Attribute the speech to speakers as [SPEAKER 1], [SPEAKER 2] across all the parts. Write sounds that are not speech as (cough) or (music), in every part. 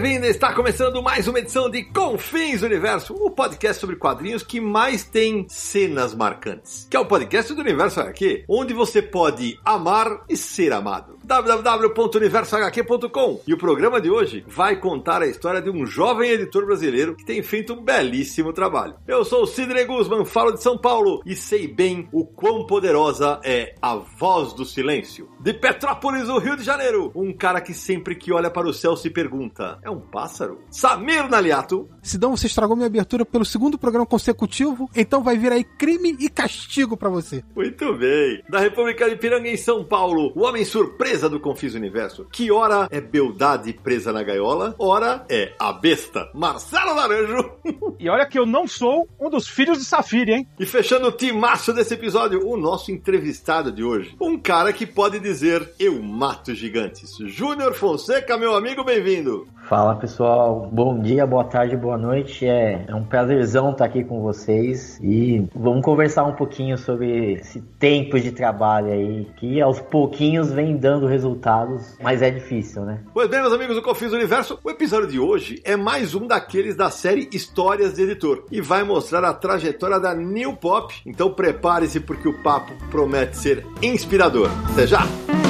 [SPEAKER 1] Bem-vindo! Está começando mais uma edição de Confins Universo, o podcast sobre quadrinhos que mais tem cenas marcantes. Que é o podcast do Universo HQ, onde você pode amar e ser amado www.universohq.com. E o programa de hoje vai contar a história de um jovem editor brasileiro que tem feito um belíssimo trabalho. Eu sou o Sidney Guzman, falo de São Paulo e sei bem o quão poderosa é a voz do silêncio. De Petrópolis, no Rio de Janeiro, um cara que sempre que olha para o céu se pergunta: é um pássaro? Samir Naliato.
[SPEAKER 2] Sidão, você estragou minha abertura pelo segundo programa consecutivo, então vai vir aí crime e castigo para você.
[SPEAKER 1] Muito bem. Da República de Piranga, em São Paulo, o homem surpresa do Confis Universo. Que hora é beldade presa na gaiola, hora é a besta. Marcelo Laranjo.
[SPEAKER 3] E olha que eu não sou um dos filhos de Safira, hein?
[SPEAKER 1] E fechando o timaço desse episódio, o nosso entrevistado de hoje. Um cara que pode dizer eu mato gigantes. Júnior Fonseca, meu amigo, bem-vindo.
[SPEAKER 4] Fala pessoal, bom dia, boa tarde, boa noite. É, é um prazerzão estar aqui com vocês e vamos conversar um pouquinho sobre esse tempo de trabalho aí, que aos pouquinhos vem dando resultados, mas é difícil, né?
[SPEAKER 1] Pois bem, meus amigos do Confis Universo, o episódio de hoje é mais um daqueles da série Histórias de Editor e vai mostrar a trajetória da New Pop. Então prepare-se porque o papo promete ser inspirador. Até já!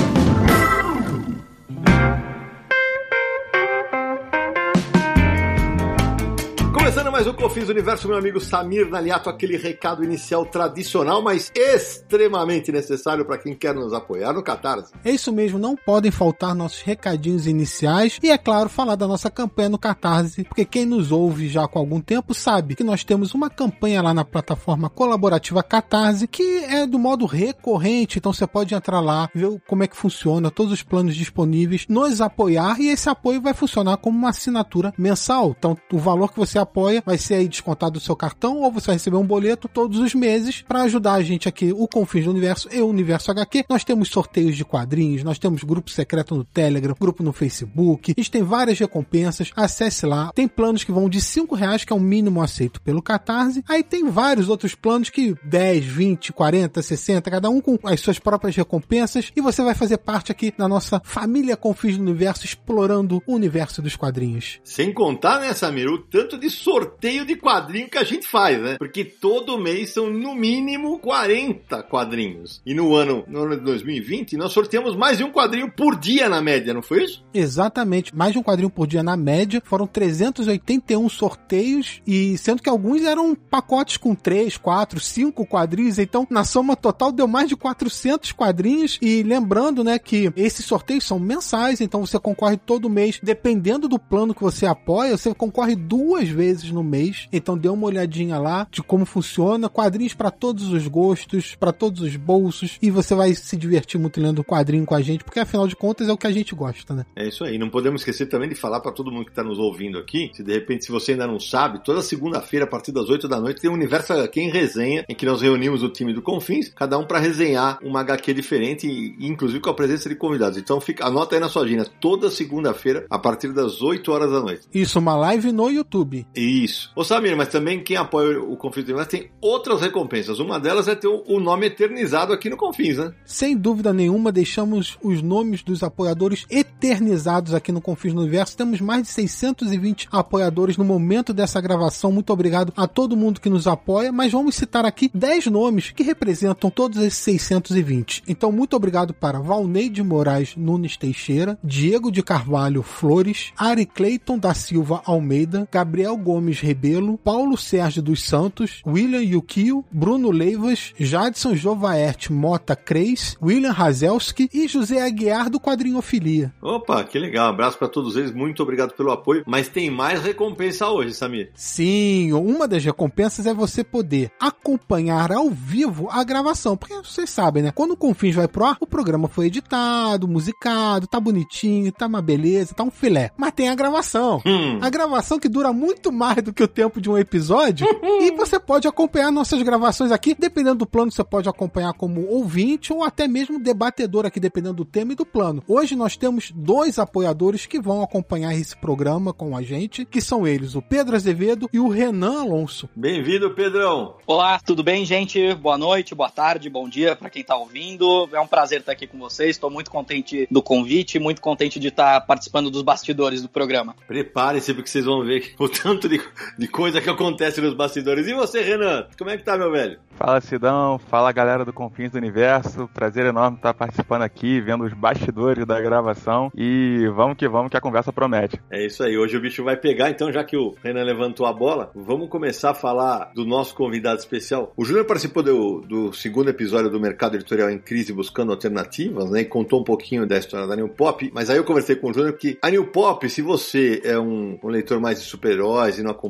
[SPEAKER 1] Mais um Confins Universo, meu amigo Samir Naliato, aquele recado inicial tradicional, mas extremamente necessário para quem quer nos apoiar no Catarse.
[SPEAKER 2] É isso mesmo, não podem faltar nossos recadinhos iniciais e, é claro, falar da nossa campanha no Catarse, porque quem nos ouve já com algum tempo sabe que nós temos uma campanha lá na plataforma colaborativa Catarse, que é do modo recorrente, então você pode entrar lá, ver como é que funciona, todos os planos disponíveis, nos apoiar e esse apoio vai funcionar como uma assinatura mensal. Então, o valor que você apoia vai ser aí descontado do seu cartão ou você vai receber um boleto todos os meses para ajudar a gente aqui, o Confins do Universo e o Universo HQ. Nós temos sorteios de quadrinhos, nós temos grupo secreto no Telegram, grupo no Facebook, a gente tem várias recompensas, acesse lá. Tem planos que vão de 5 reais, que é o mínimo aceito pelo Catarse. Aí tem vários outros planos que 10, 20, 40, 60, cada um com as suas próprias recompensas e você vai fazer parte aqui da nossa família Confins do Universo explorando o universo dos quadrinhos.
[SPEAKER 1] Sem contar, né, Samir, o tanto de sorteio de quadrinho que a gente faz, né? Porque todo mês são no mínimo 40 quadrinhos. E no ano, no ano de 2020, nós sorteamos mais de um quadrinho por dia na média, não foi isso?
[SPEAKER 2] Exatamente, mais de um quadrinho por dia na média. Foram 381 sorteios e sendo que alguns eram pacotes com 3, 4, 5 quadrinhos. Então, na soma total deu mais de 400 quadrinhos e lembrando, né, que esses sorteios são mensais, então você concorre todo mês, dependendo do plano que você apoia, você concorre duas vezes no mês. Então dê uma olhadinha lá de como funciona, quadrinhos para todos os gostos, para todos os bolsos e você vai se divertir muito lendo quadrinho com a gente, porque afinal de contas é o que a gente gosta, né?
[SPEAKER 1] É isso aí. Não podemos esquecer também de falar para todo mundo que está nos ouvindo aqui, se de repente se você ainda não sabe, toda segunda-feira a partir das 8 da noite tem o Universo HQ em resenha, em que nós reunimos o time do Confins, cada um para resenhar uma HQ diferente e inclusive com a presença de convidados. Então fica, anota aí na sua agenda, toda segunda-feira a partir das 8 horas da noite.
[SPEAKER 2] Isso, uma live no YouTube.
[SPEAKER 1] Isso. Ô Samir, mas também quem apoia o Confins do Universo tem outras recompensas. Uma delas é ter o nome eternizado aqui no Confins, né?
[SPEAKER 2] Sem dúvida nenhuma, deixamos os nomes dos apoiadores eternizados aqui no Confins do Universo. Temos mais de 620 apoiadores no momento dessa gravação. Muito obrigado a todo mundo que nos apoia, mas vamos citar aqui 10 nomes que representam todos esses 620. Então, muito obrigado para Valneide Moraes Nunes Teixeira, Diego de Carvalho Flores, Ari Cleiton da Silva Almeida, Gabriel Gomes Rebelo, Paulo Sérgio dos Santos, William Yukio, Bruno Leivas, Jadson Jovaert Mota Creis, William Razelski e José Aguiar do Quadrinhofilia.
[SPEAKER 1] Opa, que legal. Um abraço para todos eles. Muito obrigado pelo apoio. Mas tem mais recompensa hoje, Samir.
[SPEAKER 2] Sim, uma das recompensas é você poder acompanhar ao vivo a gravação. Porque vocês sabem, né? Quando o Confins vai pro ar, o programa foi editado, musicado, tá bonitinho, tá uma beleza, tá um filé. Mas tem a gravação.
[SPEAKER 1] Hum.
[SPEAKER 2] A gravação que dura muito mais do que o tempo de um episódio. e você pode acompanhar nossas gravações aqui. Dependendo do plano, você pode acompanhar como ouvinte ou até mesmo debatedor aqui, dependendo do tema e do plano. Hoje nós temos dois apoiadores que vão acompanhar esse programa com a gente, que são eles, o Pedro Azevedo e o Renan Alonso.
[SPEAKER 1] Bem-vindo, Pedrão.
[SPEAKER 5] Olá, tudo bem, gente? Boa noite, boa tarde, bom dia para quem tá ouvindo. É um prazer estar aqui com vocês. Estou muito contente do convite, muito contente de estar participando dos bastidores do programa.
[SPEAKER 1] Prepare-se porque vocês vão ver o tanto de, de coisa que acontece nos bastidores. E você, Renan? Como é que tá, meu velho?
[SPEAKER 6] Fala Sidão, fala galera do Confins do Universo. Prazer enorme estar participando aqui, vendo os bastidores da gravação. E vamos que vamos, que a conversa promete.
[SPEAKER 1] É isso aí, hoje o bicho vai pegar. Então, já que o Renan levantou a bola, vamos começar a falar do nosso convidado especial. O Júnior participou do, do segundo episódio do Mercado Editorial em Crise Buscando Alternativas, né? E contou um pouquinho da história da New Pop. Mas aí eu conversei com o Júnior que a New Pop, se você é um, um leitor mais de super-heróis e não acompanha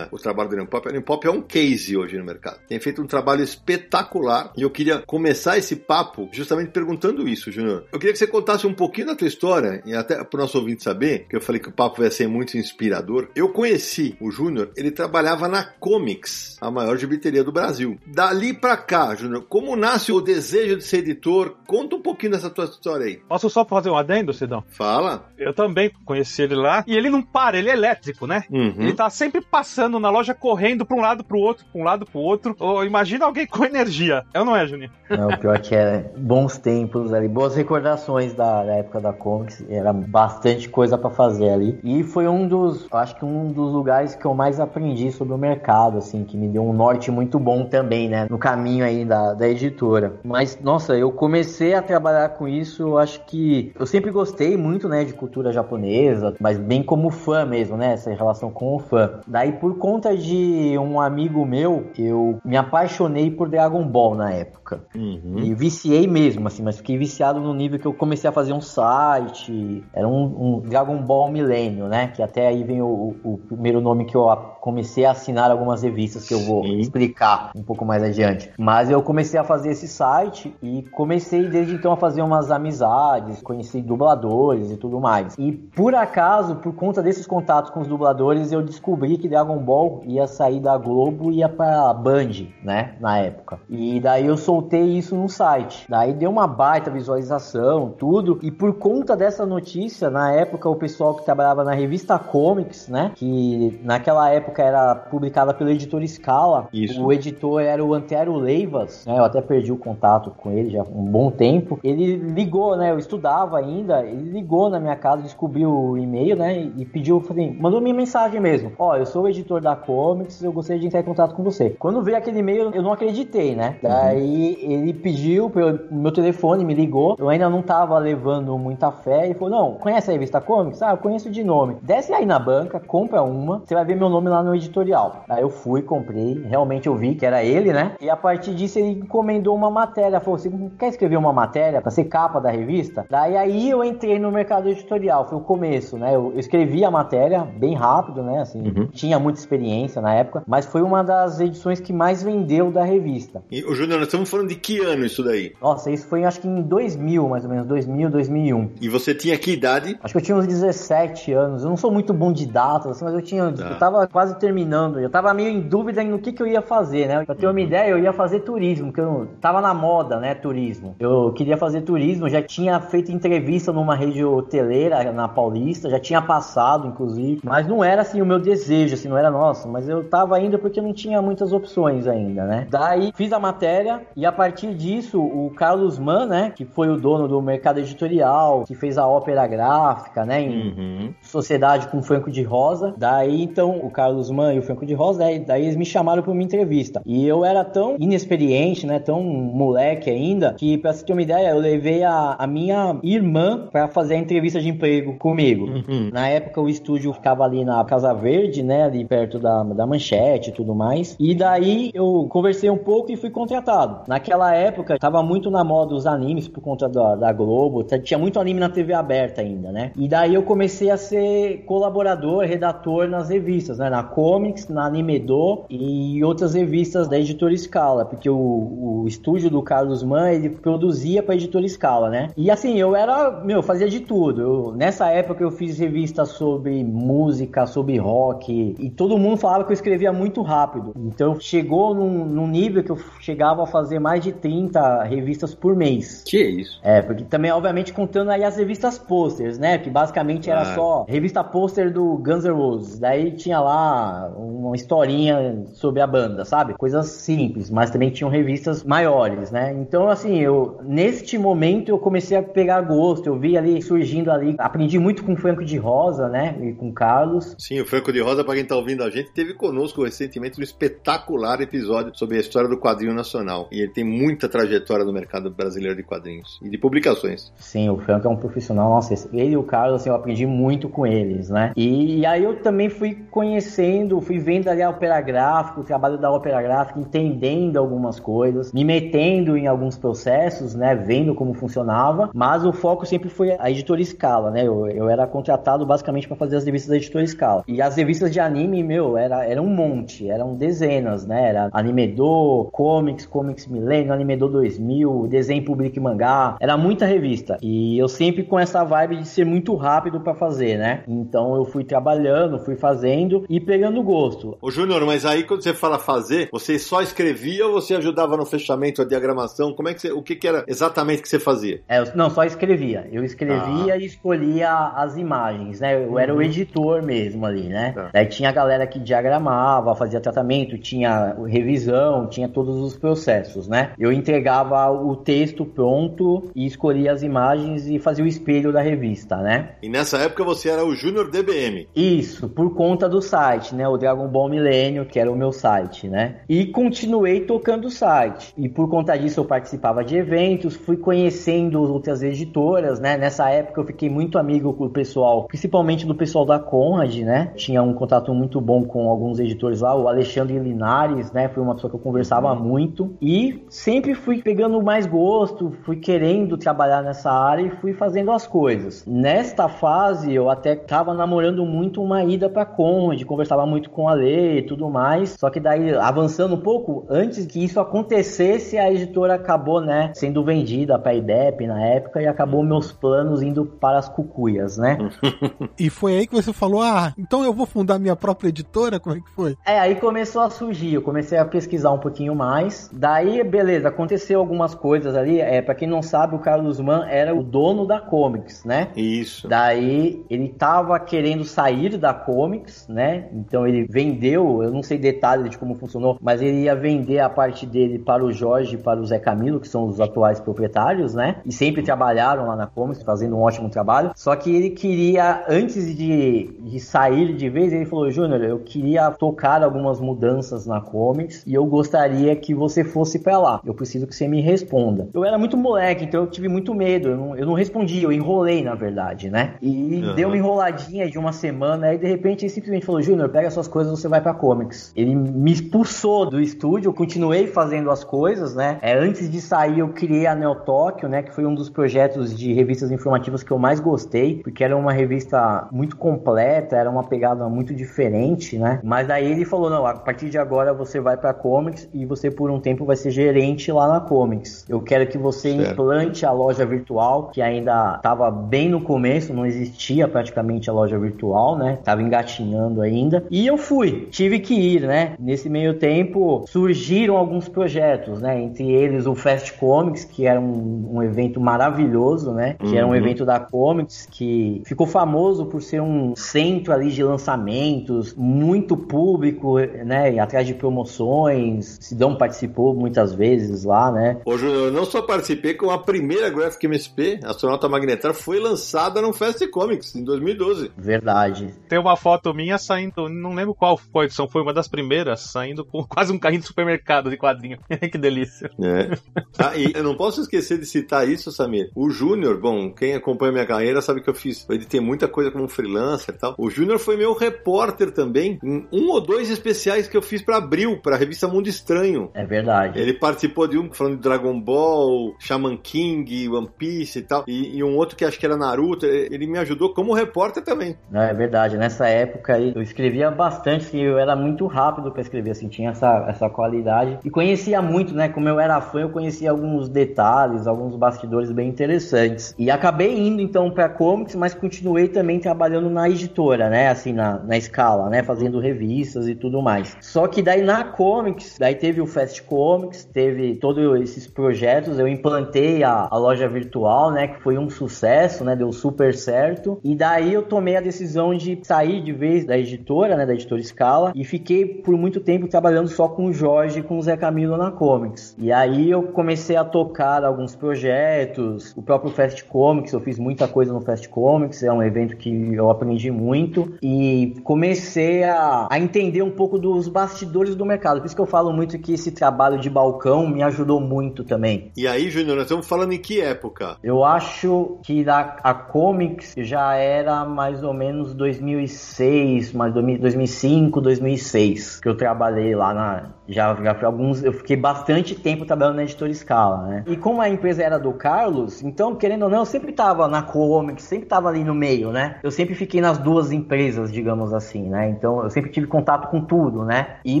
[SPEAKER 1] o trabalho New Pop, a Pop é um case hoje no mercado. Tem feito um trabalho espetacular e eu queria começar esse papo justamente perguntando isso, Júnior. Eu queria que você contasse um pouquinho da tua história e até para o nosso ouvinte saber, que eu falei que o papo vai ser muito inspirador. Eu conheci o Júnior, ele trabalhava na Comics, a maior gibiteria do Brasil. Dali para cá, Júnior, como nasce o desejo de ser editor? Conta um pouquinho dessa tua história aí.
[SPEAKER 3] Posso só fazer um adendo, Sidão?
[SPEAKER 1] Fala.
[SPEAKER 3] Eu também conheci ele lá. E ele não para, ele é elétrico, né?
[SPEAKER 1] Uhum.
[SPEAKER 3] Ele tá sempre passando na loja, correndo pra um lado pro outro, pra um lado pro outro. Ou imagina alguém com energia. É ou não é, Juninho?
[SPEAKER 4] Não, o pior que é bons tempos ali, boas recordações da, da época da Comics, era bastante coisa pra fazer ali. E foi um dos, eu acho que um dos lugares que eu mais aprendi sobre o mercado, assim, que me deu um norte muito bom também, né, no caminho aí da, da editora. Mas, nossa, eu comecei a trabalhar com isso, eu acho que eu sempre gostei muito, né, de cultura japonesa, mas bem como fã mesmo, né, essa relação com o fã. Daí, por conta de um amigo meu, eu me apaixonei por Dragon Ball na época.
[SPEAKER 1] Uhum.
[SPEAKER 4] E viciei mesmo, assim, mas fiquei viciado no nível que eu comecei a fazer um site. Era um, um Dragon Ball Milênio, né? Que até aí vem o, o, primeiro nome que eu comecei a assinar algumas revistas que eu vou
[SPEAKER 1] Sim.
[SPEAKER 4] explicar um pouco mais adiante. Mas eu comecei a fazer esse site e comecei desde então a fazer umas amizades, conheci dubladores e tudo mais. E por acaso, por conta desses contatos com os dubladores, eu descobri que Dragon Ball ia sair da Globo e ia pra Band, né? Na época. E daí eu soltei isso no site. Daí deu uma baita visualização, tudo. E por conta dessa notícia, na época, o pessoal que trabalhava na revista Comics, né? Que naquela época era publicada pelo editor Scala.
[SPEAKER 1] Isso.
[SPEAKER 4] O editor era o Antero Leivas, né? Eu até perdi o contato com ele já há um bom tempo. Ele ligou, né? Eu estudava ainda. Ele ligou na minha casa, descobriu o e-mail, né? E pediu, assim, mandou minha mensagem mesmo. Ó, eu sou o editor da Comics, eu gostaria de entrar em contato com você. Quando veio aquele e-mail, eu não acreditei, né? Daí ele pediu pelo meu telefone, me ligou. Eu ainda não tava levando muita fé. Ele falou: Não, conhece a revista Comics? Ah, eu conheço de nome. Desce aí na banca, compra uma, você vai ver meu nome lá no editorial. Aí eu fui, comprei. Realmente eu vi que era ele, né? E a partir disso ele encomendou uma matéria. Falou: Você não quer escrever uma matéria pra ser capa da revista? Daí aí eu entrei no mercado editorial. Foi o começo, né? Eu eu escrevi a matéria bem rápido, né? Assim,
[SPEAKER 1] Uhum.
[SPEAKER 4] tinha muita experiência na época, mas foi uma das edições que mais vendeu da revista.
[SPEAKER 1] E, o Júnior, nós estamos falando de que ano isso daí?
[SPEAKER 4] Nossa, isso foi acho que em 2000, mais ou menos, 2000, 2001.
[SPEAKER 1] E você tinha que idade?
[SPEAKER 4] Acho que eu tinha uns 17 anos. Eu não sou muito bom de datas, assim, mas eu tinha.
[SPEAKER 1] Tá.
[SPEAKER 4] Eu tava quase terminando. Eu tava meio em dúvida no que, que eu ia fazer, né? Pra ter uma ideia, eu ia fazer turismo, porque eu tava na moda, né? Turismo. Eu queria fazer turismo, já tinha feito entrevista numa rede hoteleira na Paulista, já tinha passado, inclusive. Mas não era assim o meu desejo, assim, não era nosso. Mas eu tava indo porque não tinha muitas opções ainda, né? Daí fiz a matéria e a partir disso, o Carlos Mann, né? Que foi o dono do mercado editorial, que fez a ópera gráfica, né? Em,
[SPEAKER 1] Uhum.
[SPEAKER 4] sociedade com Franco de Rosa. Daí então o Carlos Mann e o Franco de Rosa, daí, daí eles me chamaram para uma entrevista. E eu era tão inexperiente, né, tão moleque ainda, que pra você ter uma ideia, eu levei a, a minha irmã para fazer a entrevista de emprego comigo.
[SPEAKER 1] Uhum.
[SPEAKER 4] Na época o estúdio ficava ali na Casa Verde, né, ali perto da, da manchete e tudo mais. E daí eu conversei um pouco e fui contratado. Naquela época tava muito na moda os animes por conta da, da Globo, tinha muito anime na TV aberta ainda, né? E daí eu comecei a ser colaborador, redator nas revistas, né? Na Comics, na Animedo e outras revistas da editora Scala, porque o, o estúdio do Carlos Mann, ele produzia pra editora Scala, né? E assim, eu era, meu, fazia de tudo. Eu- nessa época eu fiz revistas sobre música, sobre rock, e todo mundo falava que eu escrevia muito rápido. Então chegou num, num nível que eu chegava a fazer mais de 30 revistas por mês.
[SPEAKER 1] Que isso?
[SPEAKER 4] É, porque também, obviamente, contando aí as revistas posters, né? Que basicamente era
[SPEAKER 1] Ah.
[SPEAKER 4] só revista pôster do Guns N' Roses. Daí tinha lá uma historinha sobre a banda, sabe? Coisas simples, mas também tinham revistas maiores, né? Então, assim, eu neste momento eu comecei a pegar gosto. Eu vi ali surgindo ali, aprendi muito com o Franco de Rosa, né? E com o Carlos.
[SPEAKER 1] Sim, o Franco de Rosa, para quem tá ouvindo a gente, teve conosco recentemente um espetacular episódio sobre a história do quadrinho nacional. E ele tem muita trajetória no mercado brasileiro de quadrinhos e de publicações.
[SPEAKER 4] Sim, o Franco é um profissional, nossa, ele e o Carlos, assim, eu aprendi muito com eles, né? E, e aí eu também fui conhecendo, fui vendo ali a Opera Gráfica, o trabalho da Opera Gráfica, entendendo algumas coisas, me metendo em alguns processos, né? Vendo como funcionava, mas o foco sempre foi a editora Scala, né? Eu, eu era contratado basicamente para fazer as revistas da editora Scala. E as revistas de anime, meu, era, era um monte, eram dezenas, né? Era Animedô, Comics, Comics Milênio, Animedô 2000, Desenho Public Mangá, era muita revista. E eu sempre com essa vibe de ser muito rápido para fazer, né? Então eu fui trabalhando, fui fazendo e pegando gosto.
[SPEAKER 1] Ô Júnior, mas aí quando você fala fazer, você só escrevia ou você ajudava no fechamento, a diagramação? Como é que você, o que, que era exatamente que você fazia?
[SPEAKER 4] É, eu- não, só escrevia. Eu escrevia e escolhia as imagens, né? Eu era o editor mesmo ali, né?
[SPEAKER 1] Tá.
[SPEAKER 4] Daí tinha a galera que diagramava, fazia tratamento, tinha revisão, tinha todos os processos, né? Eu entregava o texto pronto e escolhia as imagens e fazia o espelho da revista, né?
[SPEAKER 1] E nessa época você era o Júnior DBM.
[SPEAKER 4] Isso, por conta do site, né? O Dragon Ball Milênio, que era o meu site, né? E continuei tocando o site. E por conta disso eu participava de eventos, fui conhecendo outras editoras, né? Nessa época eu fiquei muito amigo com o pessoal, principalmente do pessoal da Conrad, né? Tinha um contato muito bom com alguns editores lá, o Alexandre Linares, né? Foi uma pessoa que eu conversava muito. E sempre fui pegando mais gosto, fui querendo trabalhar nessa área e fui fazendo as coisas. Nesta fase eu até tava namorando muito uma ida pra Conrad, conversava muito com a Lê e tudo mais. Só que daí, avançando um pouco, antes que isso acontecesse, a editora acabou, né, sendo vendida pra IDEP na época e acabou meus planos indo para as cucuias, né? (laughs)
[SPEAKER 2] E foi aí que você falou: ah, então eu vou fundar minha própria editora? Como é que foi?
[SPEAKER 4] É, aí começou a surgir, eu comecei a pesquisar um pouquinho mais. Daí, beleza, aconteceu algumas coisas ali. É, para quem não sabe, o Carlos Mann era o dono da Comics, né?
[SPEAKER 1] Isso.
[SPEAKER 4] Daí ele tava querendo sair da Comics, né? Então ele vendeu, eu não sei detalhes de como funcionou, mas ele ia vender a parte dele para o Jorge e para o Zé Camilo, que são os atuais proprietários, né? E sempre trabalharam lá na Comics, fazendo um ótimo trabalho. Só que ele queria, antes de, de sair de vez, ele falou: Júnior, eu queria tocar algumas mudanças na Comics e eu gostaria que você fosse para lá. Eu preciso que você me responda. Eu era muito moleque, então eu tive muito medo. Eu não, eu não respondi, eu enrolei, na verdade, né? E
[SPEAKER 1] Uhum.
[SPEAKER 4] deu uma enroladinha de uma semana, aí de repente ele simplesmente falou: Júnior, pega suas coisas, você vai pra Comics. Ele me expulsou do estúdio, eu continuei fazendo as coisas, né? É, antes de sair, eu criei a Neo Tóquio, né? Que foi um dos projetos de revistas informativas que eu mais gostei, porque era uma revista muito completa, era uma pegada muito diferente, né? Mas daí ele falou: não, a partir de agora você vai pra Comics e você por um tempo vai ser gerente lá na Comics. Eu quero que você
[SPEAKER 1] Certo.
[SPEAKER 4] implante a loja virtual, que ainda estava bem no começo, não existia praticamente a loja virtual, né? Tava engatinhando ainda. E eu fui, tive que ir, né? Nesse meio tempo surgiram alguns projetos, né? Entre eles o Fast Comics, que era um, um evento maravilhoso, né? Que era um
[SPEAKER 1] Uhum.
[SPEAKER 4] evento da Comics que ficou famoso por ser um centro ali de lançamentos, muito público, né? Atrás de promoções. Sidão participou muitas vezes lá, né?
[SPEAKER 1] Ô Júnior, eu não só participei, como a primeira Graphic MSP, Astronauta Magnetar, foi lançada no Fast Comics em 2012.
[SPEAKER 4] Verdade.
[SPEAKER 3] Tem uma foto minha saindo não lembro qual foi a edição, foi uma das primeiras, saindo com (laughs) quase um carrinho de supermercado de quadrinho. (laughs) que delícia.
[SPEAKER 1] É. Ah, e eu não posso esquecer de citar isso, Samir. O Júnior, bom, quem acompanha minha carreira sabe que eu fiz, eu editei muita coisa como freelancer e tal. O Júnior foi meu repórter também em um ou dois especiais que eu fiz pra Abril, pra revista Mundo Estranho.
[SPEAKER 4] É verdade.
[SPEAKER 1] Ele participou de um falando de Dragon Ball, Shaman King, One Piece e tal, e, e um outro que acho que era Naruto. Ele me ajudou como repórter também.
[SPEAKER 4] É verdade. Nessa época aí, eu escrevia bastante, assim, eu era muito rápido pra escrever, assim, tinha essa, essa qualidade. E conhecia muito, né? Como eu era fã, eu conhecia alguns detalhes, alguns bastidores bem interessantes. E acabei indo, então, pra comics, mas continuei também trabalhando na editora, né? Assim, na, na escala, né? Fazendo revistas e tudo mais. Só que daí na comics, daí teve o Fast Comics, teve todos esses projetos, eu implantei a, a loja virtual, né? Que foi um sucesso, né? Deu super certo. E daí eu tomei a decisão de sair de vez da editora, né? Da editora Scala, e fiquei por muito tempo trabalhando só com o Jorge e com o Zé Camilo na Comics. E aí eu comecei a tocar alguns projetos, o próprio Fast Comics, eu fiz muita coisa no Fast Comics, é um evento que eu aprendi muito e comecei a, a entender um pouco dos bastidores do mercado. Por isso que eu falo muito que esse trabalho de balcão me ajudou muito também.
[SPEAKER 1] E aí, Júnior, nós estamos falando em que época?
[SPEAKER 4] Eu acho que a, a Comics já era mais ou menos 2006, mais 2005, 2006, que eu trabalhei lá na, já, já foi alguns. Eu fiquei bastante tempo trabalhando na editora Scala, né? E como a empresa era do Carlos, então, querendo ou não, eu sempre tava na Comics, sempre tava ali no meio, né? Eu sempre fiquei nas duas empresas, digamos assim, né? Então, eu sempre tive contato com tudo, né? E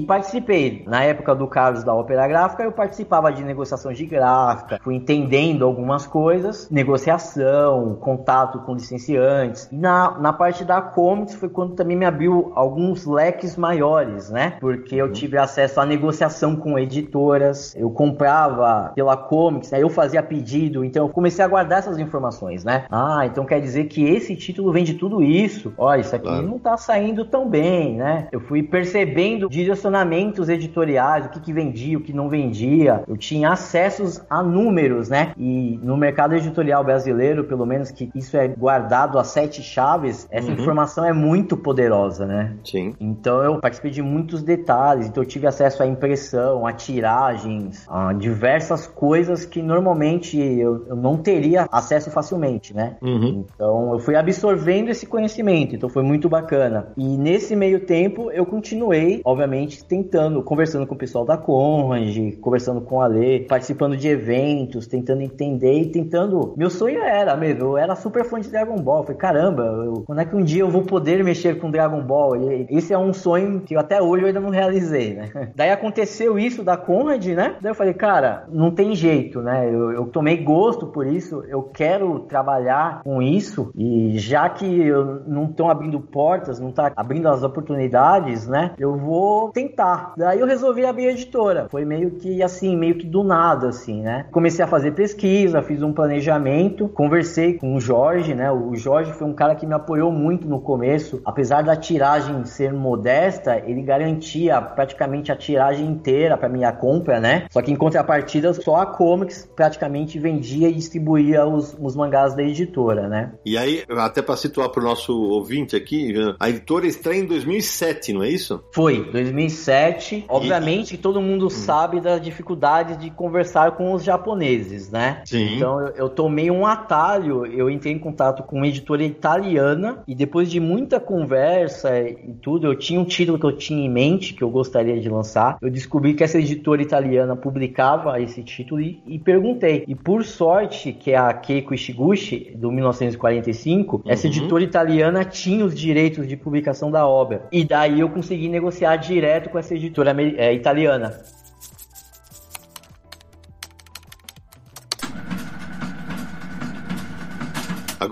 [SPEAKER 4] participei. Na época do Carlos da Ópera Gráfica, eu participava de negociação de gráfica, fui entendendo algumas coisas, negociação, contato com licenciantes. E na, na parte da Comics foi quando também me abriu alguns leques maiores, né? Porque eu tive acesso a negociação com editoras, eu comprava pela Comics, né? eu fazia pedido, então eu comecei a guardar essas informações, né? Ah, então quer dizer que esse título vende tudo isso. Olha, isso aqui claro. não tá saindo tão bem, né? Eu fui percebendo direcionamentos editoriais, o que, que vendia, o que não vendia. Eu tinha acessos a números, né? E no mercado editorial brasileiro, pelo menos que isso é guardado a sete chaves, essa uhum. informação é muito poderosa, né?
[SPEAKER 1] Sim.
[SPEAKER 4] Então eu participei de muitos detalhes, então eu tive acesso a impressão, a tiragens, a diversas coisas que normalmente eu, eu não teria acesso facilmente, né?
[SPEAKER 1] Uhum.
[SPEAKER 4] Então eu fui absorvendo esse conhecimento, então foi muito bacana. E nesse meio tempo eu continuei, obviamente, tentando, conversando com o pessoal da Conrad, conversando com a Lê, participando de eventos, tentando entender e tentando. Meu sonho era mesmo, eu era super fã de Dragon Ball. Eu falei, caramba, eu, quando é que um dia eu vou poder mexer com Dragon Ball? E esse é um sonho que até hoje eu ainda não realizei, né? (laughs) Daí aconteceu isso da Conrad, né? Daí eu falei, cara, não tem jeito, né? Eu, eu tomei gosto por isso, eu quero trabalhar com isso e já que eu não estão abrindo portas, não tá abrindo as oportunidades, né? Eu vou tentar. Daí eu resolvi abrir a editora. Foi meio que assim, meio que do nada, assim, né? Comecei a fazer pesquisa, fiz um planejamento, conversei com o Jorge, né? O Jorge foi um cara que me apoiou muito no começo, apesar da tiragem ser modesta, ele garantia praticamente a tiragem inteira para minha compra, né? Só que em contrapartida, só a Comics praticamente vendia e distribuía os, os mangás da editora, né?
[SPEAKER 1] E aí, até para situar para o nosso ouvinte aqui, a editora estreia em 2007, não é isso?
[SPEAKER 4] Foi, 2007. Obviamente, e... todo mundo hum. sabe das dificuldades de conversar com os japoneses, né?
[SPEAKER 1] Sim.
[SPEAKER 4] Então, eu, eu tomei um atalho, eu entrei em contato com uma editora italiana e depois de muita conversa e tudo, eu tinha um título que eu tinha em mente que eu gostaria de lançar eu descobri que essa editora italiana publicava esse título e, e perguntei. E por sorte, que é a Keiko Ishiguchi, do 1945, uhum. essa editora italiana tinha os direitos de publicação da obra. E daí eu consegui negociar direto com essa editora é, italiana.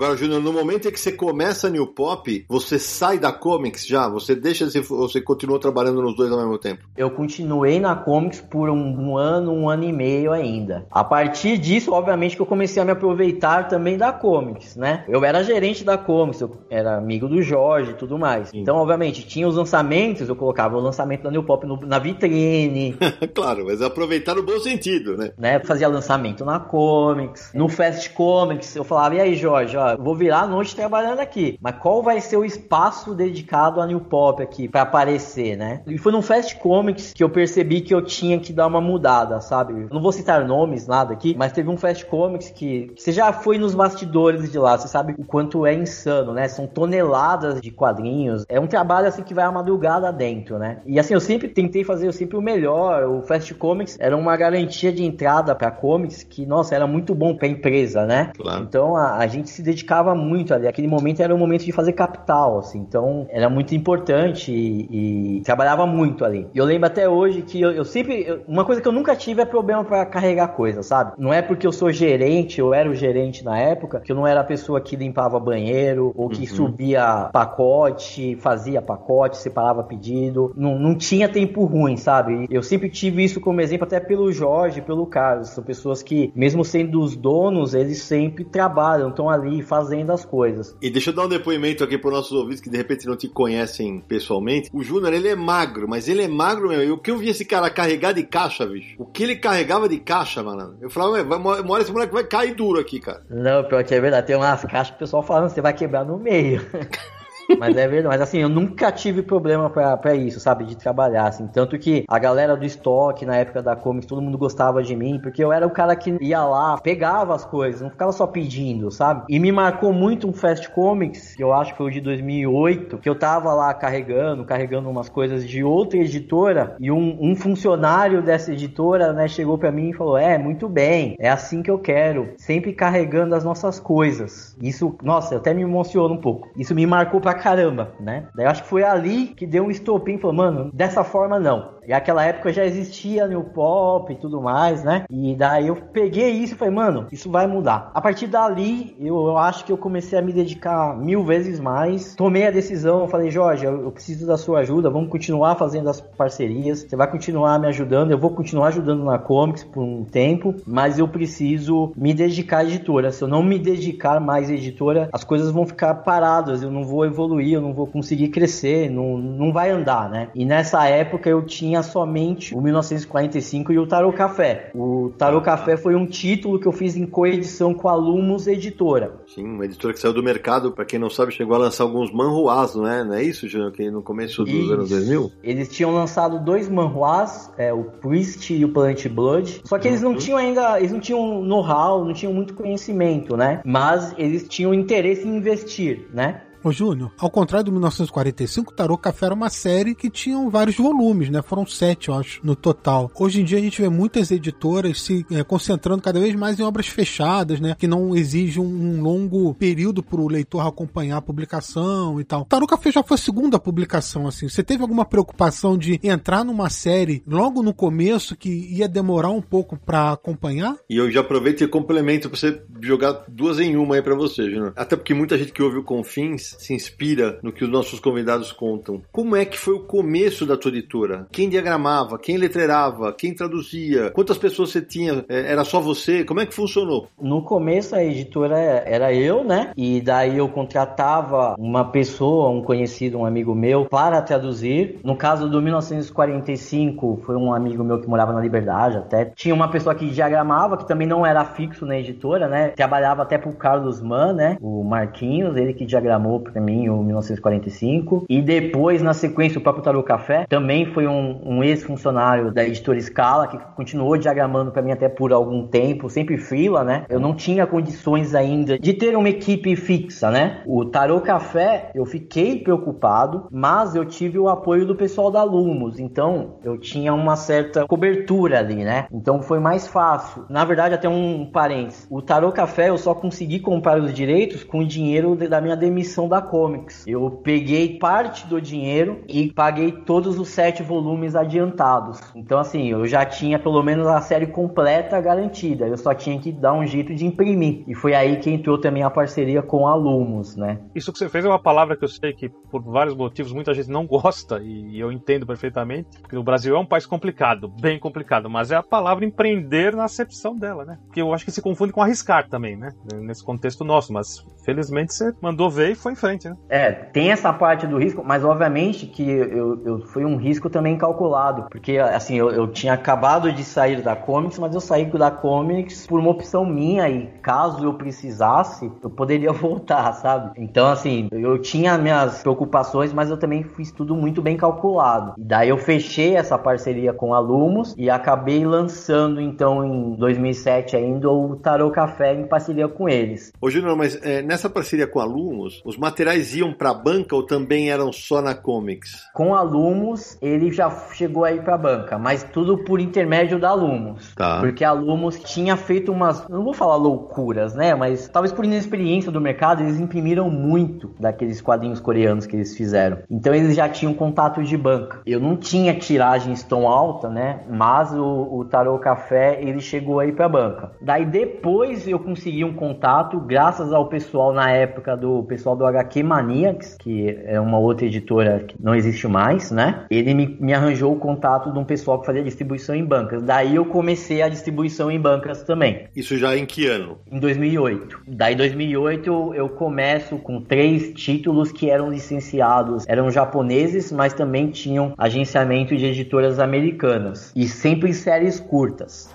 [SPEAKER 1] Agora, Júnior, no momento em que você começa a New Pop, você sai da Comics já? Você deixa de, você continua trabalhando nos dois ao mesmo tempo?
[SPEAKER 4] Eu continuei na Comics por um, um, ano, um ano e meio ainda. A partir disso, obviamente, que eu comecei a me aproveitar também da Comics, né? Eu era gerente da Comics, eu era amigo do Jorge e tudo mais. Sim. Então, obviamente, tinha os lançamentos, eu colocava o lançamento da New Pop no, na vitrine. (laughs)
[SPEAKER 1] claro, mas aproveitar no bom sentido, né?
[SPEAKER 4] né? Fazia lançamento na Comics, no Fast Comics, eu falava, e aí, Jorge, ó, vou virar a noite trabalhando aqui, mas qual vai ser o espaço dedicado a New Pop aqui para aparecer, né? E foi num Fast Comics que eu percebi que eu tinha que dar uma mudada, sabe? Eu não vou citar nomes, nada aqui, mas teve um Fast Comics que, que você já foi nos bastidores de lá, você sabe o quanto é insano, né? São toneladas de quadrinhos. É um trabalho assim que vai a madrugada dentro, né? E assim, eu sempre tentei fazer sempre o melhor. O Fast Comics era uma garantia de entrada para comics que, nossa, era muito bom para empresa, né? Claro. Então a, a, gente se dedicava muito ali. Aquele momento era o momento de fazer capital, assim. Então era muito importante e, e trabalhava muito ali. E eu lembro até hoje que eu, eu sempre. Eu, uma coisa que eu nunca tive é problema para carregar coisa, sabe? Não é porque eu sou gerente, eu era o gerente na época, que eu não era a pessoa que limpava banheiro ou que uhum. subia pacote, fazia pacote, separava pedido. Não, não tinha tempo ruim, sabe? Eu sempre tive isso como exemplo até pelo Jorge, pelo Carlos. São pessoas que, mesmo sendo os donos, eles sempre trabalham, estão ali fazendo as coisas.
[SPEAKER 1] E deixa eu dar um depoimento aqui para os nossos ouvintes que de repente não te conhecem pessoalmente. O Júnior, ele é magro, mas ele é magro mesmo. E o que eu vi esse cara carregar de caixa, bicho? O que ele carregava de caixa, mano? Eu falava, uma hora esse moleque vai cair duro aqui, cara.
[SPEAKER 4] Não, pior que é verdade. Tem umas caixas que o pessoal falando, você vai quebrar no meio. (laughs) Mas é verdade. Mas assim, eu nunca tive problema pra isso, sabe? De trabalhar, assim. Tanto que a galera do estoque, na época da Comics, todo mundo gostava de mim, porque eu era o cara que ia lá, pegava as coisas, não ficava só pedindo, sabe? E me marcou muito um Fast Comics, que eu acho que foi o de 2008, que eu tava lá carregando, carregando umas coisas de outra editora, e um, um funcionário dessa editora, né, chegou pra mim e falou: É, muito bem, é assim que eu quero, sempre carregando as nossas coisas. Isso, nossa, até me emociona um pouco. Isso me marcou pra caramba, né? Daí eu acho que foi ali que deu um estopim, falou, mano, dessa forma não. E naquela época já existia New Pop e tudo mais, né? E daí eu peguei isso e falei, mano, isso vai mudar. A partir dali, eu, eu acho que eu comecei a me dedicar mil vezes mais. Tomei a decisão, falei, Jorge, eu, eu preciso da sua ajuda, vamos continuar fazendo as parcerias. Você vai continuar me ajudando, eu vou continuar ajudando na Comics por um tempo, mas eu preciso me dedicar à editora. Se eu não me dedicar mais à editora, as coisas vão ficar paradas, eu não vou evoluir, eu não vou conseguir crescer, não, não vai andar, né? E nessa época eu tinha tinha somente o 1945 e o Tarot Café. O Tarot Café foi um título que eu fiz em coedição com a Lumos Editora.
[SPEAKER 1] Sim, uma editora que saiu do mercado, para quem não sabe, chegou a lançar alguns manhuás, não é? Não é isso, Júnior? Que no começo dos isso. anos 2000?
[SPEAKER 4] Eles tinham lançado dois manhuás, é, o Priest e o Planet Blood. Só que uhum. eles não uhum. tinham ainda, eles não tinham know-how, não tinham muito conhecimento, né? Mas eles tinham interesse em investir, né?
[SPEAKER 2] Ô Júnior, ao contrário do 1945, Tarô Café era uma série que tinham vários volumes, né? Foram sete, eu acho, no total. Hoje em dia a gente vê muitas editoras se é, concentrando cada vez mais em obras fechadas, né? Que não exigem um, longo período para o leitor acompanhar a publicação e tal. Tarô Café já foi a segunda publicação, assim. Você teve alguma preocupação de entrar numa série logo no começo que ia demorar um pouco para acompanhar?
[SPEAKER 1] E eu já aproveito e complemento para você jogar duas em uma aí para você, Júnior. Até porque muita gente que ouve o Confins se inspira no que os nossos convidados contam. Como é que foi o começo da tua editora? Quem diagramava? Quem letreirava? Quem traduzia? Quantas pessoas você tinha? É, era só você? Como é que funcionou?
[SPEAKER 4] No começo a editora era eu, né? E daí eu contratava uma pessoa, um conhecido, um amigo meu, para traduzir. No caso do 1945, foi um amigo meu que morava na Liberdade até. Tinha uma pessoa que diagramava, que também não era fixo na editora, né? Trabalhava até pro Carlos Mann, né? O Marquinhos, ele que diagramou para mim o 1945. E depois, na sequência, o próprio Tarot Café também foi um, um ex-funcionário da editora Scala que continuou diagramando para mim até por algum tempo, sempre frila, né? Eu não tinha condições ainda de ter uma equipe fixa, né? O Tarot Café, eu fiquei preocupado, mas eu tive o apoio do pessoal da Lumos, então eu tinha uma certa cobertura ali, né? Então foi mais fácil. Na verdade, até um parênteses, o Tarot Café eu só consegui comprar os direitos com o dinheiro da minha demissão da Comics. Eu peguei parte do dinheiro e paguei todos os sete volumes adiantados. Então, assim, eu já tinha pelo menos a série completa garantida. Eu só tinha que dar um jeito de imprimir. E foi aí que entrou também a parceria com a Lumos, né?
[SPEAKER 3] Isso que você fez é uma palavra que eu sei que, por vários motivos, muita gente não gosta e eu entendo perfeitamente. Porque o Brasil é um país complicado, bem complicado, mas é a palavra empreender na acepção dela, né? Porque eu acho que se confunde com arriscar também, né? Nesse contexto nosso, mas felizmente você mandou ver e foi frente, né?
[SPEAKER 4] É, tem essa parte do risco, mas obviamente que eu, eu foi um risco também calculado, porque assim, eu, eu tinha acabado de sair da Comics, mas eu saí da Comics por uma opção minha e caso eu precisasse, eu poderia (laughs) voltar, sabe? Então, assim, eu tinha minhas preocupações, mas eu também fiz tudo muito bem calculado. E daí eu fechei essa parceria com a Lumos e acabei lançando, então, em 2007 ainda, o Tarot Café em parceria com eles.
[SPEAKER 1] Ô, Júnior, mas é, nessa parceria com a Lumos, os materiais iam pra banca ou também eram só na Comics?
[SPEAKER 4] Com a Lumos, ele já chegou aí pra banca, mas tudo por intermédio da Lumos.
[SPEAKER 1] Tá.
[SPEAKER 4] Porque a Lumos tinha feito umas, não vou falar loucuras, né? Mas talvez por inexperiência do mercado, eles imprimiram muito daqueles quadrinhos coreanos que eles fizeram. Então eles já tinham contato de banca. Eu não tinha tiragens tão alta, né? Mas o, o Tarot Café, ele chegou aí pra banca. Daí depois eu consegui um contato, graças ao pessoal na época do pessoal do HQ Maniacs, que é uma outra editora que não existe mais, né? Ele me, me arranjou o contato de um pessoal que fazia distribuição em bancas. Daí eu comecei a distribuição em bancas também.
[SPEAKER 1] Isso já em que ano?
[SPEAKER 4] Em 2008. Daí 2008 eu, eu começo com três títulos que eram licenciados, eram japoneses, mas também tinham agenciamento de editoras americanas e sempre séries curtas.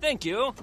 [SPEAKER 7] Thank you.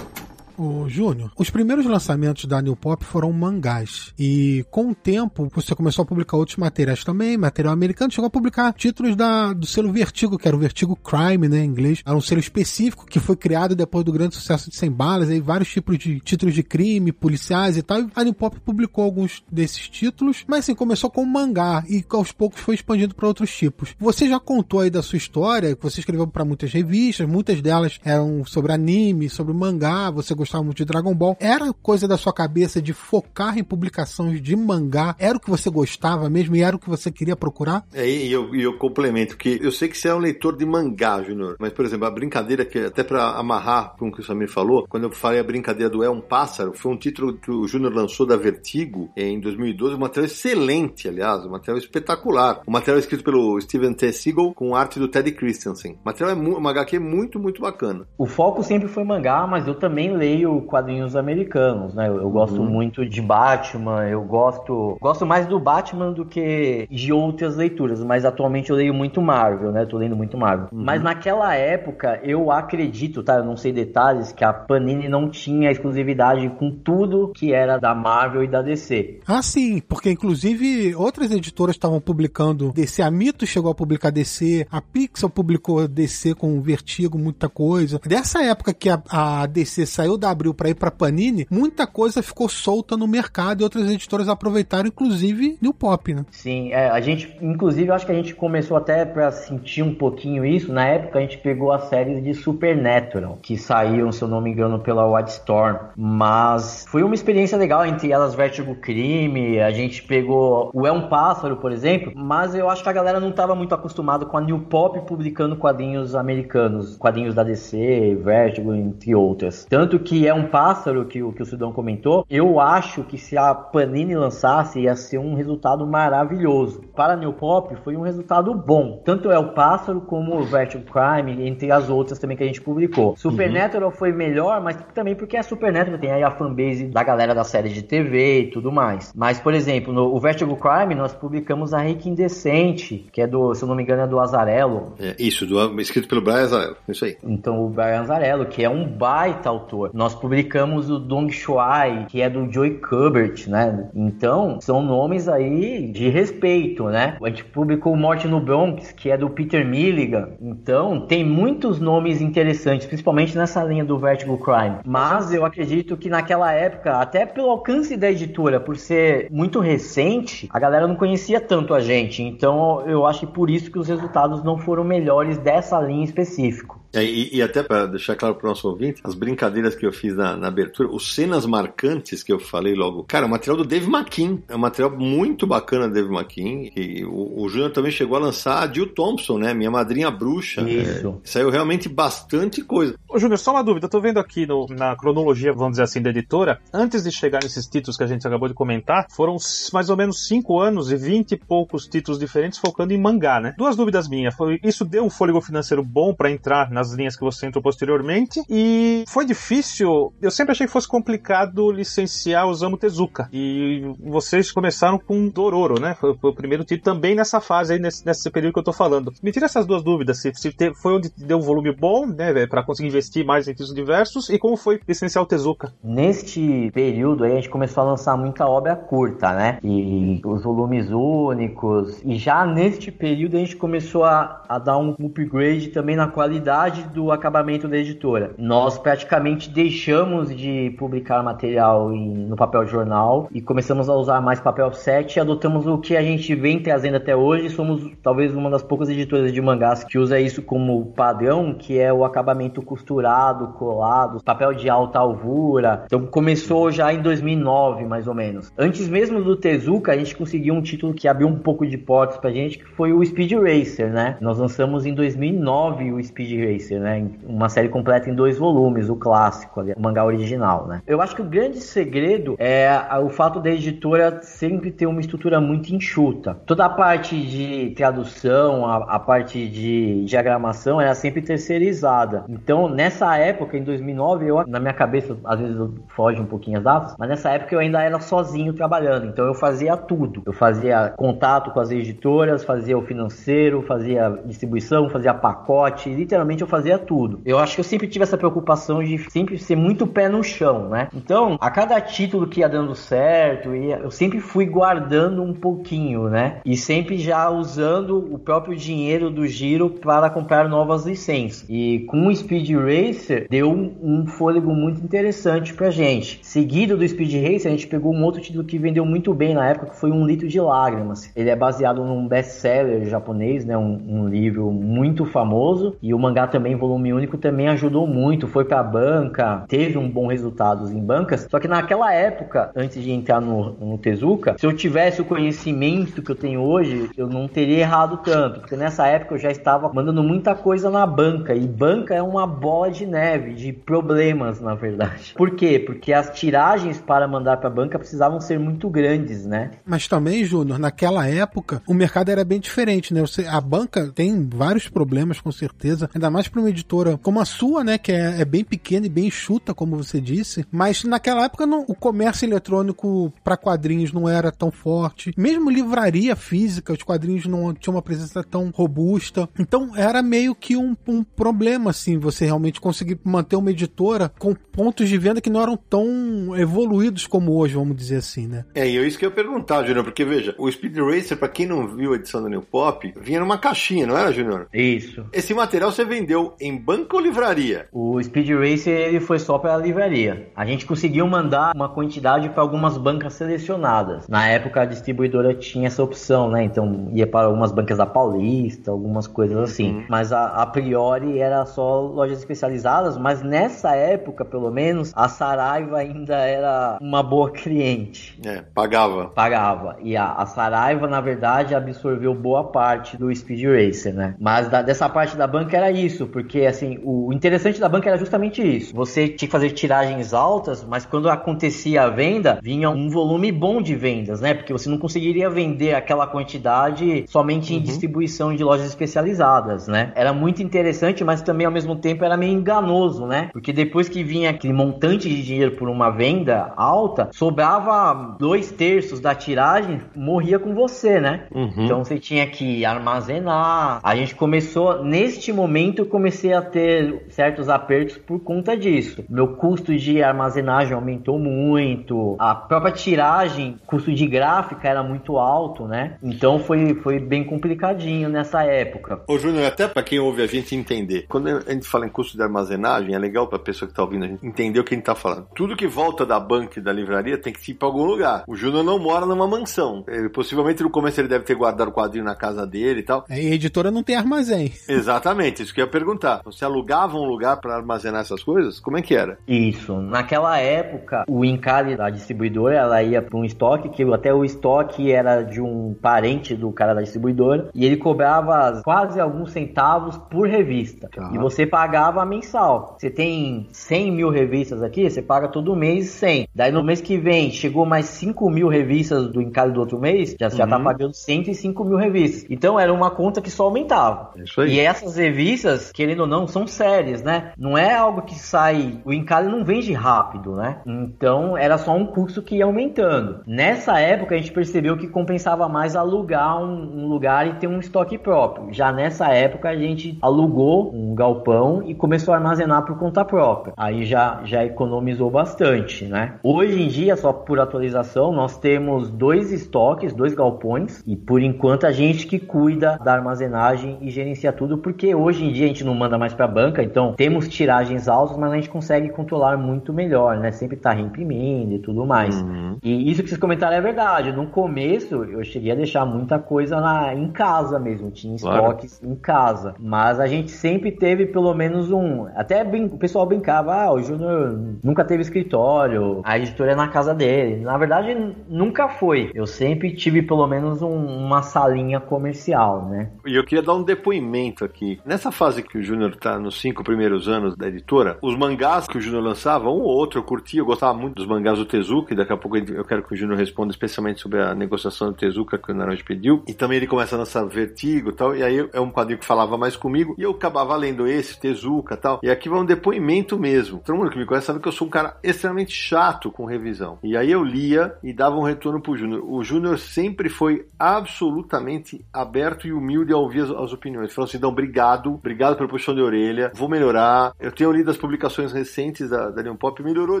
[SPEAKER 2] O Júnior, os primeiros lançamentos da New Pop foram mangás. E com o tempo, você começou a publicar outros materiais também, material americano, chegou a publicar títulos da, do selo Vertigo, que era o Vertigo Crime, né, em inglês. Era um selo específico que foi criado depois do grande sucesso de Sem Balas, aí vários tipos de títulos de crime, policiais e tal. E a New Pop publicou alguns desses títulos, mas assim, começou com mangá e aos poucos foi expandindo para outros tipos. Você já contou aí da sua história, que você escreveu para muitas revistas, muitas delas eram sobre anime, sobre mangá, você gostava muito de Dragon Ball. Era coisa da sua cabeça de focar em publicações de mangá? Era o que você gostava mesmo e era o que você queria procurar?
[SPEAKER 1] É, e eu, eu complemento, que eu sei que você é um leitor de mangá, Júnior, mas, por exemplo, a brincadeira que, até para amarrar com o que o Samir falou, quando eu falei a brincadeira do É um Pássaro, foi um título que o Júnior lançou da Vertigo em 2012, um material excelente, aliás, um material espetacular. Um material escrito pelo Steven T. Seagal com arte do Teddy Christensen. O material é uma HQ muito, muito bacana.
[SPEAKER 4] O foco sempre foi mangá, mas eu também leio quadrinhos americanos, né? Eu, eu gosto
[SPEAKER 1] Uhum.
[SPEAKER 4] muito de Batman, eu gosto gosto mais do Batman do que de outras leituras, mas atualmente eu leio muito Marvel, né? Tô lendo muito Marvel.
[SPEAKER 1] Uhum.
[SPEAKER 4] Mas naquela época, eu acredito, tá? Eu não sei detalhes, que a Panini não tinha exclusividade com tudo que era da Marvel e da DC.
[SPEAKER 2] Ah, sim, porque inclusive outras editoras estavam publicando DC. A Mito chegou a publicar DC, a Pixel publicou DC com Vertigo, muita coisa. Dessa época que a, a DC saiu da Abril para ir para Panini, muita coisa ficou solta no mercado e outras editoras aproveitaram, inclusive New Pop, né?
[SPEAKER 4] Sim, é, a gente, inclusive, acho que a gente começou até pra sentir um pouquinho isso. Na época, a gente pegou as séries de Supernatural, que saíam, se eu não me engano, pela Wildstorm. Mas foi uma experiência legal, entre elas Vertigo Crime, a gente pegou o É um Pássaro, por exemplo, mas eu acho que a galera não estava muito acostumada com a New Pop publicando quadrinhos americanos, quadrinhos da DC, Vertigo, entre outras. Tanto que É um Pássaro, que, o- que o Sidão comentou, eu acho que se a Panini lançasse, ia ser um resultado maravilhoso. Para a New Pop, foi um resultado bom. Tanto É o Pássaro como o Vertigo Crime, entre as outras também que a gente publicou. Supernatural foi melhor, mas também porque a Supernatural tem aí a fanbase da galera da série de TV e tudo mais. Mas, por exemplo, no o Vertigo Crime, nós publicamos a Rick Indecente, que é do, se eu não me engano, é do Azarello.
[SPEAKER 1] É, isso, do, escrito pelo Brian Azarello. Isso aí.
[SPEAKER 4] Então, o Brian Azarello, que é um baita autor. Nós publicamos o Dong Shuai, que é do Joy Kubert, né? Então, são nomes aí de respeito, né? A gente publicou Morte no Bronx, que é do Peter Milligan. Então, tem muitos nomes interessantes, principalmente nessa linha do Vertigo Crime. Mas eu acredito que naquela época, até pelo alcance da editora, por ser muito recente, a galera não conhecia tanto a gente. Então, eu acho que por isso que os resultados não foram melhores dessa linha em específico.
[SPEAKER 1] É, E, e até para deixar claro para o nosso ouvinte, as brincadeiras que eu fiz na, na abertura, os cenas marcantes que eu falei logo. Cara, o material do Dave McKean. É um material muito bacana do Dave McKean. E o, o Júnior também chegou a lançar a Jill Thompson, né? Minha madrinha bruxa.
[SPEAKER 4] Isso.
[SPEAKER 1] É, saiu realmente bastante coisa.
[SPEAKER 3] Ô, Júnior, só uma dúvida. Eu tô vendo aqui no- na cronologia, vamos dizer assim, da editora. Antes de chegar nesses títulos que a gente acabou de comentar, foram mais ou menos 5 anos e 20 e poucos títulos diferentes focando em mangá, né? Duas dúvidas minhas. Foi, isso deu um fôlego financeiro bom pra entrar nas nas linhas que você entrou posteriormente. E foi difícil, eu sempre achei que fosse complicado licenciar Osamu Tezuka. E vocês começaram com Dororo, né? Foi, foi o primeiro título também nessa fase aí, nesse, nesse período que eu tô falando. Me tira essas duas dúvidas, se, se te, foi onde deu um volume bom, né, para conseguir investir mais em títulos diversos, e como foi licenciar o Tezuka?
[SPEAKER 4] Neste período aí a gente começou a lançar muita obra curta, né? E os volumes únicos. E já neste período a gente começou a, a dar um upgrade também na qualidade do acabamento da editora. Nós praticamente deixamos de publicar material em, no papel jornal e começamos a usar mais papel offset e adotamos o que a gente vem trazendo até hoje. Somos talvez uma das poucas editoras de mangás que usa isso como padrão, que é o acabamento costurado, colado, papel de alta alvura. Então começou já em 2009, mais ou menos. Antes mesmo do Tezuka, a gente conseguiu um título que abriu um pouco de portas pra gente, que foi o Speed Racer, né? Nós lançamos em 2009 o Speed Racer, né? Uma série completa em dois volumes, o clássico, o mangá original, né? Eu acho que o grande segredo é o fato da editora sempre ter uma estrutura muito enxuta. Toda a parte de tradução, a, a parte de diagramação era sempre terceirizada. Então, nessa época, em 2009, eu, na minha cabeça, às vezes foge um pouquinho as datas, mas nessa época eu ainda era sozinho trabalhando. Então, eu fazia tudo. Eu fazia contato com as editoras, fazia o financeiro, fazia distribuição, fazia pacote, literalmente eu fazia tudo. Eu acho que eu sempre tive essa preocupação de sempre ser muito pé no chão, né? Então, a cada título que ia dando certo, eu sempre fui guardando um pouquinho, né? E sempre já usando o próprio dinheiro do giro para comprar novas licenças. E com o Speed Racer deu um, fôlego muito interessante pra gente. Seguido do Speed Racer, a gente pegou um outro título que vendeu muito bem na época, que foi Um Litro de Lágrimas. Ele é baseado num best-seller japonês, né? Um, um, livro muito famoso. E o mangá também, volume único, também ajudou muito. Foi pra banca, teve um bom resultado em bancas. Só que naquela época, antes de entrar no, no Tezuka, se eu tivesse o conhecimento que eu tenho hoje, eu não teria errado tanto. Porque nessa época eu já estava mandando muita coisa na banca. E banca é uma bola de neve, de problemas, na verdade. Por quê? Porque as tiragens para mandar para a banca precisavam ser muito grandes, né?
[SPEAKER 2] Mas também, Júnior, naquela época o mercado era bem diferente, né? A banca tem vários problemas, com certeza. Ainda mais para uma editora como a sua, né? Que é, é, bem pequena e bem enxuta, como você disse. Mas naquela época não, o comércio eletrônico para quadrinhos não era tão forte. Mesmo livraria física, os quadrinhos não tinham uma presença tão robusta. Então era meio que um, um problema, assim, você realmente conseguir manter uma editora com pontos de venda que não eram tão evoluídos como hoje, vamos dizer assim, né?
[SPEAKER 1] É, e é isso que eu ia perguntar, Junior, porque veja, o Speed Racer, para quem não viu a edição da New Pop, vinha numa caixinha, não era, Junior?
[SPEAKER 4] Isso.
[SPEAKER 1] Esse material você vendeu em banca ou livraria?
[SPEAKER 4] O Speed Racer ele foi só para a livraria. A gente conseguiu mandar uma quantidade para algumas bancas selecionadas. Na época a distribuidora tinha essa opção, né? Então ia para algumas bancas da Paulista, algumas coisas assim. Uhum. Mas a, a priori era só lojas especializadas, mas nessa época, pelo menos, a Saraiva ainda era uma boa cliente.
[SPEAKER 1] É, pagava.
[SPEAKER 4] Pagava. E a, a Saraiva, na verdade, absorveu boa parte do Speed Racer, né? Mas da, dessa parte da banca era isso, porque assim, o interessante da banca era justamente isso. Você tinha que fazer tiragens altas, mas quando acontecia a venda, vinha um volume bom de vendas, né? Porque você não conseguiria vender aquela quantidade somente em uhum. distribuição de lojas especializadas, né? Era muito interessante, mas também ao mesmo tempo era meio enganoso, né? Porque depois que vinha aquele montante de dinheiro por uma venda alta, sobrava dois terços da tiragem, morria com você, né? Uhum. Então você tinha que armazenar. A gente começou, neste momento, comecei a ter certos apertos por conta disso. Meu custo de armazenagem aumentou muito, a própria tiragem, custo de gráfica era muito alto, né? Então foi, foi bem complicadinho nessa época.
[SPEAKER 1] Ô Júnior, até para quem ouve a gente entender, quando a gente fala em custo de armazenagem, é legal para a pessoa que está ouvindo a gente entender o que a gente está falando. Tudo que volta da banca e da livraria tem que ir para algum lugar. O Júnior não mora numa mansão. Ele, possivelmente no começo ele deve ter guardado o quadrinho na casa dele e tal.
[SPEAKER 2] É, e a editora não tem armazém.
[SPEAKER 1] Exatamente, isso que eu ia perguntar. Você alugava um lugar para armazenar essas coisas? Como é que era?
[SPEAKER 4] Isso. Naquela época, o encalhe da distribuidora, ela ia para um estoque, que até o estoque era de um parente do cara da distribuidora, e ele cobrava quase alguns centavos por revista. Tá. E você pagava mensal. Você tem 100 mil revistas aqui, você paga todo mês 100. Daí no mês que vem, chegou mais 5 mil revistas do encalhe do outro mês, já, uhum. já tá uhum. pagando 105 mil revistas. Então era uma conta que só aumentava.
[SPEAKER 1] Isso aí.
[SPEAKER 4] E essas revistas, querendo ou não, são séries, né? Não é algo que sai. O encalhe não vende rápido, né? Então era só um custo que ia aumentando. Nessa época a gente percebeu que compensava mais alugar um, um lugar e ter um estoque próprio. Já nessa época a gente alugou um galpão e começou a armazenar por conta própria. Aí já, já economizou bastante, né? Hoje em dia, só por atualização, nós temos dois estoques, dois galpões e por enquanto a gente que cuida da armazenagem e gerencia tudo, porque hoje em dia gente não manda mais para a banca, então temos tiragens altas, mas a gente consegue controlar muito melhor, né? Sempre tá reimprimindo e tudo mais. Uhum. E isso que vocês comentaram é verdade. No começo eu cheguei a deixar muita coisa na, em casa mesmo, tinha estoques claro. em casa, mas a gente sempre teve pelo menos um. Até brin... o pessoal brincava, ah, o Júnior nunca teve escritório, a editora é na casa dele. Na verdade, nunca foi. Eu sempre tive pelo menos um, uma salinha comercial, né?
[SPEAKER 1] E eu queria dar um depoimento aqui. Nessa fase que o Júnior tá nos cinco primeiros anos da editora, os mangás que o Júnior lançava, um ou outro, eu curtia, eu gostava muito dos mangás do Tezuka, daqui a pouco eu quero que o Júnior responda especialmente sobre a negociação do Tezuka que o Naranjo pediu. E também ele começa a lançar Vertigo e tal, e aí é um quadrinho que falava mais comigo, e eu acabava lendo esse, Tezuka e tal. E aqui vai um depoimento mesmo. Todo mundo que me conhece sabe que eu sou um cara extremamente chato com revisão. E aí eu lia e dava um retorno pro Júnior. O Júnior sempre foi absolutamente aberto e humilde ao ouvir as, as opiniões. Falou assim: não, obrigado, obrigado pela puxão de orelha, vou melhorar. Eu tenho lido as publicações recentes da, da Leon Pop, melhorou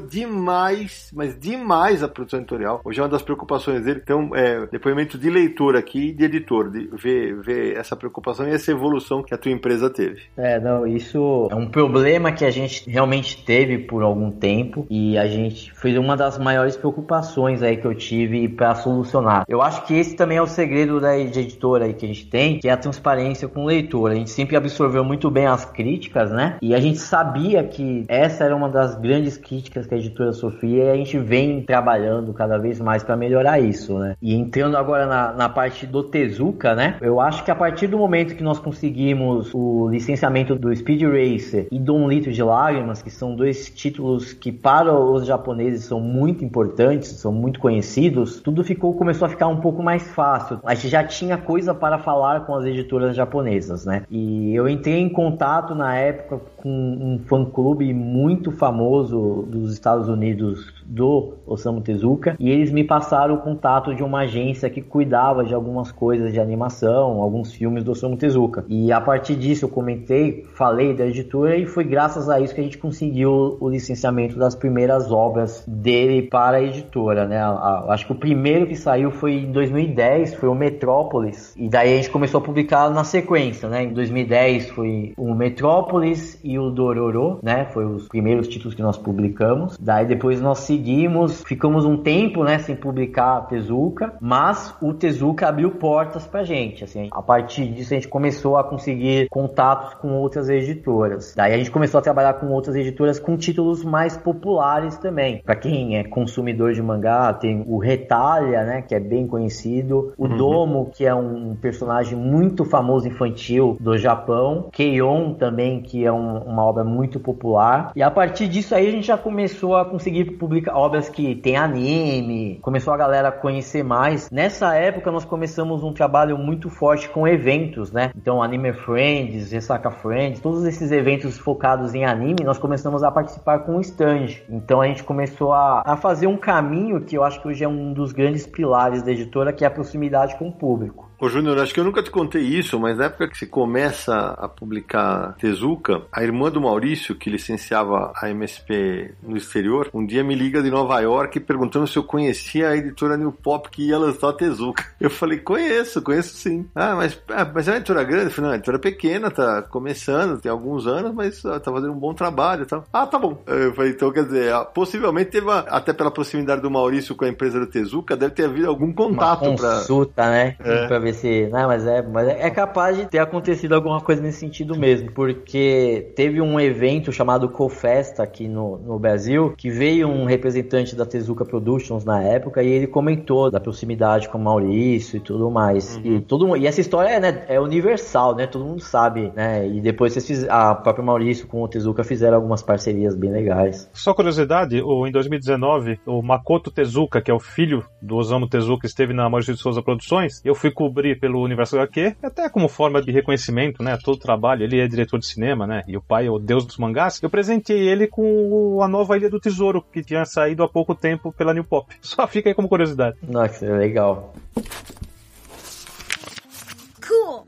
[SPEAKER 1] demais, mas demais a produção editorial. Hoje é uma das preocupações dele. Então, é, depoimento de leitor aqui e de editor, de ver, ver essa preocupação e essa evolução que a tua empresa teve.
[SPEAKER 4] É, não, isso é um problema que a gente realmente teve por algum tempo e a gente foi uma das maiores preocupações aí que eu tive para solucionar. Eu acho que esse também é o segredo da editora aí que a gente tem, que é a transparência com o leitor. A gente sempre absorveu muito bem as críticas, né? E a gente sabia que essa era uma das grandes críticas que a editora sofria e a gente vem trabalhando cada vez mais para melhorar isso, né? E entrando agora na, na parte do Tezuka, né? Eu acho que a partir do momento que nós conseguimos o licenciamento do Speed Racer e do Um Litro de Lágrimas, que são dois títulos que para os japoneses são muito importantes, são muito conhecidos, tudo ficou começou a ficar um pouco mais fácil. A gente já tinha coisa para falar com as editoras japonesas, né? E eu entrei em contato na época com um fã-clube muito famoso dos Estados Unidos do Osamu Tezuka e eles me passaram o contato de uma agência que cuidava de algumas coisas de animação, alguns filmes do Osamu Tezuka. E a partir disso eu comentei, falei da editora e foi graças a isso que a gente conseguiu o licenciamento das primeiras obras dele para a editora, né? acho que o primeiro que saiu foi em 2010, foi o Metrópolis. E daí a gente começou a publicar na sequência, né? Em 2010 foi o Metrópolis e o Dororo, né? Foi os primeiros títulos que nós publicamos. Daí depois nós seguimos, ficamos um tempo, né, sem publicar Tezuka, mas o Tezuka abriu portas pra gente, assim, a partir disso a gente começou a conseguir contatos com outras editoras. Daí a gente começou a trabalhar com outras editoras com títulos mais populares também. Para quem é consumidor de mangá, tem o Retalha, né, que é bem conhecido, o uhum. Domo, que é um personagem muito famoso infantil do Japão, Keion também, que é um, uma obra muito popular. E a partir disso aí a gente já começou a conseguir publicar publica obras que tem anime, começou a galera a conhecer mais. Nessa época nós começamos um trabalho muito forte com eventos, né? Então Anime Friends, Ressaca Friends, todos esses eventos focados em anime, nós começamos a participar com o stand. Então a gente começou a, a fazer um caminho que eu acho que hoje é um dos grandes pilares da editora, que é a proximidade com o público.
[SPEAKER 1] Ô Júnior, acho que eu nunca te contei isso, mas na época que você começa a publicar Tezuka, a irmã do Maurício, que licenciava a MSP no exterior, um dia me liga de Nova York perguntando se eu conhecia a editora New Pop que ia lançar a Tezuka. Eu falei, conheço, conheço sim. Ah, mas, ah, mas é uma editora grande? Eu falei, não, é uma editora pequena, tá começando, tem alguns anos, mas tá fazendo um bom trabalho e tal. Ah, tá bom. Eu falei, então quer dizer, ah, possivelmente teve, uma, até pela proximidade do Maurício com a empresa do Tezuka, deve ter havido algum contato.
[SPEAKER 4] Uma consulta, pra... né? É. Pra ver se. Não, mas é, mas é capaz de ter acontecido alguma coisa nesse sentido mesmo, porque teve um evento chamado CoFesta aqui no, no Brasil, que veio um representante da Tezuka Productions na época e ele comentou da proximidade com o Maurício e tudo mais. Uhum. E, todo, e essa história é, né, é universal, né? Todo mundo sabe, né? E depois vocês fiz, a própria Maurício com o Tezuka fizeram algumas parcerias bem legais.
[SPEAKER 3] Só curiosidade, em 2019, o Makoto Tezuka, que é o filho do Osamu Tezuka, esteve na Maurício de Souza Produções, eu fui com pelo Universo HQ, até como forma de reconhecimento, né? Todo o trabalho, ele é diretor de cinema, né? E o pai é o deus dos mangás. Eu presenteei ele com a nova Ilha do Tesouro, que tinha saído há pouco tempo pela New Pop. (laughs) Só fica aí como curiosidade.
[SPEAKER 4] Nossa, legal.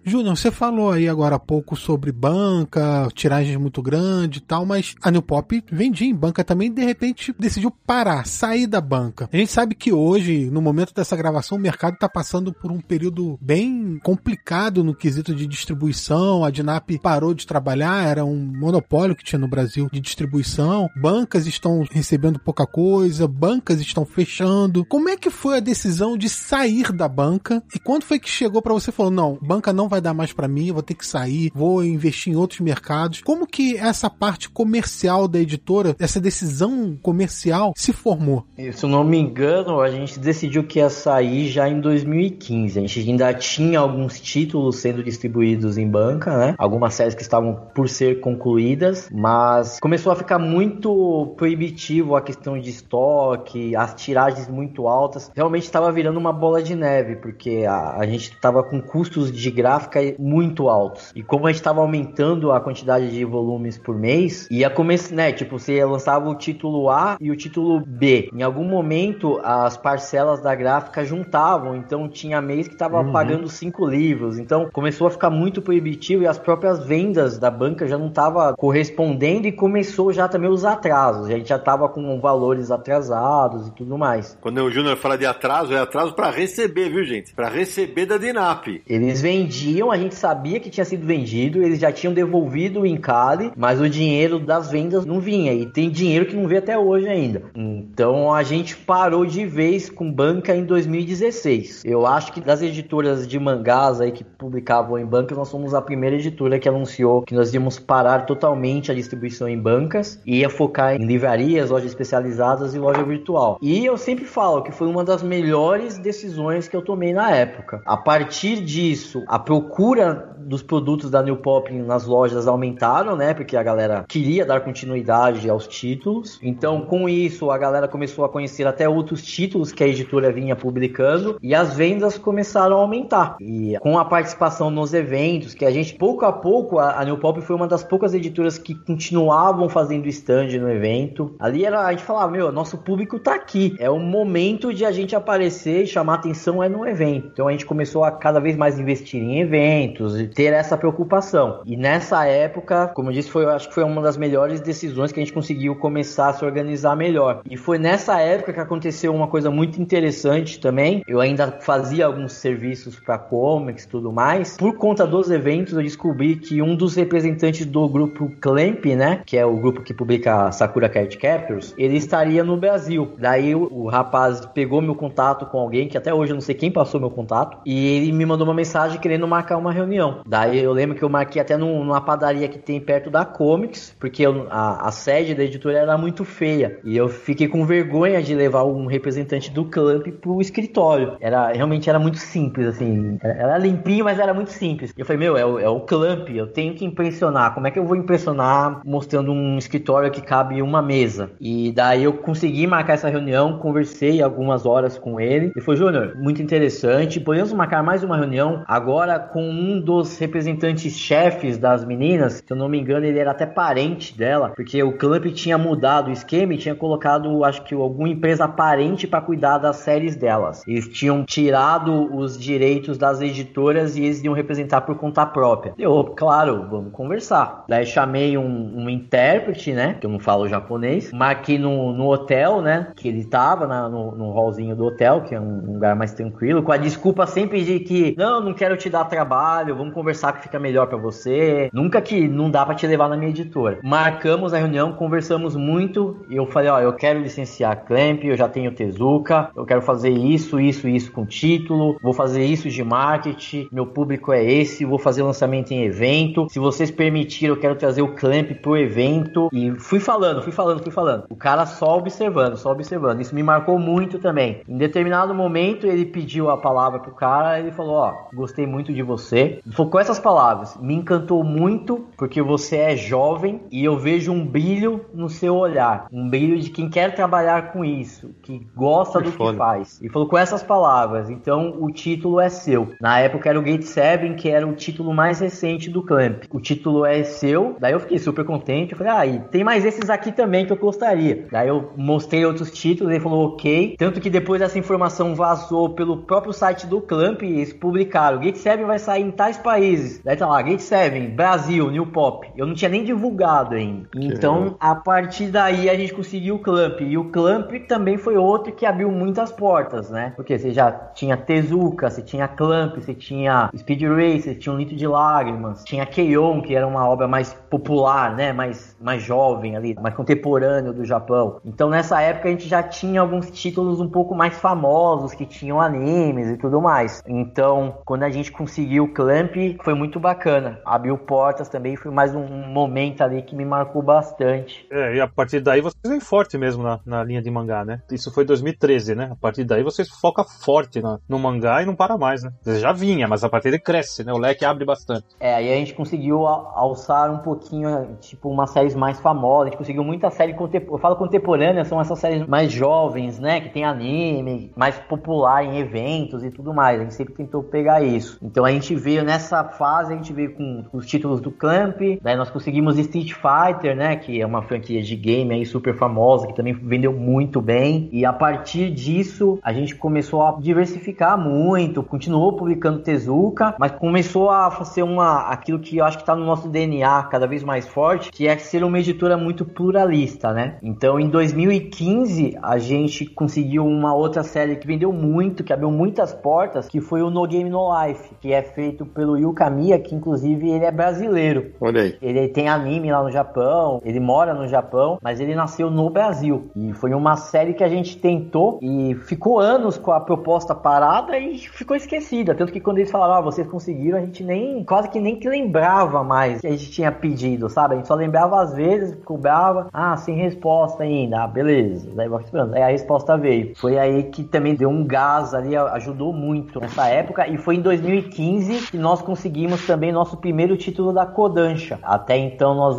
[SPEAKER 2] Júnior, você falou aí agora há pouco sobre banca, tiragens muito grande e tal, mas a New Pop vendia em banca também e de repente decidiu parar, sair da banca. A gente sabe que hoje, no momento dessa gravação, o mercado está passando por um período bem complicado no quesito de distribuição. A Dinap parou de trabalhar, era um monopólio que tinha no Brasil de distribuição. Bancas estão recebendo pouca coisa, bancas estão fechando. Como é que foi a decisão de sair da banca? E quando foi que chegou para você e falou: não, banca não vai dar mais para mim, vou ter que sair, vou investir em outros mercados. Como que essa parte comercial da editora, essa decisão comercial se formou?
[SPEAKER 4] Se eu não me engano, a gente decidiu que ia sair já em 2015. A gente ainda tinha alguns títulos sendo distribuídos em banca, né? Algumas séries que estavam por ser concluídas, mas começou a ficar muito proibitivo a questão de estoque, as tiragens muito altas. Realmente estava virando uma bola de neve, porque a, a gente estava com custos de gráfica muito altos. E como a gente estava aumentando a quantidade de volumes por mês, ia começar, né? Tipo, você lançava o título A e o título B. Em algum momento, as parcelas da gráfica juntavam, então tinha mês que estava uhum. pagando cinco livros. Então começou a ficar muito proibitivo e as próprias vendas da banca já não estavam correspondendo e começou já também os atrasos. A gente já estava com valores atrasados e tudo mais.
[SPEAKER 1] Quando o Júnior fala de atraso, é atraso para receber, viu, gente? Para receber da Dinap.
[SPEAKER 4] Eles vendiam, a gente sabia que tinha sido vendido, eles já tinham devolvido o encalhe, mas o dinheiro das vendas não vinha. E tem dinheiro que não vê até hoje ainda. Então a gente parou de vez com banca em 2016. Eu acho que das editoras de mangás aí que publicavam em banca, nós somos a primeira editora que anunciou que nós íamos parar totalmente a distribuição em bancas e ia focar em livrarias, lojas especializadas e loja virtual. E eu sempre falo que foi uma das melhores decisões que eu tomei na época. A partir disso, a procura dos produtos da New Pop nas lojas aumentaram, né? Porque a galera queria dar continuidade aos títulos. Então, com isso, a galera começou a conhecer até outros títulos que a editora vinha publicando e as vendas começaram a aumentar. E com a participação nos eventos, que a gente pouco a pouco, a, New Pop foi uma das poucas editoras que continuavam fazendo stand no evento. Ali era a gente falava, meu, nosso público tá aqui. É o momento de a gente aparecer e chamar atenção é no evento. Então a gente começou a cada vez mais investir em eventos, ter essa preocupação. E nessa época, como eu disse, foi, eu acho que foi uma das melhores decisões que a gente conseguiu começar a se organizar melhor. E foi nessa época que aconteceu uma coisa muito interessante também. Eu ainda fazia alguns serviços para comics e tudo mais. Por conta dos eventos, eu descobri que um dos representantes do grupo Clamp, né, que é o grupo que publica Sakura Card Captors, ele estaria no Brasil. Daí o, o rapaz pegou meu contato com alguém, que até hoje eu não sei quem passou meu contato, e ele me mandou uma mensagem querendo marcar uma reunião. Daí eu lembro que eu marquei até num, numa padaria que tem perto da Comics, porque eu, a, a, sede da editora era muito feia. E eu fiquei com vergonha de levar um representante do Clamp pro escritório. Era, realmente era muito simples, assim. Era limpinho, mas era muito simples. E eu falei, meu, é o, é o Clamp, eu tenho que impressionar. Como é que eu vou impressionar mostrando um escritório que cabe uma mesa? E daí eu consegui marcar essa reunião, conversei algumas horas com ele. E foi, Júnior, muito interessante. Podemos marcar mais uma reunião agora com um dos representantes chefes das meninas, se eu não me engano, ele era até parente dela, porque o Clamp tinha mudado o esquema e tinha colocado, acho que alguma empresa parente para cuidar das séries delas. Eles tinham tirado os direitos das editoras e eles iam representar por conta própria. Eu, claro, vamos conversar. Daí chamei um, um intérprete, né, que eu não falo japonês, marquei no, no hotel, né, que ele tava na, no, no hallzinho do hotel, que é um lugar mais tranquilo, com a desculpa sempre de que, não, não quero te dar trabalho, vamos conversar conversar que fica melhor para você. Nunca que não dá para te levar na minha editora. Marcamos a reunião, conversamos muito e eu falei, ó, eu quero licenciar a Clamp, eu já tenho Tezuka, eu quero fazer isso, isso, isso com título, vou fazer isso de marketing, meu público é esse, vou fazer lançamento em evento. Se vocês permitirem, eu quero trazer o Clamp pro evento e fui falando, fui falando, fui falando. O cara só observando, só observando. Isso me marcou muito também. Em determinado momento ele pediu a palavra pro cara, ele falou, ó, gostei muito de você. Com essas palavras: me encantou muito porque você é jovem e eu vejo um brilho no seu olhar, um brilho de quem quer trabalhar com isso, que gosta do que faz. E falou com essas palavras. Então o título é seu. Na época era o Gate 7, que era o título mais recente do Clamp. O título é seu. Daí eu fiquei super contente. Eu falei, ah, e tem mais esses aqui também que eu gostaria. Daí eu mostrei outros títulos, ele falou ok. Tanto que depois essa informação vazou pelo próprio site do Clamp e eles publicaram. Gate 7 vai sair em tais países. Daí tá lá, Gate 7, Brasil, New Pop. Eu não tinha nem divulgado ainda. Então, a partir daí a gente conseguiu o Clamp. E o Clamp também foi outro que abriu muitas portas, né? Porque você já tinha Tezuka, você tinha Clamp, você tinha Speed Racer, você tinha um Litro de Lágrimas, tinha Keion, que era uma obra mais popular, né? Mais, mais jovem ali, mais contemporâneo do Japão. Então nessa época a gente já tinha alguns títulos um pouco mais famosos, que tinham animes e tudo mais. Então, quando a gente conseguiu o Clamp, foi muito bacana. Abriu portas também, foi mais um momento ali que me marcou bastante.
[SPEAKER 3] É, e a partir daí vocês vêm forte mesmo na, na linha de mangá, né? Isso foi 2013, né? A partir daí vocês focam forte na- no mangá e não para mais, né? Você já vinha, mas a partir daí cresce, né? O leque abre bastante.
[SPEAKER 4] É, aí a gente conseguiu al- alçar um pouquinho, tipo, umas séries mais famosas. A gente conseguiu muita série contemporânea. Eu falo contemporânea, são essas séries mais jovens, né? Que tem anime, mais popular em eventos e tudo mais. A gente sempre tentou pegar isso. Então a gente veio nessa fase, a gente veio com os títulos do Clamp. Daí nós conseguimos Street Fighter, né? Que é uma franquia de game aí super famosa, que também vendeu muito bem. E a partir disso, a gente começou a diversificar muito. Continuou publicando Tezuka, mas começou a ser uma aquilo que eu acho que tá no nosso DNA cada vez mais forte, que é ser uma editora muito pluralista, né? Então, em 2015, a gente conseguiu uma outra série que vendeu muito, que abriu muitas portas, que foi o No Game No Life, que é feito pelo Yu Kamiya, que inclusive ele é brasileiro.
[SPEAKER 1] Olha aí.
[SPEAKER 4] Ele tem anime lá no Japão, ele mora no Japão, mas ele nasceu no Brasil. E foi uma série que a gente tentou e ficou anos com a proposta parada e ficou esquecida. Tanto que quando eles falaram, ah, vocês conseguiram, a gente nem, quase que nem que lembrava mais que a gente tinha pedido, sabe? A gente só lembrava às vezes, cobrava, ah, sem resposta ainda, ah, beleza. Daí vai esperando. Aí a resposta veio. Foi aí que também deu um gás ali, ajudou muito nessa época. E foi em 2015 que nós conseguimos também nosso primeiro título da Kodansha. Até então nós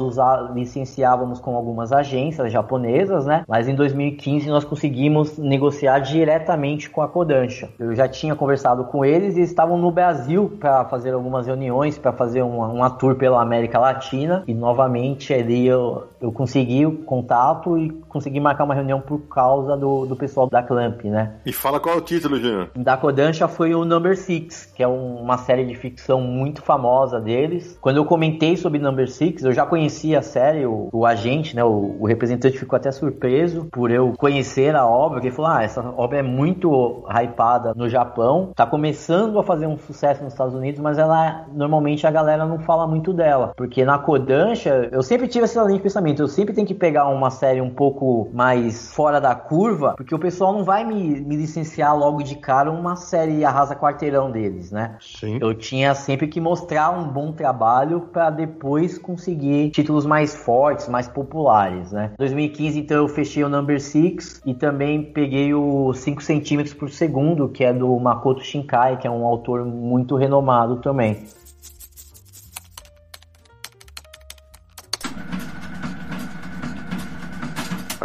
[SPEAKER 4] licenciávamos com algumas agências japonesas, né? Mas em 2015 nós conseguimos negociar diretamente com a Kodansha. Eu já tinha conversado com eles e estavam no Brasil para fazer algumas reuniões, para fazer uma, uma tour pela América Latina. E novamente ali eu, eu consegui o contato e consegui marcar uma reunião por causa do, do pessoal da Clamp, né?
[SPEAKER 1] E fala qual é o título, Júnior.
[SPEAKER 4] Da Kodansha foi o Number Six, que é um- uma série de ficção muito famosa deles. Quando eu comentei sobre Number Six, eu já conhecia a série, o, o agente, né, o, o representante ficou até surpreso por eu conhecer a obra, porque ele falou, ah, essa obra é muito hypada no Japão, tá começando a fazer um sucesso nos Estados Unidos, mas ela, normalmente a galera não fala muito dela, porque na Kodansha, eu sempre tive essa linha de pensamento, eu sempre tenho que pegar uma série um pouco mais fora da curva, porque o pessoal não vai me, me licenciar logo de cara uma série arrasa quarteirão deles, né?
[SPEAKER 1] Sim.
[SPEAKER 4] Eu tinha sempre que mostrar um bom trabalho para depois conseguir títulos mais fortes, mais populares, né? 2015, então, eu fechei o Number Six e também peguei o 5 centímetros por segundo, que é do Makoto Shinkai, que é um autor muito renomado também.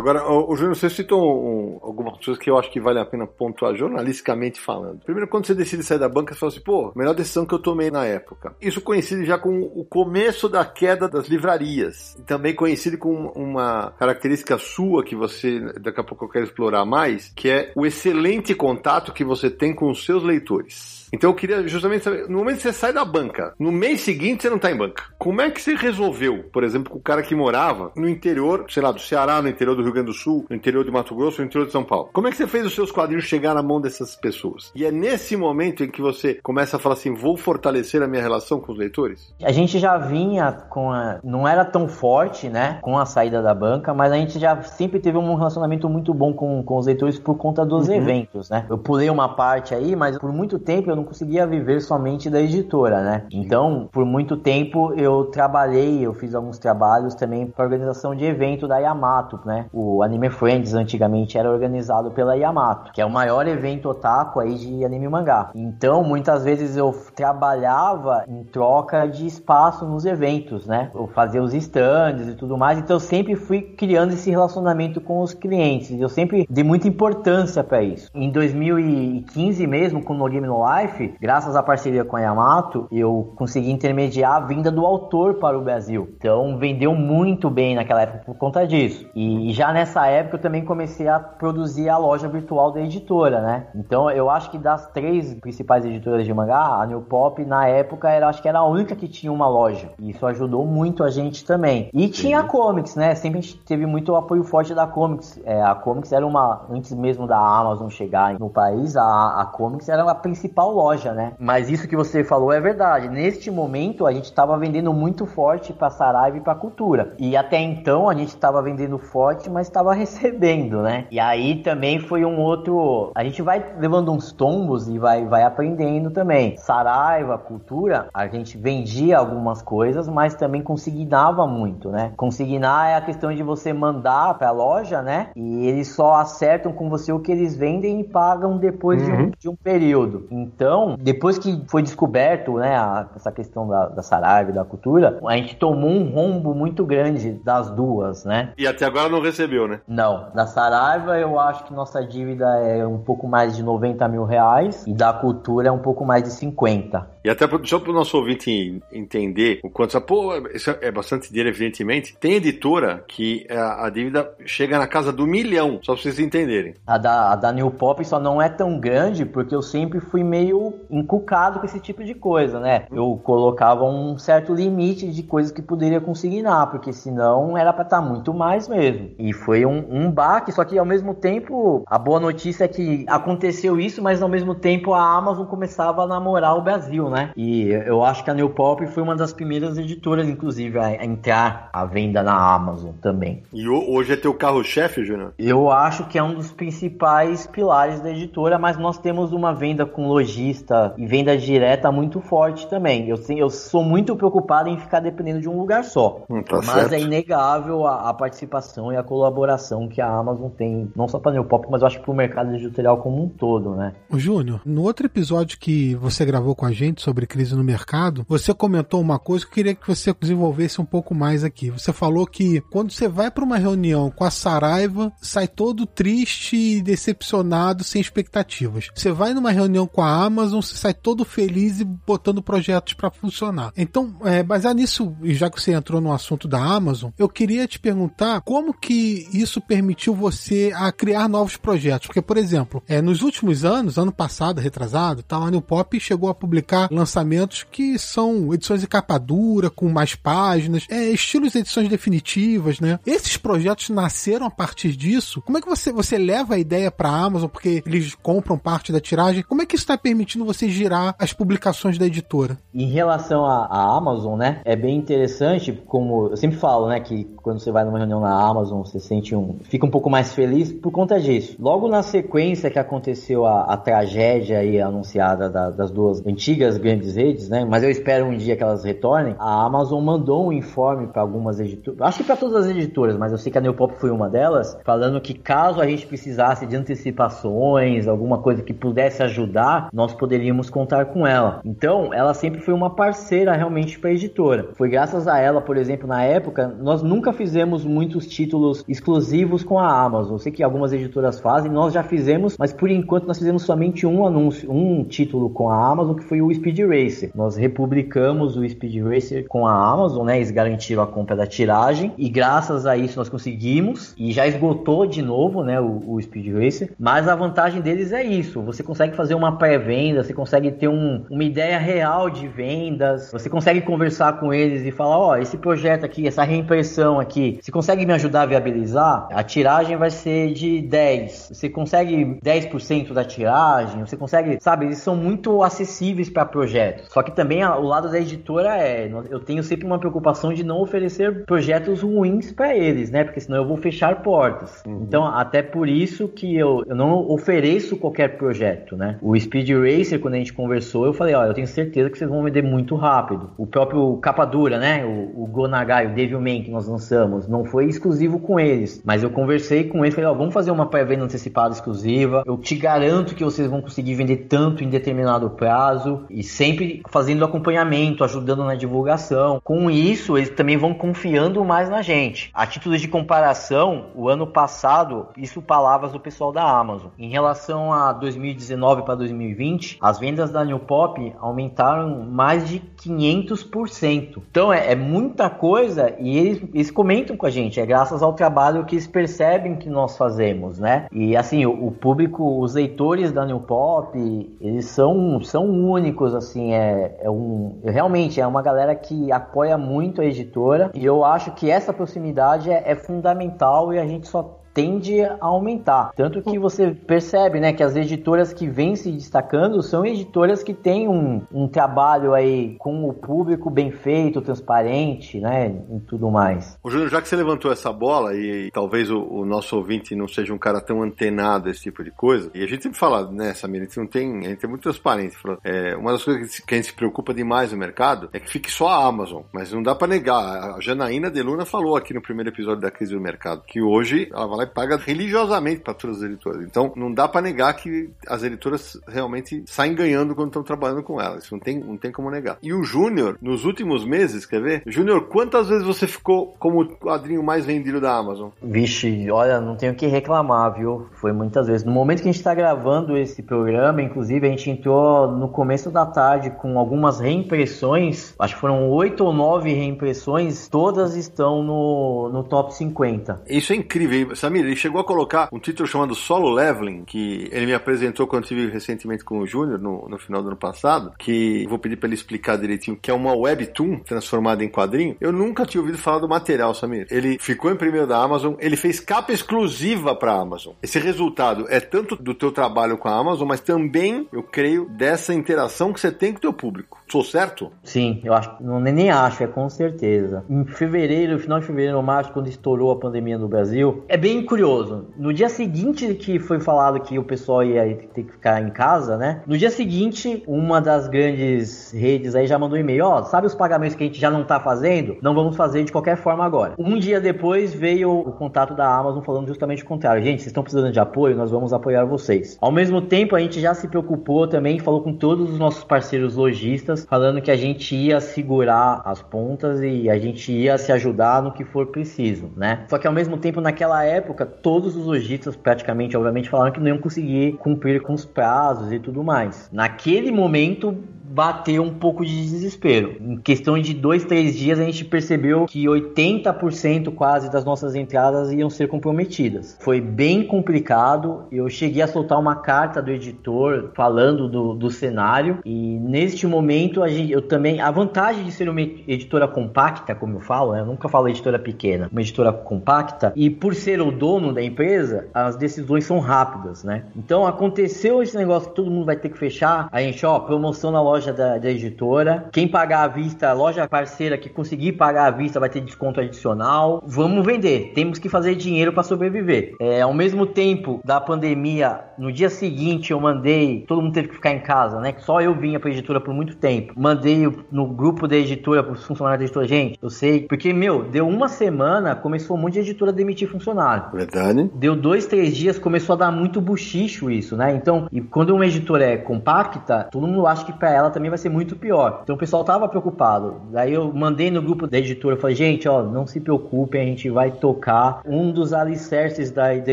[SPEAKER 1] Agora, o, Júnior, você citou um- algumas coisas que eu acho que vale a pena pontuar jornalisticamente falando. Primeiro, quando você decide sair da banca, você fala assim, pô, melhor decisão que eu tomei na época. Isso coincide já com o começo da queda das livrarias. E também coincide com uma característica sua que você, daqui a pouco eu quero explorar mais, que é o excelente contato que você tem com os seus leitores. Então eu queria justamente saber, no momento que você sai da banca, no mês seguinte você não está em banca. Como é que você resolveu, por exemplo, com o cara que morava no interior, sei lá, do Ceará, no interior do Rio Grande do Sul, no interior de Mato Grosso, no interior de São Paulo? Como é que você fez os seus quadrinhos chegar na mão dessas pessoas? E é nesse momento em que você começa a falar assim, vou fortalecer a minha relação com os leitores?
[SPEAKER 4] A gente já vinha com a... Não era tão forte, né? Com a saída da banca, mas a gente já sempre teve um relacionamento muito bom com, com os leitores por conta dos eventos, né? Eu pulei uma parte aí, mas por muito tempo eu não conseguia viver somente da editora, né? Então, por muito tempo eu trabalhei, eu fiz alguns trabalhos também para organização de evento da Yamato, né? O o Anime Friends antigamente era organizado pela Yamato, que é o maior evento otaku aí de anime e mangá. Então, muitas vezes eu trabalhava em troca de espaço nos eventos, né? Eu fazia os stands e tudo mais, então eu sempre fui criando esse relacionamento com os clientes. Eu sempre dei muita importância para isso. Em 2015 mesmo, com o No Game No Life, graças à parceria com a Yamato, eu consegui intermediar a vinda do autor para o Brasil. Então, vendeu muito bem naquela época por conta disso. E já nessa época eu também comecei a produzir a loja virtual da editora, né? Então, eu acho que das três principais editoras de mangá, a New Pop na época era acho que era a única que tinha uma loja. E isso ajudou muito a gente também. E tinha a Comics, né? Sempre a gente teve muito apoio forte da Comics. É, a Comics era uma antes mesmo da Amazon chegar no país, a, a Comics era a principal loja, né? Mas isso que você falou é verdade. Neste momento a gente estava vendendo muito forte para Saraiva e para Cultura. E até então a gente estava vendendo forte, mas estava (laughs) recebendo, né? E aí também foi um outro. A gente vai levando uns tombos e vai, vai aprendendo também. Saraiva, Cultura, a gente vendia algumas coisas, mas também consignava muito, né? Consignar é a questão de você mandar para a loja, né? E eles só acertam com você o que eles vendem e pagam depois uhum. de, um, uhum. de, um, período. Então, depois que foi descoberto, né, a, essa questão da, da Saraiva e da cultura, a gente tomou um rombo muito grande das duas, né?
[SPEAKER 1] E até agora não recebeu, né?
[SPEAKER 4] Não. Da Saraiva, eu acho que nossa dívida é um pouco mais de 90 mil reais e da cultura é um pouco mais de 50.
[SPEAKER 1] E até só para o nosso ouvinte entender o quanto. Pô, isso é bastante dinheiro, evidentemente. Tem editora que a, a dívida chega na casa do milhão, só para vocês entenderem.
[SPEAKER 4] A da, a da New Pop só não é tão grande porque eu sempre fui meio encucado com esse tipo de coisa, né? Eu colocava um certo limite de coisas que poderia consignar, porque senão era para estar tá muito mais mesmo. E foi um, um baque, só que ao mesmo tempo, a boa notícia é que aconteceu isso, mas ao mesmo tempo a Amazon começava a namorar o Brasil, né? E eu acho que a New Pop foi uma das primeiras editoras, inclusive, a entrar à venda na Amazon também.
[SPEAKER 1] E hoje é teu carro-chefe, Júnior?
[SPEAKER 4] Eu acho que é um dos principais pilares da editora, mas nós temos uma venda com lojista e venda direta muito forte também. Eu, eu sou muito preocupado em ficar dependendo de um lugar só. Hum, tá mas certo. é inegável a, a, participação e a colaboração que a Amazon tem, não só para a New Pop, mas eu acho que para o mercado editorial como um todo, né?
[SPEAKER 2] Júnior, no outro episódio que você gravou com a gente sobre crise no mercado, você comentou uma coisa que eu queria que você desenvolvesse um pouco mais aqui. Você falou que quando você vai para uma reunião com a Saraiva, sai todo triste e decepcionado, sem expectativas. Você vai numa reunião com a Amazon, você sai todo feliz e botando projetos para funcionar. Então, é, baseado nisso, e já que você entrou no assunto da Amazon, eu queria te perguntar como que isso permitiu você a criar novos projetos. Porque, por exemplo, é, nos últimos anos, ano passado, retrasado, tá, a New Pop chegou a publicar lançamentos que são edições de capa dura, com mais páginas, é, estilos de edições definitivas, né? Esses projetos nasceram a partir disso. Como é que você, você leva a ideia para a Amazon, porque eles compram parte da tiragem? Como é que isso está permitindo você girar as publicações da editora?
[SPEAKER 4] Em relação à Amazon, né? É bem interessante, como eu sempre falo, né? Que quando você vai numa reunião na Amazon, você sente um. fica um pouco mais feliz por conta disso. Logo na sequência que aconteceu a, a tragédia aí anunciada da, das duas antigas grandes redes, né? Mas eu espero um dia que elas retornem. A Amazon mandou um informe para algumas editoras, acho que para todas as editoras, mas eu sei que a Neopop foi uma delas, falando que caso a gente precisasse de antecipações, alguma coisa que pudesse ajudar, nós poderíamos contar com ela. Então, ela sempre foi uma parceira realmente para a editora. Foi graças a ela, por exemplo, na época, nós nunca fizemos muitos títulos exclusivos com a Amazon. Eu sei que algumas editoras fazem, nós já fizemos, mas por enquanto nós fizemos somente um anúncio, um título com a Amazon, que foi o Speed Racer. Nós republicamos o Speed Racer com a Amazon, né? Eles garantiram a compra da tiragem e graças a isso nós conseguimos e já esgotou de novo, né? O, o Speed Racer. Mas a vantagem deles é isso: você consegue fazer uma pré-venda, você consegue ter um, uma ideia real de vendas, você consegue conversar com eles e falar: ó, oh, esse projeto aqui, essa reimpressão aqui, você consegue me ajudar a viabilizar? A tiragem vai ser de 10. Você consegue 10% da tiragem? Você consegue, sabe? Eles são muito acessíveis para projetos. Só que também o lado da editora é, eu tenho sempre uma preocupação de não oferecer projetos ruins para eles, né? Porque senão eu vou fechar portas. Uhum. Então, até por isso que eu, eu não ofereço qualquer projeto, né? O Speed Racer, quando a gente conversou, eu falei, ó, eu tenho certeza que vocês vão vender muito rápido. O próprio capa dura, né? O, o Gonagai, o Devilman que nós lançamos, não foi exclusivo com ele eles, mas eu conversei com eles, falei, ó, vamos fazer uma pré-venda antecipada exclusiva. Eu te garanto que vocês vão conseguir vender tanto em determinado prazo e sempre fazendo acompanhamento, ajudando na divulgação. Com isso, eles também vão confiando mais na gente. A título de comparação, o ano passado, isso palavras do pessoal da Amazon. Em relação a 2019 para 2020, as vendas da New Pop aumentaram mais de 500%. Então é, é muita coisa e eles, eles, comentam com a gente. É graças ao trabalho que eles percebem que nós fazemos, né? E assim, o, o público, os leitores da New Pop, eles são, são únicos, assim, é, é um realmente é uma galera que apoia muito a editora. E eu acho que essa proximidade é, é fundamental e a gente só tende a aumentar. Tanto que você percebe, né, que as editoras que vêm se destacando são editoras que têm um, um trabalho aí com o público bem feito, transparente, né, e tudo mais.
[SPEAKER 1] O Júnior, já que você levantou essa bola e, talvez o, o, nosso ouvinte não seja um cara tão antenado a esse tipo de coisa, e a gente sempre fala, né, Samir, a gente não tem, a gente é muito transparente. É, uma das coisas que a gente se preocupa demais no mercado é que fique só a Amazon, mas não dá para negar. A Janaína Deluna falou aqui no primeiro episódio da crise do mercado que hoje ela vai e paga religiosamente para todas as editoras. Então, não dá para negar que as editoras realmente saem ganhando quando estão trabalhando com elas. Não tem, não tem como negar. E o Júnior, nos últimos meses, quer ver? Júnior, quantas vezes você ficou como o quadrinho mais vendido da Amazon?
[SPEAKER 4] Vixe, olha, não tenho o que reclamar, viu? Foi muitas vezes. No momento que a gente está gravando esse programa, inclusive, a gente entrou no começo da tarde com algumas reimpressões. Acho que foram oito ou nove reimpressões. Todas estão no, no top 50.
[SPEAKER 1] Isso é incrível. Samir, ele chegou a colocar um título chamado Solo Leveling, que ele me apresentou quando tive recentemente com o Júnior, no, no final do ano passado, que vou pedir para ele explicar direitinho, que é uma webtoon transformada em quadrinho. Eu nunca tinha ouvido falar do material, Samir. Ele ficou em primeiro da Amazon, ele fez capa exclusiva para a Amazon. Esse resultado é tanto do teu trabalho com a Amazon, mas também, eu creio, dessa interação que você tem com o teu público. Sou certo?
[SPEAKER 4] Sim, eu acho, não, nem acho, é com certeza. Em fevereiro, final de fevereiro ou março, quando estourou a pandemia no Brasil, é bem curioso. No dia seguinte que foi falado que o pessoal ia ter que ficar em casa, né? No dia seguinte, uma das grandes redes aí já mandou um e-mail, ó, oh, sabe os pagamentos que a gente já não tá fazendo? Não vamos fazer de qualquer forma agora. Um dia depois veio o contato da Amazon falando justamente o contrário. Gente, vocês estão precisando de apoio, nós vamos apoiar vocês. Ao mesmo tempo, a gente já se preocupou também, falou com todos os nossos parceiros lojistas, falando que a gente ia segurar as pontas e a gente ia se ajudar no que for preciso, né? Só que ao mesmo tempo, naquela época, todos os lojistas praticamente, obviamente, falaram que não iam conseguir cumprir com os prazos e tudo mais. Naquele momento, bateu um pouco de desespero. Em questão de dois, três dias, a gente percebeu que 80% quase das nossas entradas iam ser comprometidas. Foi bem complicado. Eu cheguei a soltar uma carta do editor falando do, do cenário e neste momento a gente, eu também a vantagem de ser uma editora compacta, como eu falo, né? eu nunca falo editora pequena, uma editora compacta e por ser o dono da empresa, as decisões são rápidas, né? Então aconteceu esse negócio que todo mundo vai ter que fechar, a gente ó promoção na loja loja da, da, editora. Quem pagar à vista, a loja parceira que conseguir pagar à vista vai ter desconto adicional. Vamos vender, temos que fazer dinheiro para sobreviver. É, ao mesmo tempo da pandemia, no dia seguinte eu mandei, todo mundo teve que ficar em casa, né? Só eu vinha para editora por muito tempo. Mandei no grupo da editora, para os funcionários da editora, gente, eu sei, porque, meu, deu uma semana, começou um monte de editora a demitir funcionário.
[SPEAKER 1] Verdade.
[SPEAKER 4] Deu dois, três dias, começou a dar muito buchicho isso, né? Então, e quando uma editora é compacta, todo mundo acha que para ela também vai ser muito pior. Então o pessoal tava preocupado. Daí eu mandei no grupo da editora, falei, gente, ó, não se preocupem, a gente vai tocar um dos alicerces da, da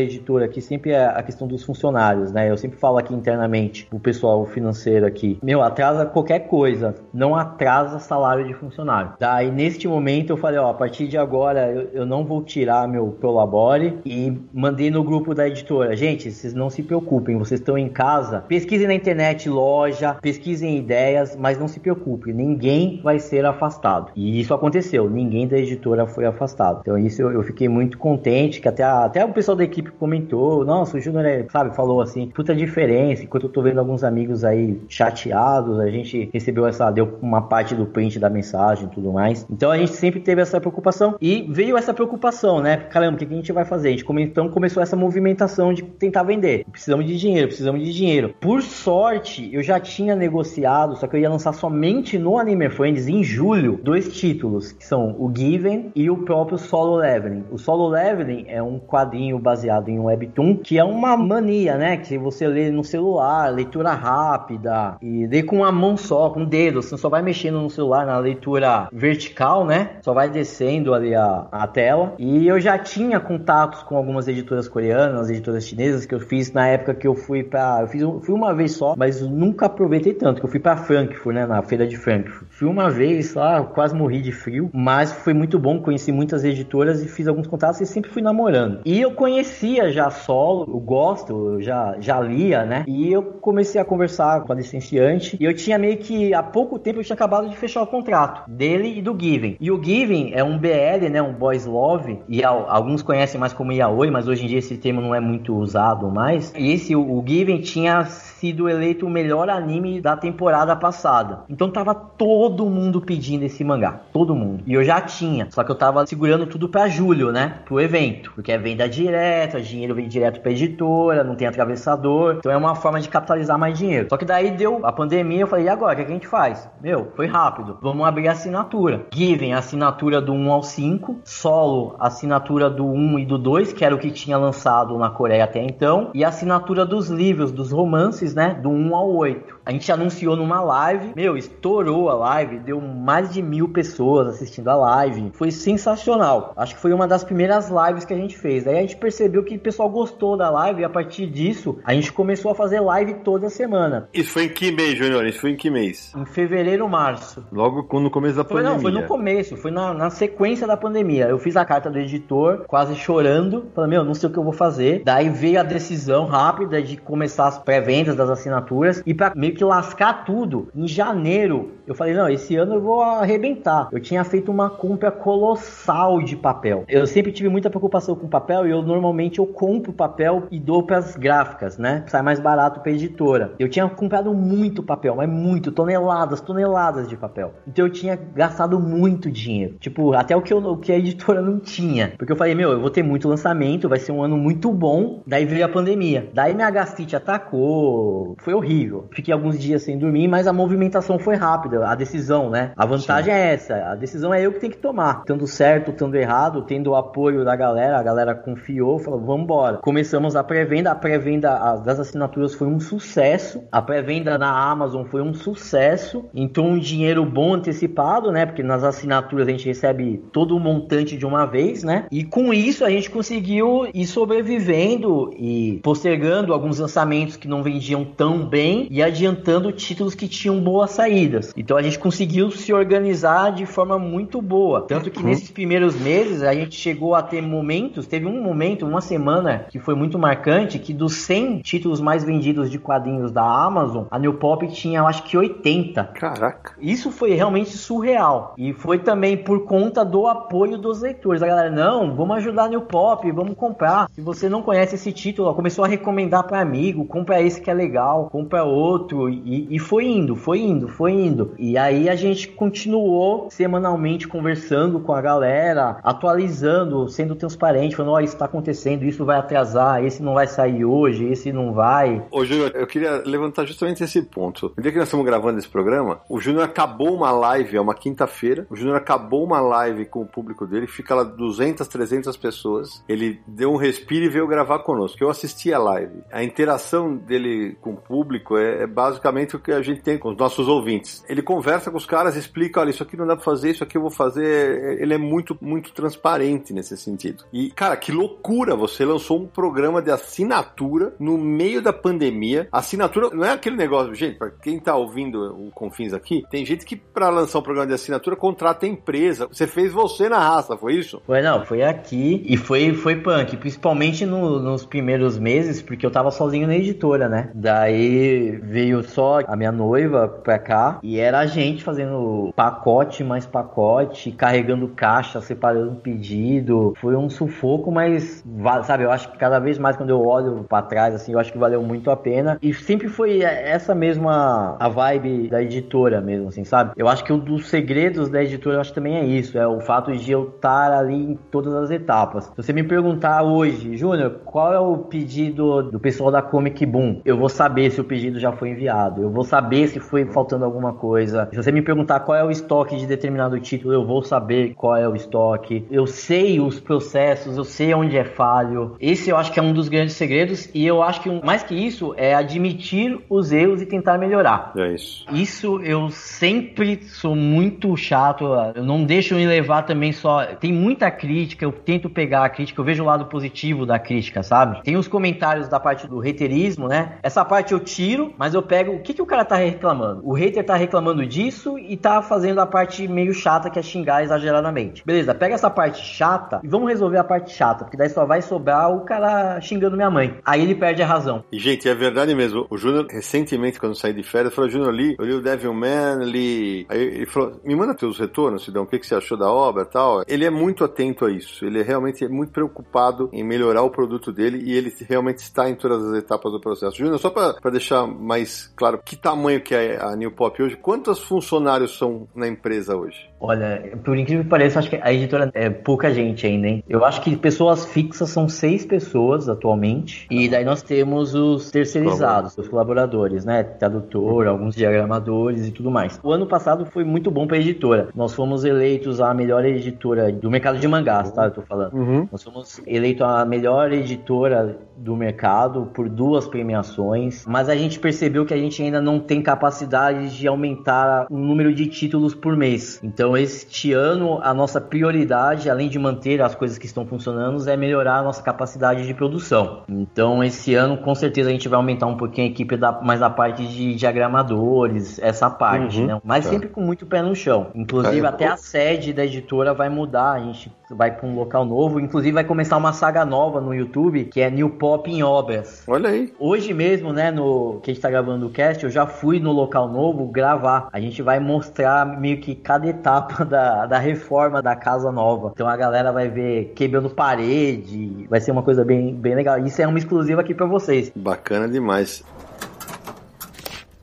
[SPEAKER 4] editora, que sempre é a questão dos funcionários, né? Eu sempre falo aqui internamente, o pessoal financeiro aqui, meu, atrasa qualquer coisa, não atrasa salário de funcionário. Daí neste momento eu falei, ó, a partir de agora eu, eu não vou tirar meu Prolabore e mandei no grupo da editora, gente, vocês não se preocupem, vocês estão em casa, pesquisem na internet loja, pesquisem ideias, ideias, mas não se preocupe, ninguém vai ser afastado. E isso aconteceu, ninguém da editora foi afastado. Então isso eu, eu fiquei muito contente, que até, a, até o pessoal da equipe comentou, nossa, o Júnior, é, sabe, falou assim, puta diferença, enquanto eu tô vendo alguns amigos aí chateados, a gente recebeu essa, deu uma parte do print da mensagem e tudo mais. Então a gente sempre teve essa preocupação e veio essa preocupação, né? Caramba, o que a gente vai fazer? A gente come, então começou essa movimentação de tentar vender. Precisamos de dinheiro, precisamos de dinheiro. Por sorte, eu já tinha negociado só que eu ia lançar somente no Anime Friends em julho dois títulos, que são o Given e o próprio Solo Leveling. O Solo Leveling é um quadrinho baseado em um webtoon, que é uma mania, né? Que você lê no celular, leitura rápida, e lê com uma mão só, com o dedo, você só vai mexendo no celular na leitura vertical, né? Só vai descendo ali a, a tela. E eu já tinha contatos com algumas editoras coreanas, editoras chinesas, que eu fiz na época que eu fui pra. Eu fiz, fui uma vez só, mas nunca aproveitei tanto, que eu fui pra Frankfurt, né? Na feira de Frankfurt. Fui uma vez lá, quase morri de frio, mas foi muito bom, conheci muitas editoras e fiz alguns contatos e sempre fui namorando. E eu conhecia já solo, eu gosto, eu já, já lia, né? E eu comecei a conversar com a licenciante e eu tinha meio que há pouco tempo eu tinha acabado de fechar o contrato dele e do Given. E o Given é um BL, né? Um Boys Love, e alguns conhecem mais como Yaoi, mas hoje em dia esse termo não é muito usado mais. E esse, o, Given tinha sido eleito o melhor anime da temporada passada. Então tava todo mundo pedindo esse mangá, todo mundo. E eu já tinha, só que eu tava segurando tudo para julho, né, pro evento, porque é venda direta, dinheiro vem direto pra editora, não tem atravessador, então é uma forma de capitalizar mais dinheiro. Só que daí deu a pandemia, eu falei, e agora, o que, é que a gente faz? Meu, foi rápido, vamos abrir a assinatura. Given, assinatura do 1 ao 5, Solo, assinatura do 1 e do 2, que era o que tinha lançado na Coreia até então, e assinatura dos livros, dos romances né? Do 1 ao 8. A gente anunciou numa live, meu, estourou a live, deu mais de mil pessoas assistindo a live. Foi sensacional. Acho que foi uma das primeiras lives que a gente fez. Daí a gente percebeu que o pessoal gostou da live e a partir disso a gente começou a fazer live toda semana.
[SPEAKER 1] Isso foi em que mês, Júnior? Isso foi em que mês?
[SPEAKER 4] Em fevereiro, março.
[SPEAKER 1] Logo no começo da
[SPEAKER 4] foi,
[SPEAKER 1] pandemia.
[SPEAKER 4] Não, foi no começo, foi na, na, sequência da pandemia. Eu fiz a carta do editor, quase chorando, falando, meu, não sei o que eu vou fazer. Daí veio a decisão rápida de começar as pré-vendas das assinaturas e para meio que lascar tudo, em janeiro eu falei, não, esse ano eu vou arrebentar. Eu tinha feito uma compra colossal de papel. Eu sempre tive muita preocupação com papel e eu normalmente eu compro papel e dou para as gráficas, né? Sai mais barato para editora. Eu tinha comprado muito papel, mas muito, toneladas, toneladas de papel. Então eu tinha gastado muito dinheiro. Tipo, até o que, eu, o que a editora não tinha. Porque eu falei, meu, eu vou ter muito lançamento, vai ser um ano muito bom. Daí veio a pandemia. Daí minha gastite atacou. Foi horrível. Fiquei alguns dias sem dormir, mas a movimentação foi rápida a decisão, né? A vantagem Sim. é essa, a decisão é eu que tenho que tomar. Tendo certo, tendo errado, tendo o apoio da galera, a galera confiou, falou, vamos embora. Começamos a pré-venda, a pré-venda das assinaturas foi um sucesso, a pré-venda na Amazon foi um sucesso, então um dinheiro bom antecipado, né? Porque nas assinaturas a gente recebe todo o montante de uma vez, né? E com isso a gente conseguiu ir sobrevivendo e postergando alguns lançamentos que não vendiam tão bem e adiantando títulos que tinham boas saídas. Então a gente conseguiu se organizar de forma muito boa. Tanto que uhum. nesses primeiros meses a gente chegou a ter momentos, teve um momento, uma semana que foi muito marcante, que dos 100 títulos mais vendidos de quadrinhos da Amazon, a New Pop tinha, eu acho que 80.
[SPEAKER 1] Caraca.
[SPEAKER 4] Isso foi realmente surreal. E foi também por conta do apoio dos leitores. A galera, não, vamos ajudar a New Pop, vamos comprar. Se você não conhece esse título, ó, começou a recomendar para amigo, compra esse que é legal, compra outro. E, e foi indo, foi indo, foi indo. E aí a gente continuou semanalmente conversando com a galera, atualizando, sendo transparente, falando: ó, isso tá acontecendo, isso vai atrasar, esse não vai sair hoje, esse não vai.
[SPEAKER 1] Ô, Júnior, eu queria levantar justamente esse ponto. No dia que nós estamos gravando esse programa, o Júnior acabou uma live, é uma quinta-feira, o Júnior acabou uma live com o público dele, fica lá 200, 300 pessoas. Ele deu um respiro e veio gravar conosco. Eu assisti a live. A interação dele com o público é, é basicamente o que a gente tem com os nossos ouvintes. Ele conversa com os caras, explica, olha, isso aqui não dá pra fazer, isso aqui eu vou fazer. Ele é muito, muito transparente nesse sentido. E, cara, que loucura! Você lançou um programa de assinatura no meio da pandemia. Assinatura não é aquele negócio, gente, pra quem tá ouvindo o Confins aqui, tem gente que para lançar um programa de assinatura contrata empresa. Você fez você na raça, foi isso?
[SPEAKER 4] Foi, não, foi aqui e foi, foi punk, principalmente no, nos primeiros meses, porque eu tava sozinho na editora, né? Daí veio só a minha noiva pra cá e era a gente fazendo pacote mais pacote, carregando caixa, separando pedido. Foi um sufoco, mas sabe, eu acho que cada vez mais quando eu olho para trás, assim, eu acho que valeu muito a pena. E sempre foi essa mesma a vibe da editora mesmo, assim, sabe? Eu acho que um dos segredos da editora, eu acho também é isso, é o fato de eu estar ali em todas as etapas. Se você me perguntar hoje, Júnior, qual é o pedido do pessoal da Comic Boom? Eu vou saber se o pedido já foi enviado, eu vou saber se foi faltando alguma coisa. Se você me perguntar qual é o estoque de determinado título, eu vou saber qual é o estoque. Eu sei os processos, eu sei onde é falho. Esse eu acho que é um dos grandes segredos e eu acho que mais que isso é admitir os erros e tentar melhorar.
[SPEAKER 1] É isso.
[SPEAKER 4] Isso eu sempre sou muito chato, eu não deixo me levar também só. Tem muita crítica, eu tento pegar a crítica, eu vejo o lado positivo da crítica, sabe? Tem os comentários da parte do haterismo, né? Essa parte eu tiro, mas eu pego o que, que o cara tá reclamando. O hater tá reclamando disso e tá fazendo a parte meio chata que é xingar exageradamente. Beleza, pega essa parte chata e vamos resolver a parte chata, porque daí só vai sobrar o cara xingando minha mãe. Aí ele perde a razão.
[SPEAKER 1] E, gente, é verdade mesmo. O Júnior, recentemente, quando saí de férias, falou: Júnior, li, eu li o Devilman, li. Aí ele falou: me manda teus retornos, Sidão, o que, que você achou da obra tal. Ele é muito atento a isso. Ele é realmente muito preocupado em melhorar o produto dele e ele realmente está em todas as etapas do processo. Júnior, só para deixar mais claro, que tamanho que é a New Pop hoje? Quantos funcionários são na empresa hoje?
[SPEAKER 4] Olha, por incrível que pareça, acho que a editora é pouca gente ainda, hein? Eu acho que pessoas fixas são seis pessoas atualmente. E daí nós temos os terceirizados, os colaboradores, né? Tradutor, alguns diagramadores e tudo mais. O ano passado foi muito bom para a editora. Nós fomos eleitos a melhor editora do mercado de mangás, tá? Eu tô falando.
[SPEAKER 1] Uhum.
[SPEAKER 4] Nós fomos eleitos a melhor editora do mercado por duas premiações, mas a gente percebeu que a gente ainda não tem capacidade de aumentar o número de títulos por mês. Então, este ano, a nossa prioridade, além de manter as coisas que estão funcionando, é melhorar a nossa capacidade de produção. Então, esse ano, com certeza, a gente vai aumentar um pouquinho a equipe da, mais da parte de diagramadores, essa parte,
[SPEAKER 1] Uhum,
[SPEAKER 4] né? Mas
[SPEAKER 1] tá.
[SPEAKER 4] sempre com muito pé no chão. Inclusive,
[SPEAKER 1] É,
[SPEAKER 4] até a sede da editora vai mudar, a gente vai para um local novo. Inclusive, vai começar uma saga nova no YouTube, que é New Pop em Obras.
[SPEAKER 1] Olha aí.
[SPEAKER 4] Hoje mesmo, né, no que a gente tá gravando o cast, eu já fui no local novo gravar. A gente vai mostrar meio que cada etapa (laughs) da, da reforma da casa nova. Então a galera vai ver quebrando parede, vai ser uma coisa bem, bem legal. Isso é uma exclusiva aqui pra vocês.
[SPEAKER 1] Bacana demais.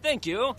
[SPEAKER 7] Thank you.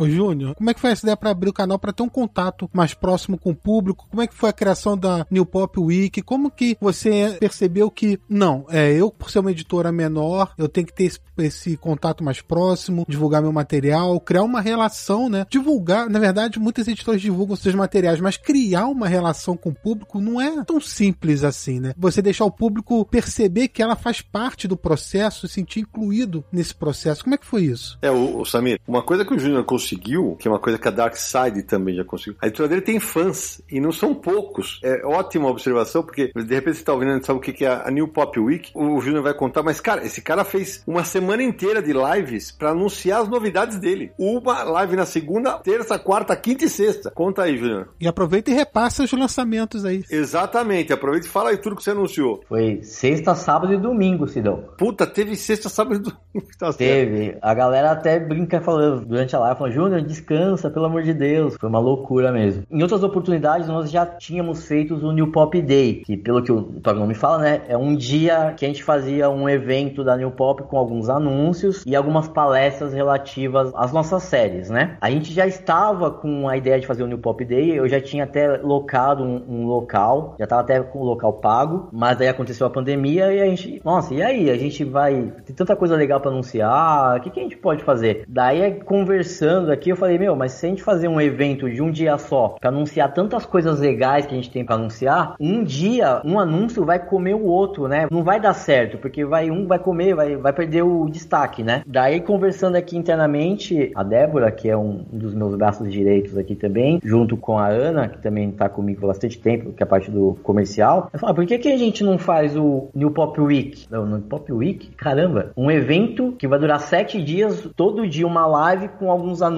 [SPEAKER 2] Ô Júnior, como é que foi essa ideia para abrir o canal para ter um contato mais próximo com o público? Como é que foi a criação da New Pop Week? Como que você percebeu que, não, é eu, por ser uma editora menor, eu tenho que ter esse, esse contato mais próximo, divulgar meu material, criar uma relação, né? Divulgar, na verdade, muitas editoras divulgam seus materiais, mas criar uma relação com o público não é tão simples assim, né? Você deixar o público perceber que ela faz parte do processo, se sentir incluído nesse processo. Como é que foi isso?
[SPEAKER 1] É, o, o Samir, uma coisa que o Júnior conseguiu, que é uma coisa que a Dark Side também já conseguiu, a editora dele tem fãs, e não são poucos. É ótima observação, porque de repente você tá ouvindo e sabe o que é a New Pop Week, o Júnior vai contar, mas cara, esse cara fez uma semana inteira de lives pra anunciar as novidades dele. Uma live na segunda, terça, quarta, quinta e sexta. Conta aí, Júnior.
[SPEAKER 2] E aproveita e repassa os lançamentos aí.
[SPEAKER 1] Exatamente, aproveita e fala aí tudo que você anunciou.
[SPEAKER 4] Foi sexta, sábado e domingo, Sidão.
[SPEAKER 1] Puta, teve sexta, sábado e domingo. Tá certo.
[SPEAKER 4] Teve. A galera até brinca falando durante a live, falando, Júnior, descansa, pelo amor de Deus. Foi uma loucura mesmo. Em outras oportunidades, nós já tínhamos feito o New Pop Day, que pelo que o próprio nome fala, né, é um dia que a gente fazia um evento da New Pop com alguns anúncios e algumas palestras relativas às nossas séries, né? A gente já estava com a ideia de fazer o New Pop Day, eu já tinha até locado um, um local, já estava até com o local pago, mas aí aconteceu a pandemia e a gente, nossa, e aí? A gente vai, tem tanta coisa legal para anunciar, o que, que a gente pode fazer? Daí, conversando aqui, eu falei, meu, mas se a gente fazer um evento de um dia só, para anunciar tantas coisas legais que a gente tem para anunciar, um dia, um anúncio vai comer o outro, né? Não vai dar certo, porque vai um vai comer, vai, vai perder o destaque, né? Daí, conversando aqui internamente, a Débora, que é um dos meus braços direitos aqui também, junto com a Ana, que também tá comigo há bastante tempo, que é a parte do comercial, eu falo, ah, por que, que a gente não faz o New Pop Week? Não, New Pop Week? Caramba, um evento que vai durar sete dias, todo dia uma live com alguns anúncios,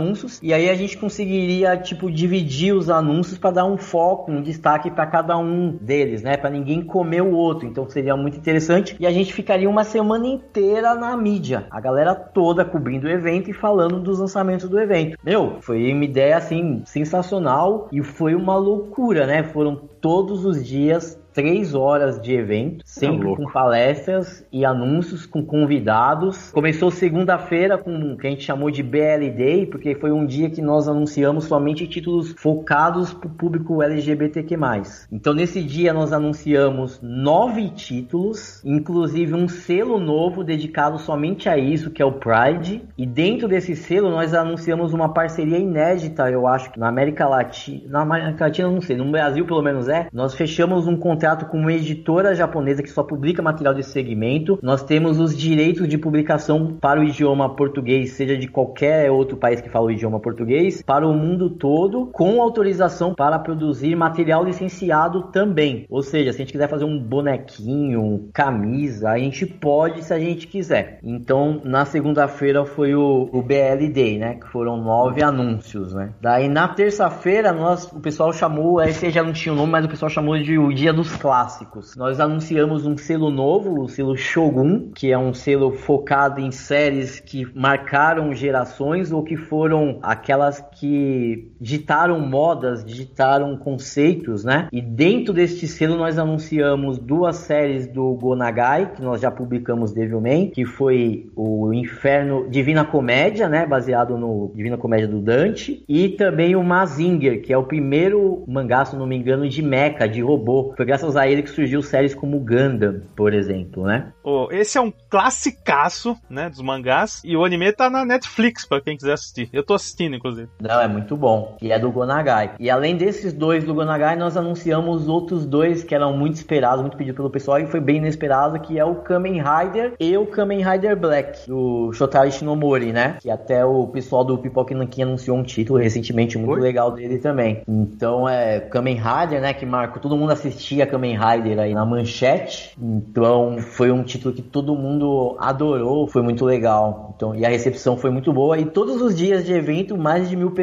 [SPEAKER 4] e aí a gente conseguiria, tipo, dividir os anúncios para dar um foco, um destaque para cada um deles, né? Para ninguém comer o outro. Então seria muito interessante. E a gente ficaria uma semana inteira na mídia. A galera toda cobrindo o evento e falando dos lançamentos do evento. Meu, foi uma ideia assim sensacional e foi uma loucura, né? Foram todos os dias três horas de evento, sempre
[SPEAKER 1] louco.
[SPEAKER 4] com palestras e anúncios com convidados. Começou segunda-feira com o que a gente chamou de BL Day, porque foi um dia que nós anunciamos somente títulos focados para o público LGBTQ+. Então nesse dia nós anunciamos nove títulos, inclusive um selo novo dedicado somente a isso, que é o Pride. E dentro desse selo nós anunciamos uma parceria inédita, eu acho que na América Latina, na América Latina não sei, no Brasil pelo menos é. Nós fechamos um contrato com uma editora japonesa que só publica material desse segmento. Nós temos os direitos de publicação para o idioma português, seja de qualquer outro país que fala o idioma português, para o mundo todo, com autorização para produzir material licenciado também. Ou seja, se a gente quiser fazer um bonequinho, camisa, a gente pode se a gente quiser. Então, na segunda-feira foi o, o BL Day, né? Que foram nove anúncios, né? Daí na terça-feira, nós, o pessoal chamou, esse já não tinha o nome, mas o pessoal chamou de o Dia dos Clássicos. Nós anunciamos um selo novo, o selo Shogun, que é um selo focado em séries que marcaram gerações ou que foram aquelas que ditaram modas, ditaram conceitos, né? E dentro deste selo nós anunciamos duas séries do Gonagai, que nós já publicamos Devilman, que foi o Inferno Divina Comédia, né? Baseado no Divina Comédia do Dante, e também o Mazinger, que é o primeiro mangá, se não me engano, de mecha, de robô. Foi graças a ele que surgiu séries como Gundam, por exemplo, né?
[SPEAKER 3] Oh, esse é um classicaço, né, dos mangás, e o anime tá na Netflix pra quem quiser assistir. Eu tô assistindo, inclusive.
[SPEAKER 4] Não, é muito bom. E é do Gonagai. E além desses dois do Gonagai, nós anunciamos outros dois que eram muito esperados, muito pedidos pelo pessoal e foi bem inesperado, que é o Kamen Rider e o Kamen Rider Black, do Shotari Shinomori, né? Que até o pessoal do Pipoca Nankin anunciou um título recentemente muito
[SPEAKER 1] Oi?
[SPEAKER 4] legal dele também. Então é Kamen Rider, né? Que marcou, todo mundo assistia Kamen Rider aí na manchete. Então foi um título que todo mundo adorou, foi muito legal. Então, e a recepção foi muito boa. E todos os dias de evento, mais de mil pessoas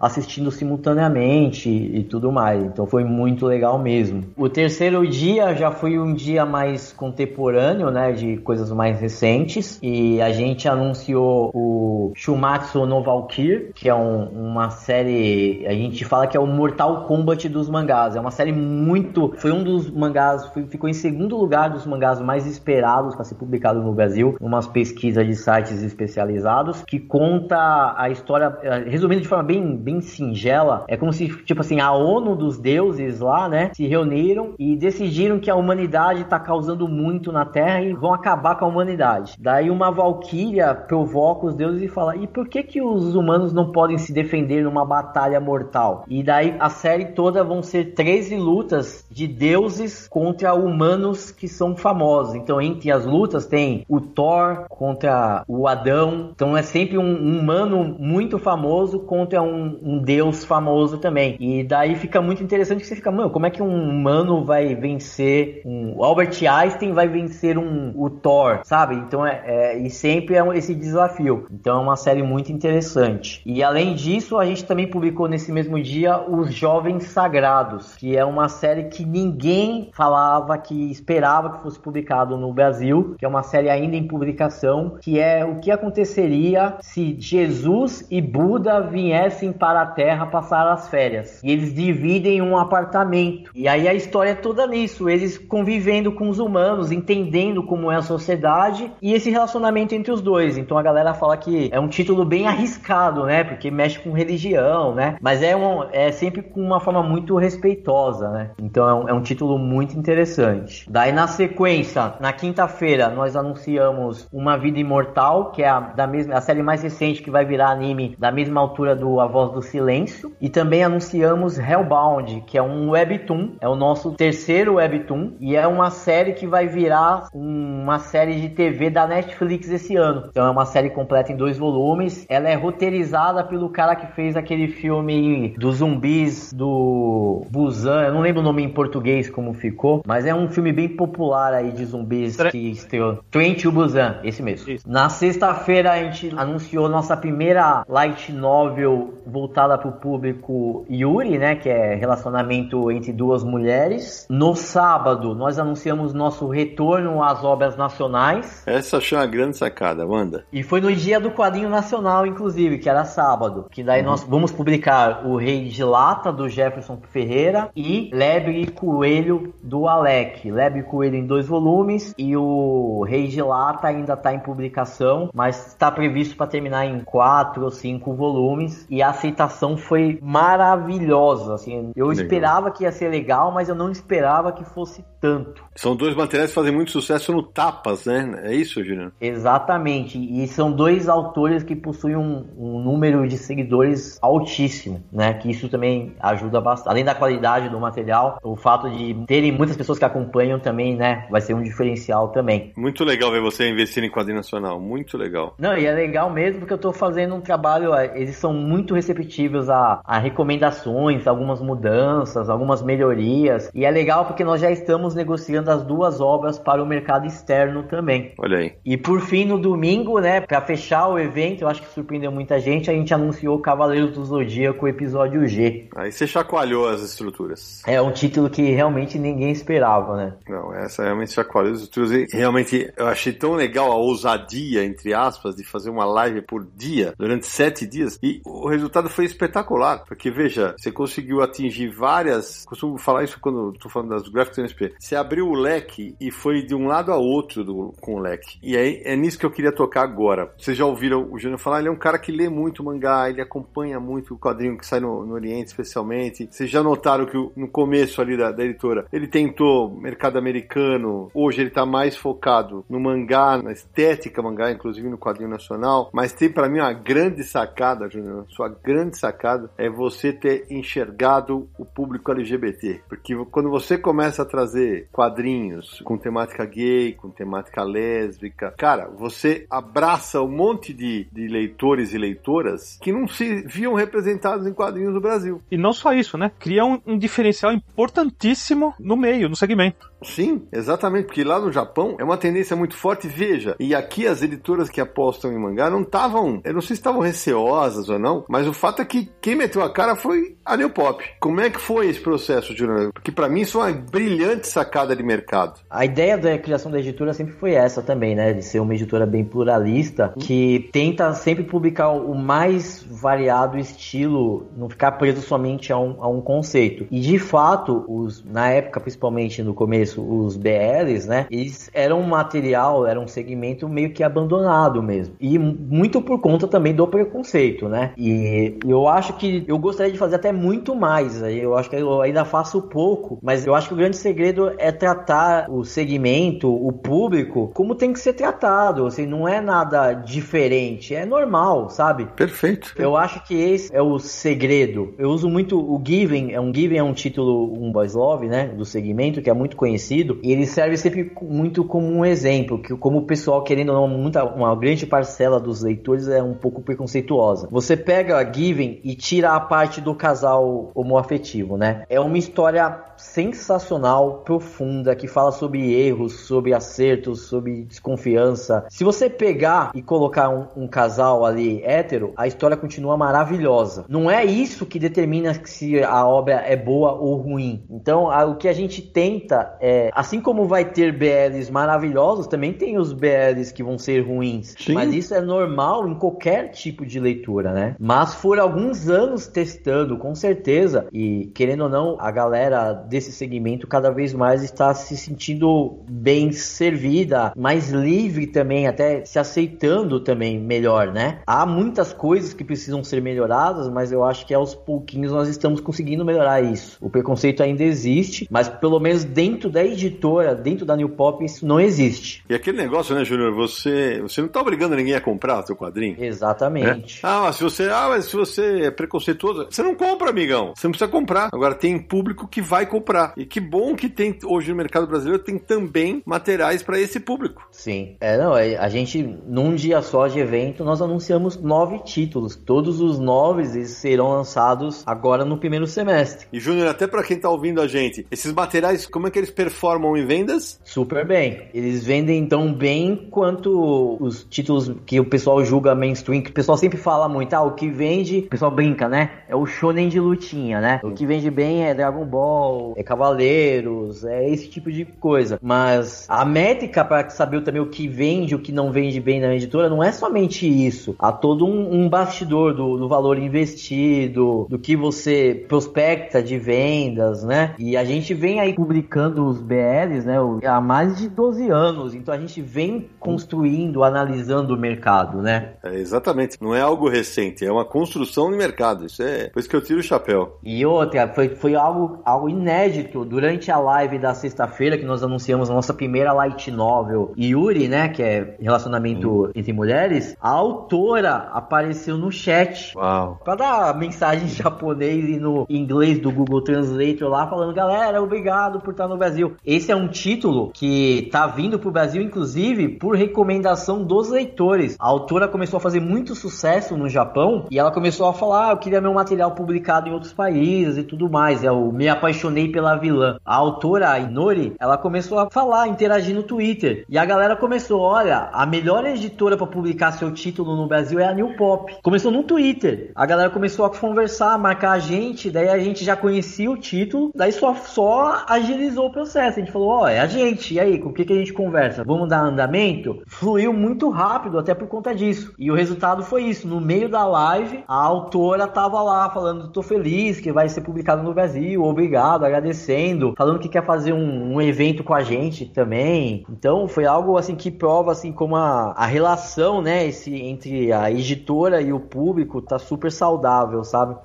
[SPEAKER 4] assistindo simultaneamente e tudo mais. Então foi muito legal mesmo. O terceiro dia já foi um dia mais contemporâneo, né? De coisas mais recentes. E a gente anunciou o Shumatsu no Valkyr, que é um- uma série. A gente fala que é o Mortal Kombat dos mangás. É uma série muito. Foi um dos mangás. foi- ficou em segundo lugar dos mangás mais esperados para ser publicado no Brasil. Umas pesquisas de sites especializados. Que conta a história. eh, Resumindo de forma bem, bem singela, é como se, tipo assim, a ONU dos deuses lá, né? Se reuniram e decidiram que a humanidade está causando muito na Terra e vão acabar com a humanidade. Daí uma valquíria provoca os deuses e fala: e por que que os humanos não podem se defender numa batalha mortal? E daí a série toda vão ser 13 lutas de deuses contra humanos que são famosos. Então entre as lutas tem o Thor contra o Adão. Então é sempre um, um humano muito famoso contra um, um deus famoso também. E daí fica muito interessante que você fica, mano, como é que um humano vai vencer um Albert Einstein vai vencer um o Thor, sabe? Então é, é- e sempre é esse desafio. Então é uma série muito interessante. E além disso, a gente também publicou nesse mesmo dia os Jovens Sagrados, que é uma série que ninguém falava que esperava que fosse publicado no Brasil, que é uma série ainda em publicação, que é o que aconteceria se Jesus e Buda viessem para a Terra passar as férias. E eles dividem um apartamento. E aí a história é toda nisso, eles convivendo com os humanos, entendendo como é a sociedade e esse relacionamento entre os dois. Então a galera fala que é um título bem arriscado, né? Porque mexe com religião, né? Mas é, um, é sempre com uma forma muito respeitosa, né? Então é um, é um título muito interessante. Daí na sequência, na quinta-feira, nós anunciamos Uma Vida Imortal, que é a, da mesma, a série mais recente que vai virar anime da mesma altura do A Voz do Silêncio. E também anunciamos Hellbound, que é um webtoon, é o nosso terceiro webtoon e é uma série que vai virar uma série de TV da Netflix esse ano. Então é uma série completa em dois volumes. Ela é roteirizada pelo cara que fez aquele filme dos zumbis do Busan. Eu não lembro o nome em português como ficou, mas é um filme bem popular aí de zumbis
[SPEAKER 3] Tre-
[SPEAKER 4] que estreou. Train to Busan, esse mesmo.
[SPEAKER 3] Isso.
[SPEAKER 4] Na sexta-feira a gente anunciou nossa primeira light novel voltada para o público Yuri, né? Que é relacionamento entre duas mulheres. No sábado, nós anunciamos nosso retorno às obras nacionais.
[SPEAKER 1] Essa achei uma grande sacada, Wanda.
[SPEAKER 4] E foi no dia do quadrinho nacional, inclusive, que era sábado. Que daí nós vamos publicar O Rei de Lata, do Jefferson Ferreira, e Lebre e Coelho, do Alec. Lebre e Coelho em dois volumes, e o Rei de Lata ainda está em publicação, mas está previsto para terminar em quatro ou cinco volumes. E a aceitação foi maravilhosa. Assim, eu
[SPEAKER 1] Legal.
[SPEAKER 4] esperava que ia ser legal, mas eu não esperava que fosse tanto.
[SPEAKER 1] São dois materiais que fazem muito sucesso no Tapas, né? É isso, Juliano?
[SPEAKER 4] Exatamente, e são dois autores que possuem um, um número de seguidores altíssimo, né? Que isso também ajuda bastante. Além da qualidade do material, o fato de terem muitas pessoas que acompanham também, né? Vai ser um diferencial também.
[SPEAKER 1] Muito legal ver você investir em quadrinho nacional. Muito legal.
[SPEAKER 4] Não, e é legal mesmo porque eu tô fazendo um trabalho, eles são muito receptivos a, a recomendações, algumas mudanças, algumas melhorias. E é legal porque nós já estamos negociando as duas obras para o mercado externo também.
[SPEAKER 1] Olha aí.
[SPEAKER 4] E por fim, no domingo, né, pra fechar o evento, eu acho que surpreendeu muita gente, a gente anunciou Cavaleiros do Zodíaco, episódio G.
[SPEAKER 1] Aí você chacoalhou as estruturas.
[SPEAKER 4] É um título que realmente ninguém esperava, né?
[SPEAKER 1] Não, essa realmente chacoalhou as estruturas. E realmente eu achei tão legal a ousadia, entre aspas, de fazer uma live por dia, durante sete dias. E o resultado foi espetacular. Porque, veja, você conseguiu atingir várias. Costumo falar isso quando estou falando das Graphics NSP. Você abriu o leque e foi de um lado a outro do- com o leque. E aí é nisso que eu queria tocar agora. Vocês já ouviram o Júnior falar? Ele é um cara que lê muito mangá, ele acompanha muito o quadrinho que sai no, no Oriente, especialmente. Vocês já notaram que no começo ali da, da editora, ele tentou mercado americano, hoje ele tá mais focado no mangá, na estética mangá, inclusive no quadrinho nacional. Mas tem pra mim uma grande sacada, Júnior. Sua grande sacada é você ter enxergado o público LGBT. Porque quando você começa a trazer quadrinhos com temática gay, com temática lésbica, cara, você abraça um monte de, de leitores e leitoras que não se viam representados em quadrinhos no Brasil.
[SPEAKER 3] E não só isso, né? Cria um, um diferencial importantíssimo no meio, no segmento.
[SPEAKER 1] Sim, exatamente, porque lá no Japão é uma tendência muito forte, veja, e aqui as editoras que apostam em mangá não estavam, eu não sei se estavam receosas ou não, mas o fato é que quem meteu a cara foi a New Pop. Como é que foi esse processo, Juliano? Porque pra mim isso é uma brilhante sacada de mercado.
[SPEAKER 4] A ideia da criação da editora sempre foi essa também, né? De ser uma editora bem pluralista, que tenta sempre publicar o mais variado estilo, não ficar preso somente a um, a um conceito. E de fato, os, na época, principalmente no começo, os BLs, né? Eles eram um material, era um segmento meio que abandonado mesmo. E mu- muito por conta também do preconceito, né? E eu acho que eu gostaria de fazer até muito mais. Eu acho que eu ainda faço pouco, mas eu acho que o grande segredo é tratar o segmento, o público, como tem que ser tratado. Assim, não é nada diferente, é normal, sabe?
[SPEAKER 1] Perfeito.
[SPEAKER 4] Eu acho que esse é o segredo. Eu uso muito o Given, é um Given é um título, um boys love, né, do segmento que é muito conhecido. E ele serve sempre muito como um exemplo, que como o pessoal querendo ou não, muita, uma grande parcela dos leitores é um pouco preconceituosa. Você pega a Given e tira a parte do casal homoafetivo, né? É uma história sensacional, profunda, que fala sobre erros, sobre acertos, sobre desconfiança. Se você pegar e colocar um, um casal ali hétero, a história continua maravilhosa. Não é isso que determina se a obra é boa ou ruim. Então, a- o que a gente tenta é, assim como vai ter BLs maravilhosos, também tem os BLs que vão ser ruins.
[SPEAKER 1] Sim.
[SPEAKER 4] Mas isso é normal em qualquer tipo de leitura, né? Mas por alguns anos testando, com certeza, e querendo ou não, a galera desse segmento cada vez mais está se sentindo bem servida, mais livre também, até se aceitando também melhor, né? Há muitas coisas que precisam ser melhoradas, mas eu acho que aos pouquinhos nós estamos conseguindo melhorar isso. O preconceito ainda existe, mas pelo menos dentro da editora, dentro da New Pop, isso não existe.
[SPEAKER 1] E aquele negócio, né, Júnior? Você, você não tá obrigando ninguém a comprar o seu quadrinho.
[SPEAKER 4] Exatamente.
[SPEAKER 1] Ah, mas se você, ah, mas se você é preconceituoso, você não compra, amigão. Você não precisa comprar. Agora tem público que vai comprar. E que bom que tem hoje no mercado brasileiro tem também materiais para esse público.
[SPEAKER 4] Sim. É, não, é, a gente, num dia só de evento, nós anunciamos nove títulos. Todos os nove eles serão lançados agora no primeiro semestre.
[SPEAKER 1] E Júnior, até pra quem tá ouvindo a gente, esses materiais, como é que eles performam em vendas?
[SPEAKER 4] Super bem. Eles vendem tão bem quanto os títulos que o pessoal julga mainstream, que o pessoal sempre fala muito, ah, o que vende, o pessoal brinca, né? É o shonen de lutinha, né? O que vende bem é Dragon Ball, é Cavaleiros, é esse tipo de coisa. Mas a métrica para saber também o que vende, o que não vende bem na editora, não é somente isso. Há todo um, um bastidor do, do valor investido, do que você prospecta de vendas, né? E a gente vem aí publicando os BLs, né? Há mais de 12 anos. Então a gente vem construindo, analisando o mercado, né?
[SPEAKER 1] É, exatamente. Não é algo recente, é uma construção de mercado. Isso é por isso que eu tiro o chapéu.
[SPEAKER 4] E outra, foi, foi algo, algo inédito durante a live da sexta-feira que nós anunciamos a nossa primeira light novel Yuri, né? Que é relacionamento entre mulheres. A autora apareceu no chat.
[SPEAKER 1] Uau.
[SPEAKER 4] Pra dar mensagem (laughs) em japonês e no inglês do Google Translator lá, falando, galera, obrigado por estar no Brasil. Esse é um título que tá vindo pro Brasil, inclusive, por recomendação dos leitores. A autora começou a fazer muito sucesso no Japão e ela começou a falar, ah, eu queria meu material publicado em outros países e tudo mais. É o Me Apaixonei pela Vilã. A autora, a Inori, ela começou a falar, interagir no Twitter. E a galera começou, olha, a melhor editora para publicar seu título no Brasil é a New Pop. Começou no Twitter. A galera começou a conversar, marcar a gente, daí a gente já conhecia o título, daí só, só agilizou o processo. A gente falou, ó, é a gente, e aí, com o que, que a gente conversa? Vamos dar andamento? Fluiu muito rápido, até por conta disso. E o resultado foi isso. No meio da live, a autora tava lá falando, tô feliz que vai ser publicado no Brasil, obrigado, agradecendo, falando que quer fazer um, um evento com a gente também. Então foi algo assim que prova assim como a, a relação, né, esse, entre a editora e o público tá super saudável, sabe?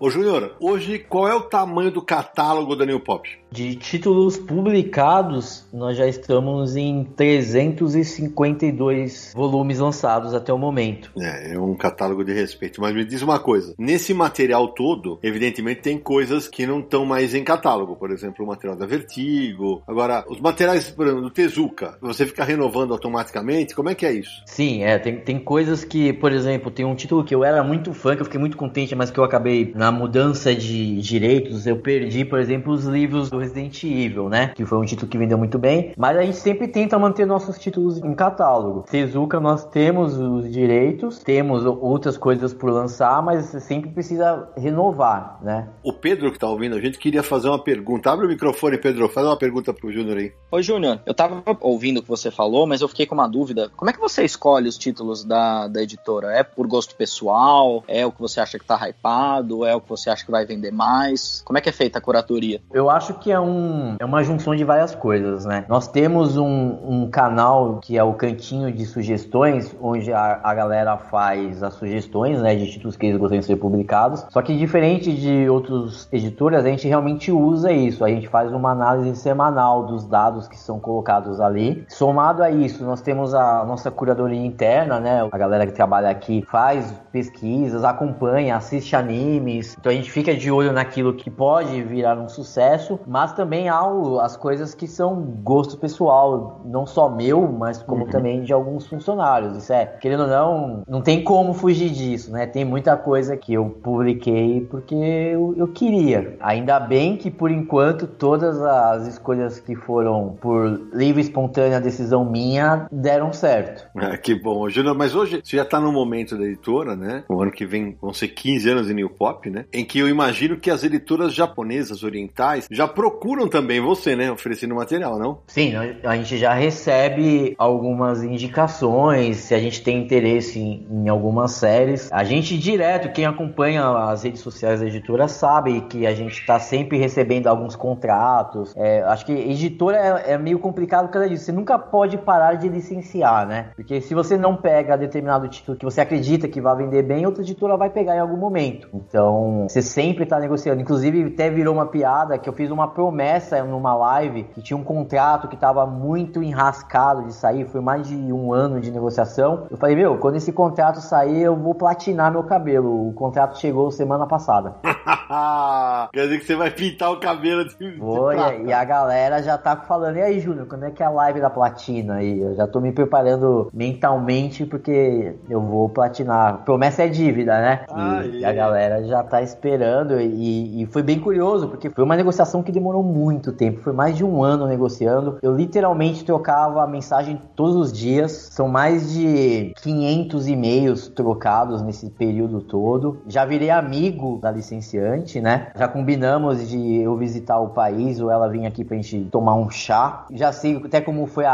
[SPEAKER 1] Ô Júnior, hoje qual é o tamanho do catálogo da New Pop?
[SPEAKER 4] De títulos publicados, nós já estamos em 352 volumes lançados até o momento.
[SPEAKER 1] É, é um catálogo de respeito. Mas me diz uma coisa: nesse material todo, evidentemente tem coisas que não estão mais em catálogo. Por exemplo, o material da Vertigo. Agora, os materiais, por exemplo, do Tezuka, você fica renovando automaticamente? Como é que é isso?
[SPEAKER 4] Sim, é. Tem, tem coisas que, por exemplo, tem um título que eu era muito fã, que eu fiquei muito contente, mas que eu acabei, na mudança de direitos, eu perdi, por exemplo, os livros do Resident Evil, né? Que foi um título que vendeu muito bem. Mas a gente sempre tenta manter nossos títulos em catálogo. Tezuka, nós temos os direitos, temos outras coisas por lançar, mas sempre precisa renovar, né?
[SPEAKER 1] O Pedro que tá ouvindo a gente queria fazer uma pergunta. Abre o microfone, Pedro. Faz uma pergunta pro Júnior aí.
[SPEAKER 5] Oi, Júnior. Eu tava ouvindo o que você falou, mas eu fiquei com uma dúvida. Como é que você escolhe os títulos da, da editora? É por gosto pessoal? É o que você acha que tá hypado? É o que você acha que vai vender mais? Como é que é feita a curadoria?
[SPEAKER 4] Eu acho que é, um, é uma junção de várias coisas, né? Nós temos um, um canal que é o Cantinho de Sugestões, onde a, a galera faz as sugestões, né, de títulos que eles gostariam de ser publicados. Só que diferente de outras editoras, a gente realmente usa isso. A gente faz uma análise semanal dos dados que são colocados ali. Somado a isso, nós temos a nossa curadoria interna, né? A galera que trabalha aqui faz pesquisas, acompanha, assiste animes. Então a gente fica de olho naquilo que pode virar um sucesso, mas também há o, as coisas que são gosto pessoal, não só meu, mas como uhum. também de alguns funcionários. Isso é, querendo ou não, não tem como fugir disso, né? Tem muita coisa que eu publiquei porque eu, eu queria. Ainda bem que por enquanto todas as escolhas que foram por livre e espontânea decisão minha deram certo. (laughs)
[SPEAKER 1] Ah, que bom, Júnior. Mas hoje você já está no momento da editora, né? O ano que vem vão ser 15 anos em New Pop, né? Em que eu imagino que as editoras japonesas orientais já procuram também você, né? Oferecendo material, não?
[SPEAKER 4] Sim, a gente já recebe algumas indicações, se a gente tem interesse em, em algumas séries. A gente direto, quem acompanha as redes sociais da editora sabe que a gente está sempre recebendo alguns contratos. É, acho que editora é, é, meio complicado por causa disso. Você nunca pode parar de licenciar, né? Porque se você não pega determinado título que você acredita que vai vender bem, outra editora vai pegar em algum momento. Então, você sempre está negociando. Inclusive, até virou uma piada que eu fiz uma promessa numa live que tinha um contrato que tava muito enrascado de sair, foi mais de um ano de negociação. Eu falei, meu, quando esse contrato sair, eu vou platinar meu cabelo. O contrato chegou semana passada. (laughs)
[SPEAKER 1] Quer dizer que você vai pintar o cabelo de, de
[SPEAKER 4] Foi,
[SPEAKER 1] prata.
[SPEAKER 4] e a galera já tá falando, e aí, Júnior, quando é que é a live da platina aí? Eu já tô me preparando mentalmente porque eu vou platinar. Promessa é dívida, né?
[SPEAKER 1] Aí.
[SPEAKER 4] E a galera já tá esperando e, e foi bem curioso, porque foi uma negociação que demorou muito tempo, foi mais de um ano negociando. Eu literalmente trocava a mensagem todos os dias, são mais de 500 e-mails trocados nesse período todo. Já virei amigo da licenciante, né? Já combinamos de eu visitar o país ou ela vir aqui pra gente tomar um chá. Já sei até como foi a,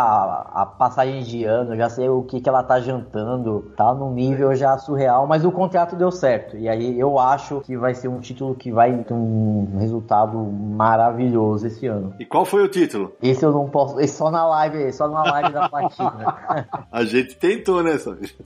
[SPEAKER 4] a passagem de ano, já sei o que, que ela tá jantando, tá num nível já surreal, mas o contrato deu certo. E aí eu acho que vai ser um título que vai ter um resultado maravilhoso esse ano.
[SPEAKER 1] E qual foi o título?
[SPEAKER 4] Esse eu não posso, esse só na live, só na live da platina. (laughs)
[SPEAKER 1] A gente tentou, né, Sérgio?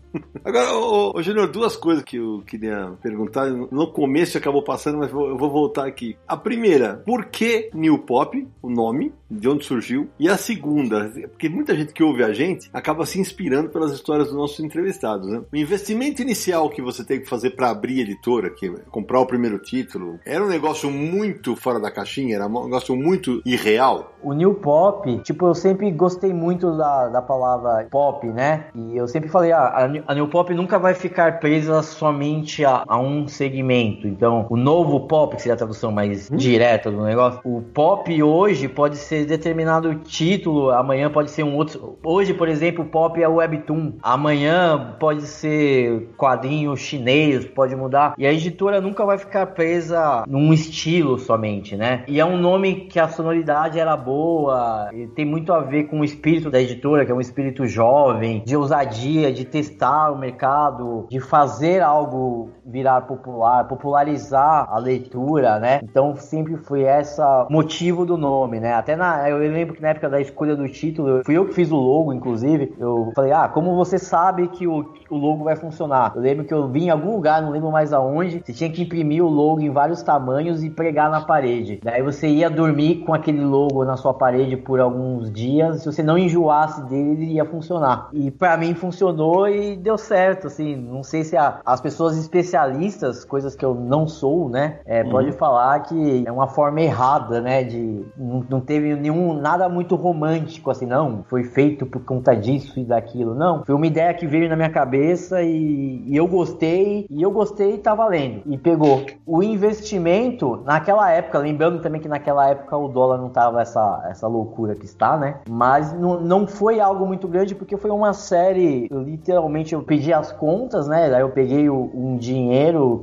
[SPEAKER 1] Agora, ô, ô, Júnior, duas coisas que eu queria perguntar. No começo acabou passando, mas eu vou voltar aqui. A primeira, por que New Pop, o nome, de onde surgiu? E a segunda, porque muita gente que ouve a gente acaba se inspirando pelas histórias dos nossos entrevistados, né? O investimento inicial que você tem que fazer para abrir a editora, que é comprar o primeiro título, era um negócio muito fora da caixinha, era um negócio muito irreal.
[SPEAKER 4] O New Pop, tipo, eu sempre gostei muito da, da palavra pop, né? E eu sempre falei, ah, a, a New Pop nunca vai ficar presa somente a, a um segmento. Então, o novo pop, que seria a tradução mais direta do negócio, o pop hoje pode ser determinado título, amanhã pode ser um outro. Hoje, por exemplo, o pop é o Webtoon. Amanhã pode ser quadrinho chinês, pode mudar. E a editora nunca vai ficar presa num estilo somente, né? E é um nome que a sonoridade era boa, e tem muito a ver com o espírito da editora, que é um espírito jovem, de ousadia, de testar mercado, de fazer algo virar popular, popularizar a leitura, né? Então sempre foi essa motivo do nome, né? Até na, eu lembro que na época da escolha do título, fui eu que fiz o logo, inclusive. Eu falei, ah, como você sabe que o, o logo vai funcionar? Eu lembro que eu vi em algum lugar, não lembro mais aonde, você tinha que imprimir o logo em vários tamanhos e pregar na parede. Daí você ia dormir com aquele logo na sua parede por alguns dias. Se você não enjoasse dele, ele ia funcionar. E pra mim funcionou e deu certo, assim. Não sei se a- as pessoas especialistas, coisas que eu não sou, né, é, pode falar que é uma forma errada, né, de não, não teve nenhum nada muito romântico, assim, não. Foi feito por conta disso e daquilo, não. Foi uma ideia que veio na minha cabeça e, e eu gostei e eu gostei e tá valendo e pegou. O investimento naquela época, lembrando também que naquela época o dólar não tava essa essa loucura que está, né? Mas não, não foi algo muito grande porque foi uma série, eu, literalmente eu pedi as contas, né? Daí eu peguei o- um dinheiro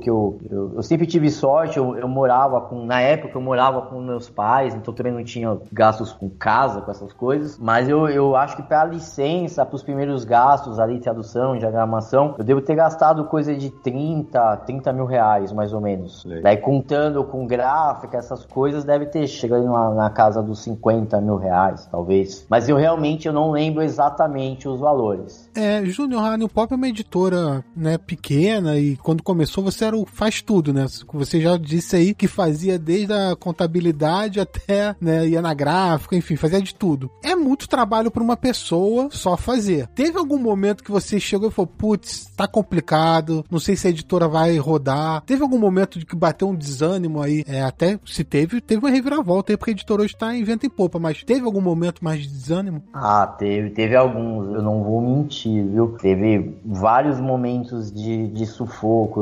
[SPEAKER 4] que eu, eu, eu sempre tive sorte, eu, eu morava com, na época eu morava com meus pais, então também não tinha gastos com casa, com essas coisas, mas eu, eu acho que pra licença, pros primeiros gastos ali, tradução, diagramação, eu devo ter gastado coisa de 30, 30 mil reais, mais ou menos.
[SPEAKER 1] Legal.
[SPEAKER 4] Daí contando com gráfica, essas coisas, deve ter chegado na, na casa dos 50 mil reais, talvez. Mas eu realmente eu não lembro exatamente os valores.
[SPEAKER 2] É, Júnior, a New Pop é uma editora, né, pequena e quando começou você era o faz tudo, né? Você já disse aí que fazia desde a contabilidade até, né, ia na gráfica, enfim, fazia de tudo. É muito trabalho para uma pessoa só fazer. Teve algum momento que você chegou e falou, putz, tá complicado, não sei se a editora vai rodar. Teve algum momento de que bateu um desânimo aí? É, até se teve, teve uma reviravolta aí, porque a editora hoje tá em vento em popa, mas teve algum momento mais de desânimo?
[SPEAKER 4] Ah, teve, teve alguns, eu não vou mentir, viu? Teve vários momentos de, de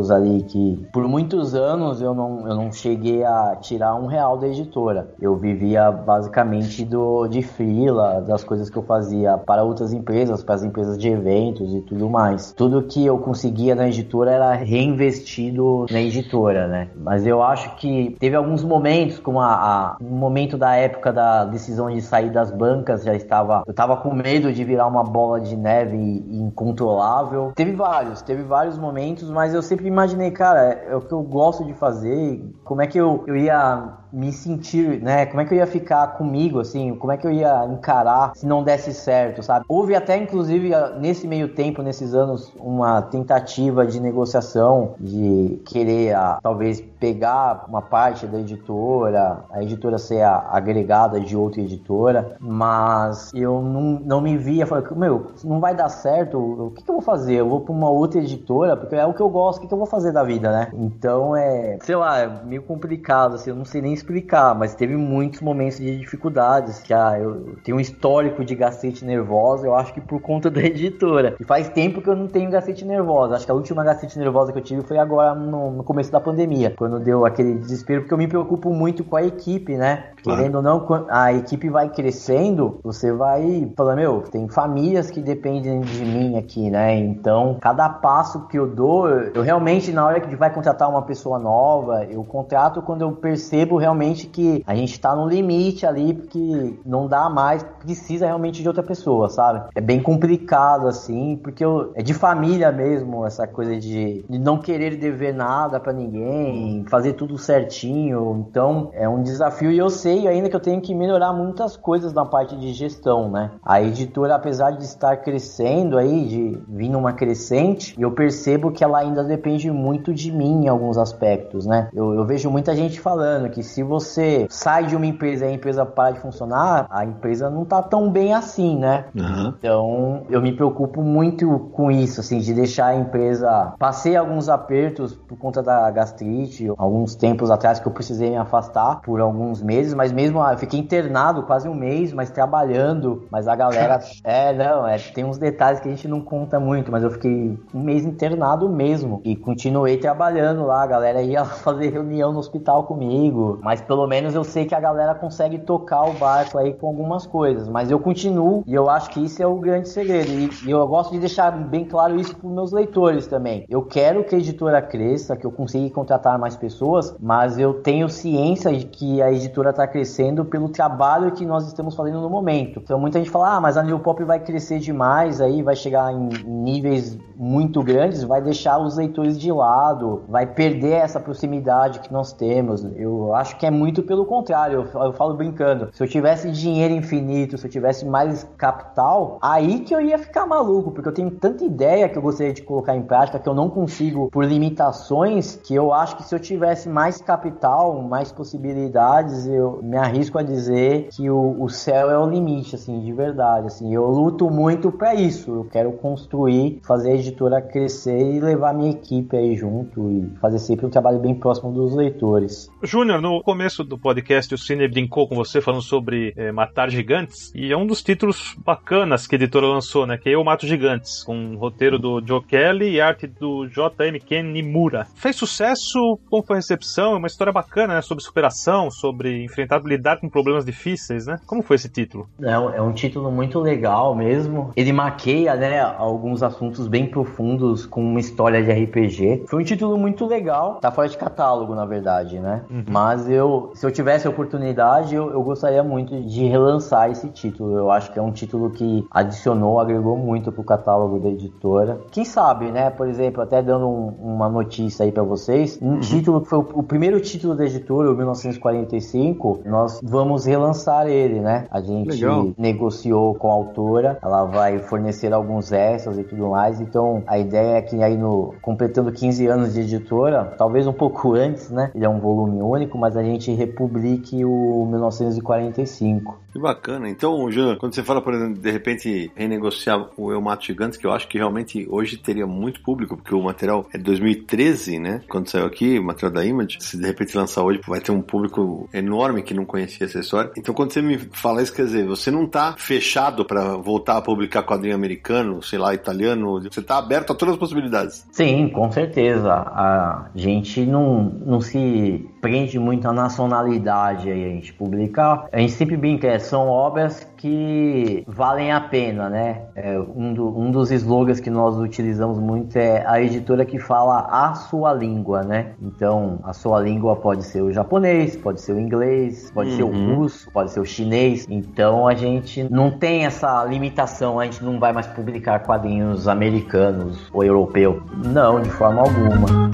[SPEAKER 4] sufocos ali que por muitos anos eu não, eu não cheguei a tirar um real da editora. Eu vivia basicamente do de frila, das coisas que eu fazia para outras empresas, para as empresas de eventos e tudo mais. Tudo que eu conseguia na editora era reinvestido na editora, né? Mas eu acho que teve alguns momentos, como a, a um momento da época da decisão de sair das bancas, já estava, eu estava com medo de virar uma bola de neve incontrolável. Teve vários, teve vários momentos, mas eu sempre imaginei, cara, é o que eu gosto de fazer, como é que eu, eu ia me sentir, né? Como é que eu ia ficar comigo, assim? Como é que eu ia encarar se não desse certo, sabe? Houve até, inclusive, nesse meio tempo, nesses anos, uma tentativa de negociação, de querer, a, talvez, pegar uma parte da editora, a editora ser a, agregada de outra editora, mas eu não, não me via, falei, meu, não vai dar certo, o que, que eu vou fazer? Eu vou pra uma outra editora, porque é o que eu gosto, o que, que eu vou fazer da vida, né? Então é, sei lá, é meio complicado, assim, eu não sei nem explicar, mas teve muitos momentos de dificuldades. Já eu tenho um histórico de gastrite nervosa, eu acho que por conta (laughs) da editora. E faz tempo que eu não tenho gastrite nervosa. Acho que a última gastrite nervosa que eu tive foi agora no, no começo da pandemia, quando deu aquele desespero, porque eu me preocupo muito com a equipe, né? Claro. Querendo ou não, a equipe vai crescendo, você vai falando, meu, tem famílias que dependem de mim aqui, né? Então, cada passo que eu dou, eu realmente, na hora que vai contratar uma pessoa nova, eu contrato quando eu percebo realmente realmente que a gente tá no limite ali, porque não dá mais, precisa realmente de outra pessoa, sabe? É bem complicado, assim, porque eu, é de família mesmo, essa coisa de, de não querer dever nada para ninguém, fazer tudo certinho. Então, é um desafio e eu sei ainda que eu tenho que melhorar muitas coisas na parte de gestão, né? A editora, apesar de estar crescendo aí, de vir numa crescente, eu percebo que ela ainda depende muito de mim em alguns aspectos, né? Eu, eu vejo muita gente falando que se você sai de uma empresa e a empresa para de funcionar, a empresa não tá tão bem assim, né? Uhum. Então, eu me preocupo muito com isso, assim, de deixar a empresa. Passei alguns apertos por conta da gastrite, alguns tempos atrás que eu precisei me afastar por alguns meses, mas mesmo ah, eu fiquei internado quase um mês, mas trabalhando. Mas a galera. (laughs) é, não, é, tem uns detalhes que a gente não conta muito, mas eu fiquei um mês internado mesmo. E continuei trabalhando lá, a galera ia (laughs) fazer reunião no hospital comigo, mas pelo menos eu sei que a galera consegue tocar o barco aí com algumas coisas. Mas eu continuo e eu acho que isso é o grande segredo. E, eu gosto de deixar bem claro isso para os meus leitores também. Eu quero que a editora cresça, que eu consiga contratar mais pessoas, mas eu tenho ciência de que a editora está crescendo pelo trabalho que nós estamos fazendo no momento. Então muita gente fala, ah, mas a New Pop vai crescer demais, aí vai chegar em níveis muito grandes, vai deixar os leitores de lado, vai perder essa proximidade que nós temos. Eu acho que é muito pelo contrário. Eu, eu, falo brincando. Se eu tivesse dinheiro infinito, se eu tivesse mais capital, aí que eu ia ficar maluco, porque eu tenho tanta ideia que eu gostaria de colocar em prática que eu não consigo por limitações, que eu acho que se eu tivesse mais capital, mais possibilidades, eu me arrisco a dizer que o, o céu é o limite, assim, de verdade. Assim, eu luto muito para isso. Eu quero construir, fazer a editora crescer e levar minha equipe aí junto e fazer sempre um trabalho bem próximo dos leitores.
[SPEAKER 3] Júnior, no começo do podcast o Cine brincou com você falando sobre é, Matar Gigantes, e é um dos títulos bacanas que a editora lançou, né? Que é Eu Mato Gigantes, com um roteiro do Joe Kelly e arte do J.M. Ken Nimura. Fez sucesso, como foi a recepção? É uma história bacana, né? Sobre superação, sobre enfrentar, lidar com problemas difíceis, né? Como foi esse título?
[SPEAKER 4] É, é um título muito legal mesmo. Ele maqueia, né, alguns assuntos bem profundos com uma história de RPG. Foi um título muito legal. Tá fora de catálogo, na verdade, né? Uhum. Mas eu se eu tivesse a oportunidade, eu, eu, gostaria muito de relançar esse título. Eu acho que é um título que adicionou, agregou muito pro catálogo da editora. Quem sabe, né? Por exemplo, até dando um, uma notícia aí para vocês, um uhum. título que foi o, o, primeiro título da editora, o 1945, nós vamos relançar ele, né? A gente Legal. negociou com a autora, ela vai fornecer alguns extras e tudo mais. Então, a ideia é que aí no completando 15 anos de editora, talvez um pouco antes, né? Ele é um volume único, mas a gente republique o 1945.
[SPEAKER 1] Que bacana. Então, Júnior, quando você fala, por exemplo, de repente renegociar o Eu Mato Gigantes, que eu acho que realmente hoje teria muito público, porque o material é de 2013, né? Quando saiu aqui, o material da Image, se de repente lançar hoje, vai ter um público enorme que não conhecia essa história. Então, quando você me fala isso, quer dizer, você não tá fechado para voltar a publicar quadrinho americano, sei lá, italiano, você tá aberto a todas as possibilidades.
[SPEAKER 4] Sim, com certeza. A gente não, não se prende muito a nacionalidade aí a gente publicar. A gente sempre brinca, é, são obras que valem a pena, né? É, um, do, um dos slogans que nós utilizamos muito é a editora que fala a sua língua, né? Então, a sua língua pode ser o japonês, pode ser o inglês, pode uhum. ser o uhum. russo, pode ser o chinês. Então, a gente não tem essa limitação, a gente não vai mais publicar quadrinhos americanos ou europeus. Não, de forma alguma.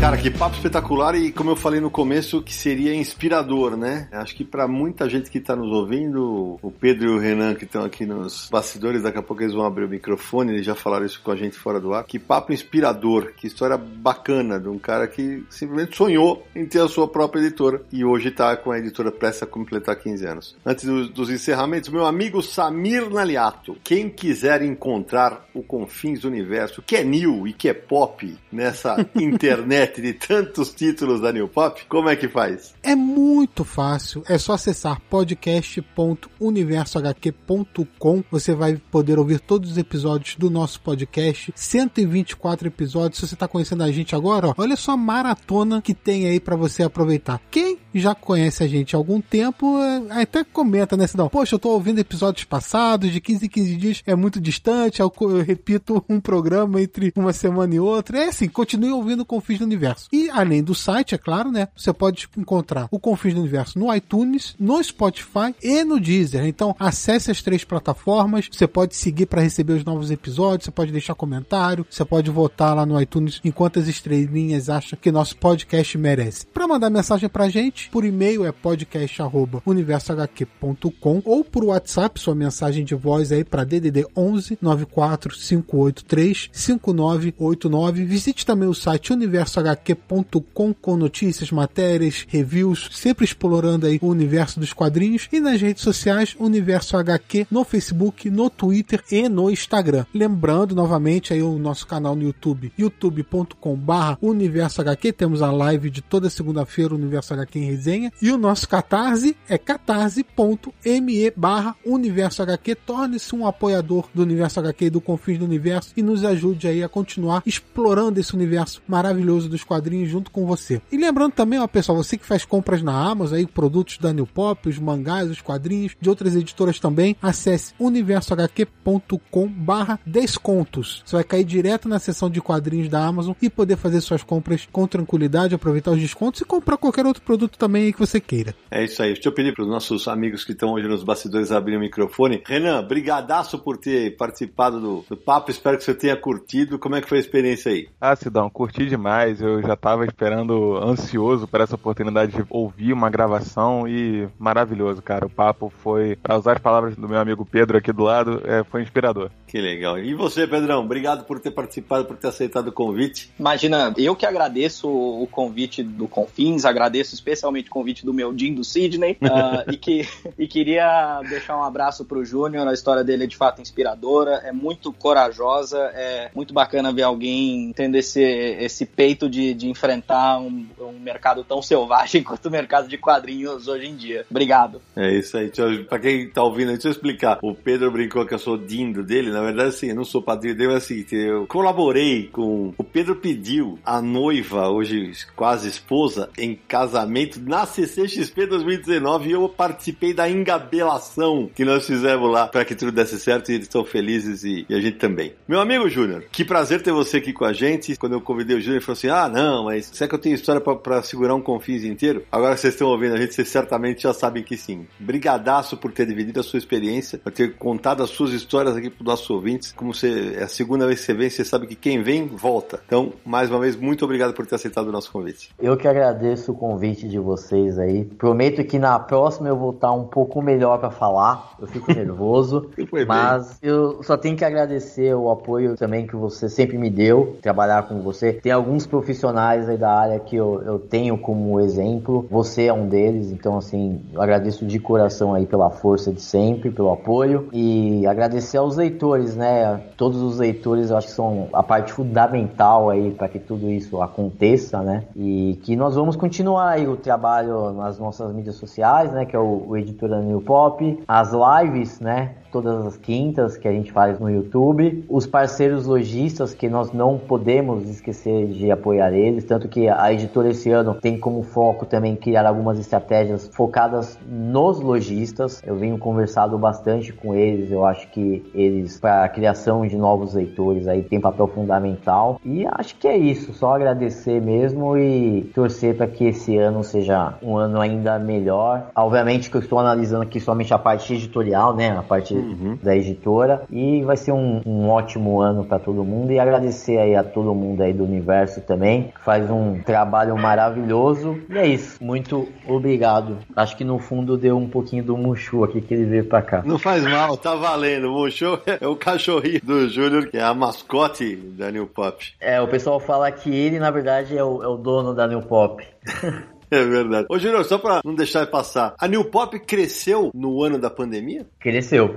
[SPEAKER 1] Cara, que papo espetacular e como eu falei no começo, que seria inspirador, né? Acho que para muita gente que está nos ouvindo, o Pedro e o Renan que estão aqui nos bastidores, daqui a pouco eles vão abrir o microfone, eles já falaram isso com a gente fora do ar. Que papo inspirador, que história bacana de um cara que simplesmente sonhou em ter a sua própria editora e hoje está com a editora prestes a completar 15 anos. Antes dos, dos encerramentos, meu amigo Samir Naliato, quem quiser encontrar o Confins do Universo, que é new e que é pop nessa (laughs) internet de tantos títulos da New Pop, como é que faz?
[SPEAKER 2] É muito fácil, é só acessar podcast.universohq.com. Você vai poder ouvir todos os episódios do nosso podcast, 124 episódios. Se você está conhecendo a gente agora, ó, olha só a maratona que tem aí para você aproveitar. Quem já conhece a gente há algum tempo, é, até comenta, né, Sidão? Poxa, eu tô ouvindo episódios passados, de 15 em 15 dias, é muito distante, eu, eu repito um programa entre uma semana e outra. É assim, continue ouvindo Confins do Universo Universo. E além do site, é claro, né? Você pode encontrar o Confins do Universo no iTunes, no Spotify e no Deezer. Então acesse as três plataformas. Você pode seguir para receber os novos episódios. Você pode deixar comentário. Você pode votar lá no iTunes em quantas estrelinhas acha que nosso podcast merece. Para mandar mensagem pra gente, por e-mail é podcast@universohq.com ou por WhatsApp, sua mensagem de voz aí para DDD 11 94583 5989. Visite também o site Universo HQ.com com notícias, matérias, reviews, sempre explorando aí o universo dos quadrinhos e nas redes sociais Universo HQ no Facebook, no Twitter e no Instagram. Lembrando novamente aí o nosso canal no YouTube, youtube.com/barra Universo. Temos a live de toda segunda-feira, Universo HQ em resenha. E o nosso Catarse é catarse.me barra Universo. Torne-se um apoiador do Universo HQ e do Confins do Universo e nos ajude aí a continuar explorando esse universo maravilhoso dos quadrinhos junto com você. E lembrando também, ó, pessoal, você que faz compras na Amazon, aí, produtos da New Pop, os mangás, os quadrinhos, de outras editoras também, acesse universohq.com barra descontos. Você vai cair direto na seção de quadrinhos da Amazon e poder fazer suas compras com tranquilidade, aproveitar os descontos e comprar qualquer outro produto também aí que você queira.
[SPEAKER 1] É isso aí. Deixa eu pedir para os nossos amigos que estão hoje nos bastidores abrirem o microfone. Renan, brigadaço por ter participado do, do papo. Espero que você tenha curtido. Como é que foi a experiência aí?
[SPEAKER 6] Ah, Sidão, curti demais. Eu já estava esperando ansioso para essa oportunidade de ouvir uma gravação e maravilhoso, cara. O papo foi, para usar as palavras do meu amigo Pedro aqui do lado, é, foi inspirador.
[SPEAKER 1] Que legal. E você, Pedrão? Obrigado por ter participado, por ter aceitado o convite.
[SPEAKER 5] Imagina, eu que agradeço o convite do Confins, agradeço especialmente o convite do meu Jim do Sidney uh, (laughs) e, que, e queria deixar um abraço pro Júnior. A história dele é de fato inspiradora, é muito corajosa, é muito bacana ver alguém tendo esse, esse peito de, de enfrentar um, um mercado tão selvagem (laughs) quanto o mercado de quadrinhos hoje em dia. Obrigado.
[SPEAKER 1] É isso aí. Pra quem tá ouvindo, deixa eu explicar. O Pedro brincou que eu sou dindo dele. Na verdade, assim, eu não sou padrinho dele, mas assim, eu colaborei com. O Pedro pediu a noiva, hoje quase esposa, em casamento na CCXP 2019 e eu participei da engabelação que nós fizemos lá para que tudo desse certo e eles estão felizes e, e a gente também. Meu amigo Júnior, que prazer ter você aqui com a gente. Quando eu convidei o Júnior, ele falou assim: ah, não, mas será que eu tenho história para segurar um confins inteiro? Agora que vocês estão ouvindo a gente, vocês certamente já sabem que sim. Brigadaço por ter dividido a sua experiência, por ter contado as suas histórias aqui para os nossos ouvintes. Como você é a segunda vez que você vem, você sabe que quem vem, volta. Então, mais uma vez, muito obrigado por ter aceitado o nosso convite.
[SPEAKER 4] Eu que agradeço o convite de vocês aí. Prometo que na próxima eu vou estar um pouco melhor para falar. Eu fico (laughs) nervoso, mas eu só tenho que agradecer o apoio também que você sempre me deu, trabalhar com você. Tem alguns profissionais aí da área que eu, eu tenho como exemplo. Você é um deles, então assim, eu agradeço de coração aí pela força de sempre, pelo apoio e agradecer aos leitores, né? Todos os leitores eu acho que são a parte fundamental aí para que tudo isso aconteça, né? E que nós vamos continuar aí o trabalho nas nossas mídias sociais, né? Que é o, o Editora New Pop, as lives, né? Todas as quintas que a gente faz no YouTube. Os parceiros lojistas que nós não podemos esquecer de apoiar eles, tanto que a editora esse ano tem como foco também criar algumas estratégias focadas nos lojistas. Eu venho conversado bastante com eles, eu acho que eles para a criação de novos leitores aí tem papel fundamental. E acho que é isso, só agradecer mesmo e torcer para que esse ano seja um ano ainda melhor. Obviamente que eu estou analisando aqui somente a parte editorial, né, a parte uhum. da editora e vai ser um, um ótimo ano para todo mundo e agradecer aí a todo mundo aí do universo também, que faz um trabalho maravilhoso. E é isso, muito obrigado. Acho que no fundo deu um pouquinho do Mushu aqui que ele veio para cá.
[SPEAKER 1] Não faz mal, tá valendo. O Mushu é o cachorrinho do Júnior, que é a mascote da New Pop.
[SPEAKER 4] É, o pessoal fala que ele, na verdade, é o, é o dono da New Pop. (laughs) (laughs)
[SPEAKER 1] É verdade. Ô, Júnior, só pra não deixar de passar, a New Pop cresceu no ano da pandemia?
[SPEAKER 4] Cresceu.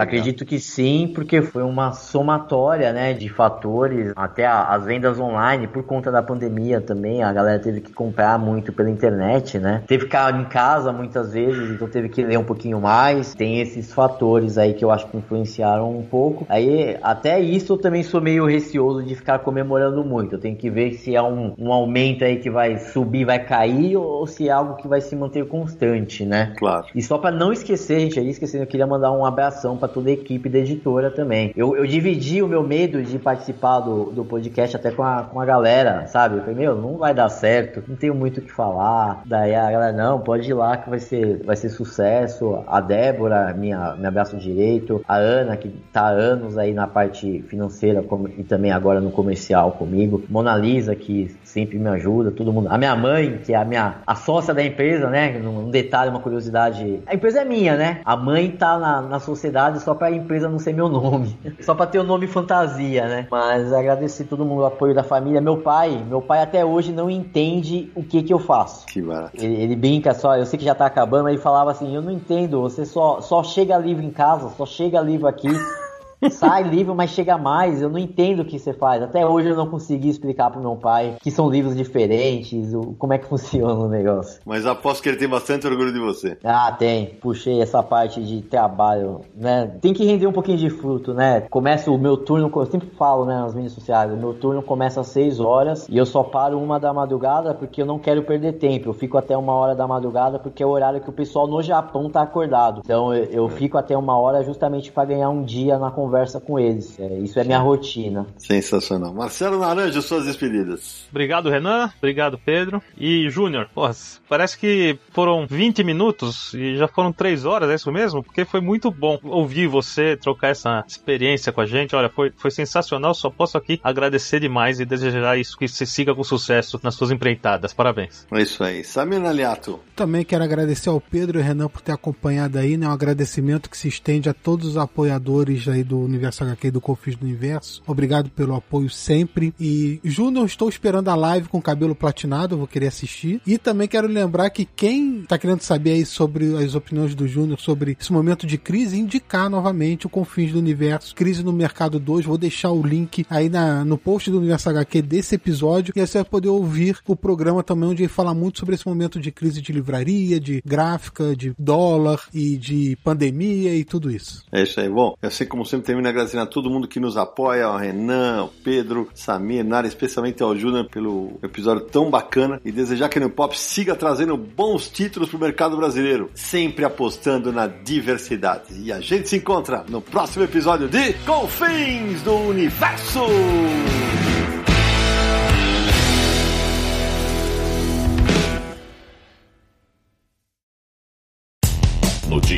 [SPEAKER 4] acredito que sim, porque foi uma somatória, né, de fatores, até as vendas online, por conta da pandemia também, a galera teve que comprar muito pela internet, né? Teve que ficar em casa muitas vezes, então teve que ler um pouquinho mais. Tem esses fatores aí que eu acho que influenciaram um pouco. Aí, até isso eu também sou meio receoso de ficar comemorando muito. Eu tenho que ver se é um, um aumento aí que vai subir, vai cair cair ou se é algo que vai se manter constante, né?
[SPEAKER 1] Claro.
[SPEAKER 4] E só para não esquecer, gente, aí esquecendo, eu queria mandar um abração para toda a equipe da editora também. Eu, eu dividi o meu medo de participar do, do podcast até com a, com a galera, sabe? Eu falei, meu, não vai dar certo, não tenho muito o que falar. Daí a galera, não, pode ir lá que vai ser, vai ser sucesso. A Débora, minha, me abraço direito. A Ana, que tá há anos aí na parte financeira e também agora no comercial comigo. Mona Lisa, que sempre me ajuda, todo mundo. A minha mãe, que é a minha a sócia da empresa, né? Um detalhe, uma curiosidade. A empresa é minha, né? A mãe tá na, na sociedade só pra empresa não ser meu nome. (laughs) só pra ter o nome fantasia, né? Mas agradecer todo mundo o apoio da família. Meu pai, meu pai até hoje não entende o que que eu faço.
[SPEAKER 1] Que barato.
[SPEAKER 4] Ele, ele brinca só, eu sei que já tá acabando, mas ele falava assim: eu não entendo, você só, só chega livro em casa, só chega livro aqui. Sai livro, mas chega mais. Eu não entendo o que você faz. Até hoje eu não consegui explicar pro meu pai que são livros diferentes, o, como é que (laughs) funciona o negócio.
[SPEAKER 1] Mas aposto que ele tem bastante orgulho de você.
[SPEAKER 4] Ah, tem. Puxei essa parte de trabalho, né? Tem que render um pouquinho de fruto, né? Começa o meu turno, eu sempre falo, né, nas mídias sociais, o meu turno começa às 6 horas e eu só paro uma da madrugada porque eu não quero perder tempo. Eu fico até uma hora da madrugada porque é o horário que o pessoal no Japão tá acordado. Então eu, eu fico até uma hora justamente para ganhar um dia na conversa conversa com eles. É, isso é minha rotina.
[SPEAKER 1] Sensacional. Marcelo Naranja, suas despedidas.
[SPEAKER 3] Obrigado, Renan. Obrigado, Pedro. E Júnior, parece que foram 20 minutos e já foram 3 horas, é isso mesmo? Porque foi muito bom ouvir você trocar essa experiência com a gente. Olha, foi, foi sensacional. Só posso aqui agradecer demais e desejar isso que você siga com sucesso nas suas empreitadas. Parabéns.
[SPEAKER 1] É isso aí. Samir Naliato.
[SPEAKER 2] Também quero agradecer ao Pedro e ao Renan por ter acompanhado aí, né? Um agradecimento que se estende a todos os apoiadores aí do Universo HQ do Confins do Universo. Obrigado pelo apoio sempre. E Júnior, estou esperando a live com cabelo platinado, vou querer assistir. E também quero lembrar que quem está querendo saber aí sobre as opiniões do Júnior sobre esse momento de crise, indicar novamente o Confins do Universo, Crise no Mercado 2. Vou deixar o link aí na, no post do Universo HQ desse episódio e aí você vai poder ouvir o programa também, onde ele fala muito sobre esse momento de crise de livraria, de gráfica, de dólar e de pandemia e tudo isso.
[SPEAKER 1] É isso aí. Bom, eu sei como sempre termina agradecendo a todo mundo que nos apoia, ao Renan, ao Pedro, Samir, Nara, especialmente ao Júnior pelo episódio tão bacana e desejar que a New Pop siga trazendo bons títulos para o mercado brasileiro, sempre apostando na diversidade. E a gente se encontra no próximo episódio de Confins do Universo!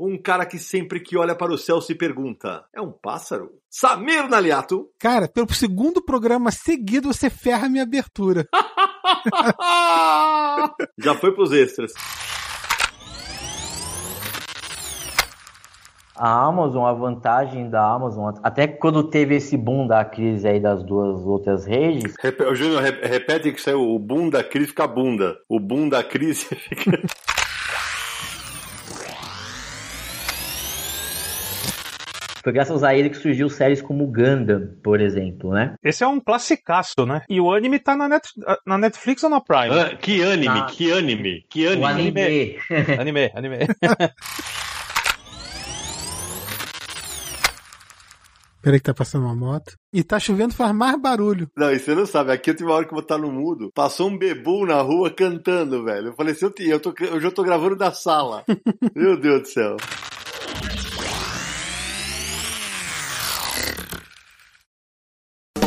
[SPEAKER 1] um cara que sempre que olha para o céu se pergunta: é um pássaro? Samir Naliato.
[SPEAKER 2] Cara, pelo segundo programa seguido você ferra a minha abertura. (laughs) (laughs)
[SPEAKER 1] Já foi pros extras.
[SPEAKER 4] a Amazon, a vantagem da Amazon, até quando teve esse boom da crise aí das duas outras redes,
[SPEAKER 1] Rep... Júnior, rep- repete que saiu o boom da crise fica bunda. O boom da crise (laughs) fica.
[SPEAKER 4] Foi graças a ele que surgiu séries como Gundam, por exemplo, né?
[SPEAKER 3] Esse é um classicaço, né? E o anime tá na, Net, na Netflix ou na Prime?
[SPEAKER 1] Ah, que anime,
[SPEAKER 4] Ah.
[SPEAKER 1] que anime, que
[SPEAKER 4] O
[SPEAKER 1] anime.
[SPEAKER 4] anime. (laughs)
[SPEAKER 3] Anime, anime. (laughs)
[SPEAKER 2] Peraí que tá passando uma moto. E tá chovendo, faz mais barulho.
[SPEAKER 1] Não, e você não sabe, aqui eu tive uma hora que eu vou estar no mudo, passou um bebu na rua cantando, velho. Eu falei assim, eu, te- eu tô, eu tô gravando da sala. (laughs) Meu Deus do céu.